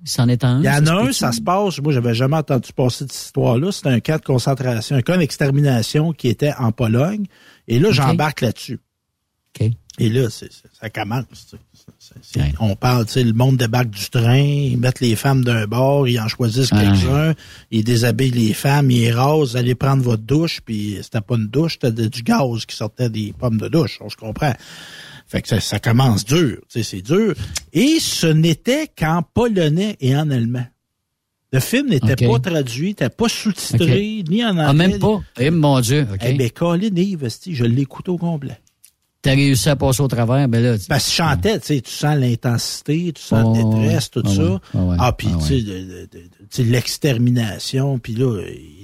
C'en est un? Il y en a un, ça se passe, moi j'avais jamais entendu passer de cette histoire-là, c'était un camp de concentration, un camp d'extermination qui était en Pologne, et là j'embarque là-dessus. OK. Et là, ça commence. tu sais. On parle, tu sais, le monde débarque du train, ils mettent les femmes d'un bord, ils en choisissent quelques-uns, ils déshabillent les femmes, ils rasent, allez prendre votre douche, puis c'était pas une douche, c'était du gaz qui sortait des pommes de douche, on se comprend. Fait que ça, ça commence dur, c'est dur. Et ce n'était qu'en polonais et en allemand. Le film n'était pas traduit, n'était pas sous-titré, ni en anglais. Ah, même pas? Eh, mon Dieu, OK. Eh bien, Colin Yves, je l'écoute au complet. T'as réussi à passer au travers, ben là. Parce que je chantais, tu sais, tu sens l'intensité, tu sens Oh, la détresse, tout ah ça. ah ah, puis ah tu sais, l'extermination, puis là,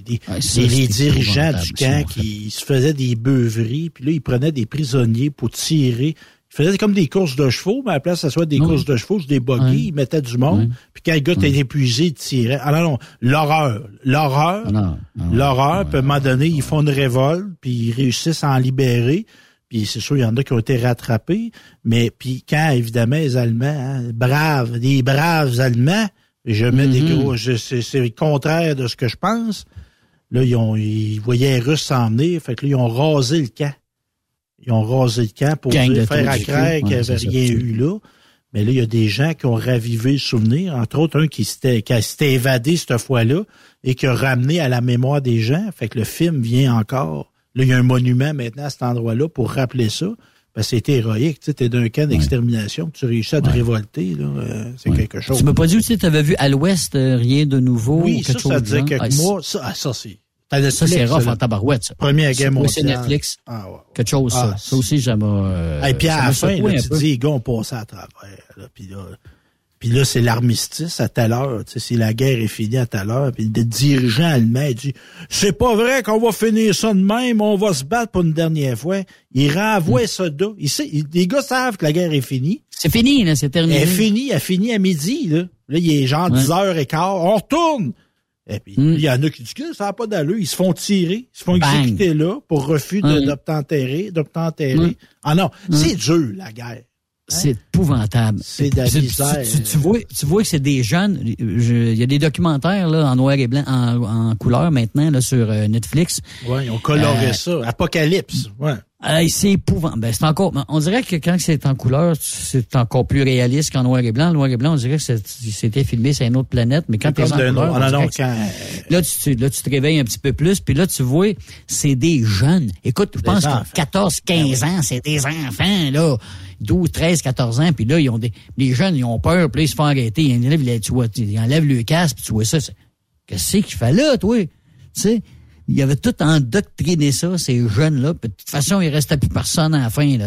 les, c'est les dirigeants du camp qui se faisaient des beuveries, puis là, ils prenaient des prisonniers pour tirer. Ils faisaient comme des courses de chevaux, mais à la place, ça soit des courses de chevaux, c'est des buggy, ils mettaient du monde, puis quand le gars était épuisé, il tirait. Ah non, non, l'horreur. L'horreur, Ah ah l'horreur, puis à un moment donné, ils font une révolte, puis ils réussissent à en libérer. Puis c'est sûr, il y en a qui ont été rattrapés. Mais puis quand, évidemment, les Allemands, hein, braves, des braves Allemands, je mets des Mhm. gros, c'est le contraire de ce que je pense. Là, ils, ont, ils voyaient les Russes s'en venir, fait que là, ils ont rasé le camp. Ils ont rasé le camp pour Gang dire, faire à craindre qu'il n'y avait ça, rien eu là. Mais là, il y a des gens qui ont ravivé le souvenir, entre autres un qui s'était évadé cette fois-là et qui a ramené à la mémoire des gens. Fait que le film vient encore. Là, il y a un monument maintenant à cet endroit-là pour rappeler ça. Que c'était héroïque. Tu sais, t'es d'un camp d'extermination, tu réussis à te Ouais. révolter, là. euh, c'est Ouais. quelque chose. Tu m'as pas dit aussi que tu avais vu à l'ouest euh, rien de nouveau Oui, ou ça, quelque chose ça disait quelques Ah, mois. Ça, ah, ça c'est. T'as Ça, Netflix, c'est rough là. en tabarouette, ça. Première C'est- guerre mondiale. c'est Netflix. Ah, ouais. Quelque chose, ça. Ah, ça aussi, ça m'a... euh, Et puis ça à la fin, là, tu peu. dis, les gars ont passé à travers. Là, puis là, Puis là, c'est l'armistice à telle heure. Tu sais, si la guerre est finie à telle heure, puis le dirigeant allemand dit C'est pas vrai qu'on va finir ça de même, on va se battre pour une dernière fois. Il renvoie les soldats. Il sait, les gars savent que la guerre est finie. C'est fini, là, c'est terminé. Elle est finie, elle finit à midi. Là, là il est genre Ouais. 10h15. On retourne! Et puis, Mm. il y en a qui disent que ça n'a pas d'allure. Ils se font tirer, ils se font Bang. exécuter là pour refus Ouais. d'obtempérer, d'obtempérer. Ouais. Ah non, Ouais. c'est dur, la guerre. C'est épouvantable. C'est de la tu- misère. Tu, tu vois, tu vois que c'est des jeunes. je- Il y a des documentaires là, en noir et blanc, en, en couleur maintenant là, sur euh, Netflix. Ouais, ils ont coloré Euh, ça. Apocalypse. Ouais. Hey, c'est épouvantable. Ben, c'est encore. On dirait que quand c'est en couleur, c'est encore plus réaliste qu'en noir et blanc. Noir et blanc, on dirait que c'était filmé sur une autre planète, mais quand t'es en couleur, on non, non, quand- là, tu, là, tu te réveilles un petit peu plus, puis là, tu vois, c'est des jeunes. Écoute, je pense que 14, 15 ans, c'est des enfants, là. 12, 13, 14 ans, puis là, ils ont des, les jeunes, ils ont peur, puis là, ils se font arrêter. Ils enlèvent, tu vois, ils enlèvent le casque, puis tu vois ça. c'est- Qu'est-ce qu'il là, toi? Tu sais? Il avait tout endoctriné ça, ces jeunes-là. De toute façon, il restait plus personne à la fin. Là,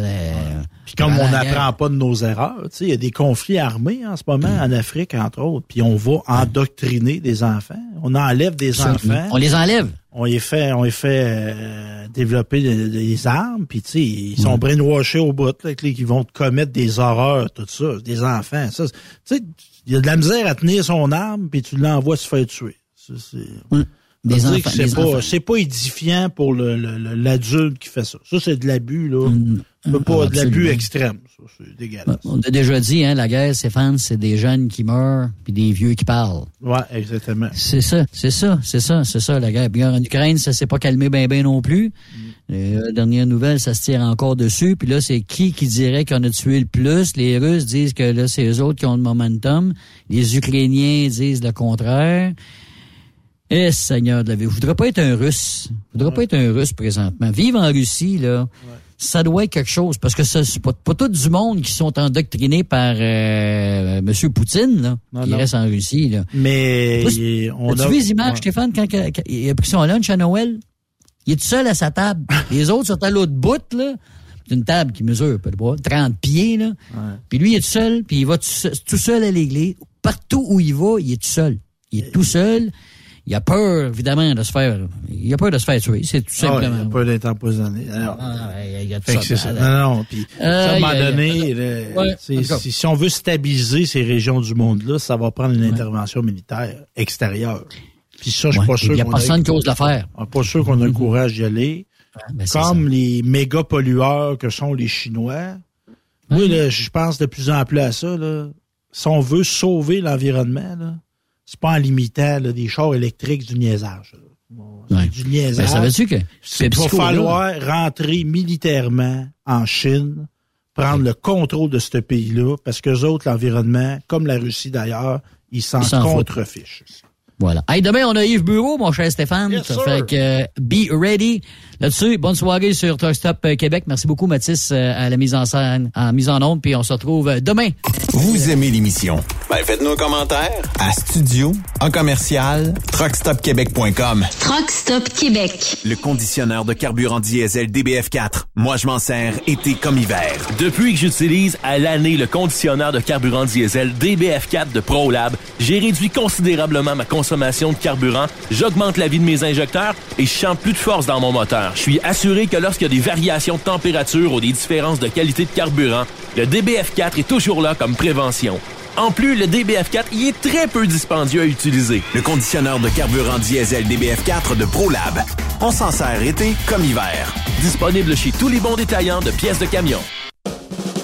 Puis comme on n'apprend pas de nos erreurs, tu sais, il y a des conflits armés en ce moment en Afrique, entre autres, puis on va endoctriner des enfants. On enlève des enfants. On les enlève. On les fait, on les fait euh, développer des, des armes, puis tu sais, ils sont brainwashés au bout, là, qui vont commettre des horreurs, tout ça, des enfants. Ça, tu sais, il y a de la misère à tenir son arme, puis tu l'envoies se faire tuer. Ça, c'est- Des enfants, c'est pas, c'est pas édifiant pour le- l'adulte qui fait ça. Ça, c'est de l'abus, là. C'est pas ah, de l'abus extrême. Ça, c'est dégueulasse. On a déjà dit, hein, la guerre, Stéphane, c'est des jeunes qui meurent puis des vieux qui parlent. Ouais, exactement. C'est ça, c'est ça, c'est ça, c'est ça, la guerre. Puis en Ukraine, ça s'est pas calmé bien ben non plus. Euh, dernière nouvelle, ça se tire encore dessus. Puis là, c'est qui qui dirait qu'on a tué le plus? Les Russes disent que là, c'est eux autres qui ont le momentum. Les Ukrainiens disent le contraire. Eh, Seigneur de la vie. Je voudrais pas être un Russe. Je voudrais pas être un Russe présentement. Vivre en Russie, là, ça doit être quelque chose. Parce que c'est pas, pas tout du monde qui sont endoctrinés par euh, M. Poutine, là, Non, qui non. reste en Russie. Là. Mais on a. vu les images, ouais. Stéphane, quand, quand- quand il a pris son lunch à Noël? Il est tout seul à sa table. les autres sont à l'autre bout, là. C'est une table qui mesure, peut pas, 30 pieds, là. Puis lui, il est tout seul, puis il va tout seul, tout seul à l'église. Partout où il va, il est tout seul. Il est tout seul. Il a peur, évidemment, de se faire. Il a peur de se faire tuer. C'est tout Ah, il simplement. a pas d'être empoisonné. Alors, Ah, il y a tout ça. ça. Non, non. Puis, Euh, à un moment il donné, Ouais, si, si on veut stabiliser ces régions du monde-là, ça va prendre une intervention militaire extérieure. Puis ça, je suis Ouais, pas sûr il y a personne qui ose le faire. Pas sûr qu'on a le courage d'y aller. Ben, Comme les méga pollueurs que sont les Chinois. Oui, là, je pense de plus en plus à ça. Là. Si on veut sauver l'environnement, c'est pas en limitant là, des chars électriques du niaisage. Bon, c'est Ouais. du niaisage. Ben, savais-tu que C'est- va falloir rentrer militairement en Chine, prendre le contrôle de ce pays-là, parce que autres, l'environnement, comme la Russie d'ailleurs, ils s'en contrefichent. Voilà. Hey, demain, on a Yves Bureau, mon cher Stéphane. Yes, fait que, euh, be ready. Là-dessus, bonne soirée sur Truck Stop euh, Québec. Merci beaucoup, Mathis, euh, à la mise en scène, à la mise en onde, puis on se retrouve demain. Vous aimez l'émission? Ben, faites-nous un commentaire. À studio, en commercial, truckstopquebec.com. Truck Stop Québec. Le conditionneur de carburant diesel DBF4. Moi, je m'en sers été comme hiver. Depuis que j'utilise à l'année le conditionneur de carburant diesel DBF4 de ProLab, j'ai réduit considérablement ma consommation de carburant, j'augmente la vie de mes injecteurs et je sens plus de force dans mon moteur. Je suis assuré que lorsqu'il y a des variations de température ou des différences de qualité de carburant, le DBF4 est toujours là comme prévention. En plus, le DBF4 y est très peu dispendieux à utiliser. Le conditionneur de carburant diesel DBF4 de ProLab. On s'en sert été comme hiver. Disponible chez tous les bons détaillants de pièces de camion.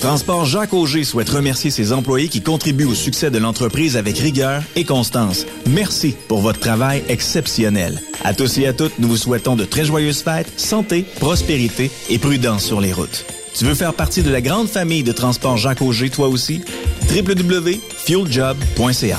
Transport Jacques Auger souhaite remercier ses employés qui contribuent au succès de l'entreprise avec rigueur et constance. Merci pour votre travail exceptionnel. À tous et à toutes, nous vous souhaitons de très joyeuses fêtes, santé, prospérité et prudence sur les routes. Tu veux faire partie de la grande famille de Transport Jacques Auger, toi aussi? www.fueljob.ca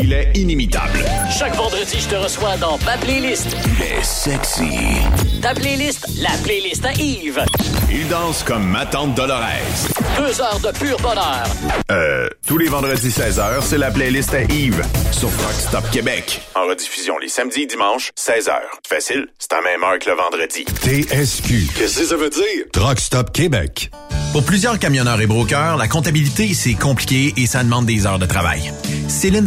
Il est inimitable. Chaque vendredi, je te reçois dans ma playlist. Il est sexy. Ta playlist, la playlist à Yves. Il danse comme ma tante Dolores. Deux heures de pur bonheur. Euh, tous les vendredis 16h, c'est la playlist à Yves sur Rock Stop Québec. En rediffusion les samedis et dimanches, 16h. Facile, c'est à même heure que le vendredi. TSQ. Qu'est-ce que ça veut dire? Truck Stop Québec. Pour plusieurs camionneurs et brokers, la comptabilité, c'est compliqué et ça demande des heures de travail. Céline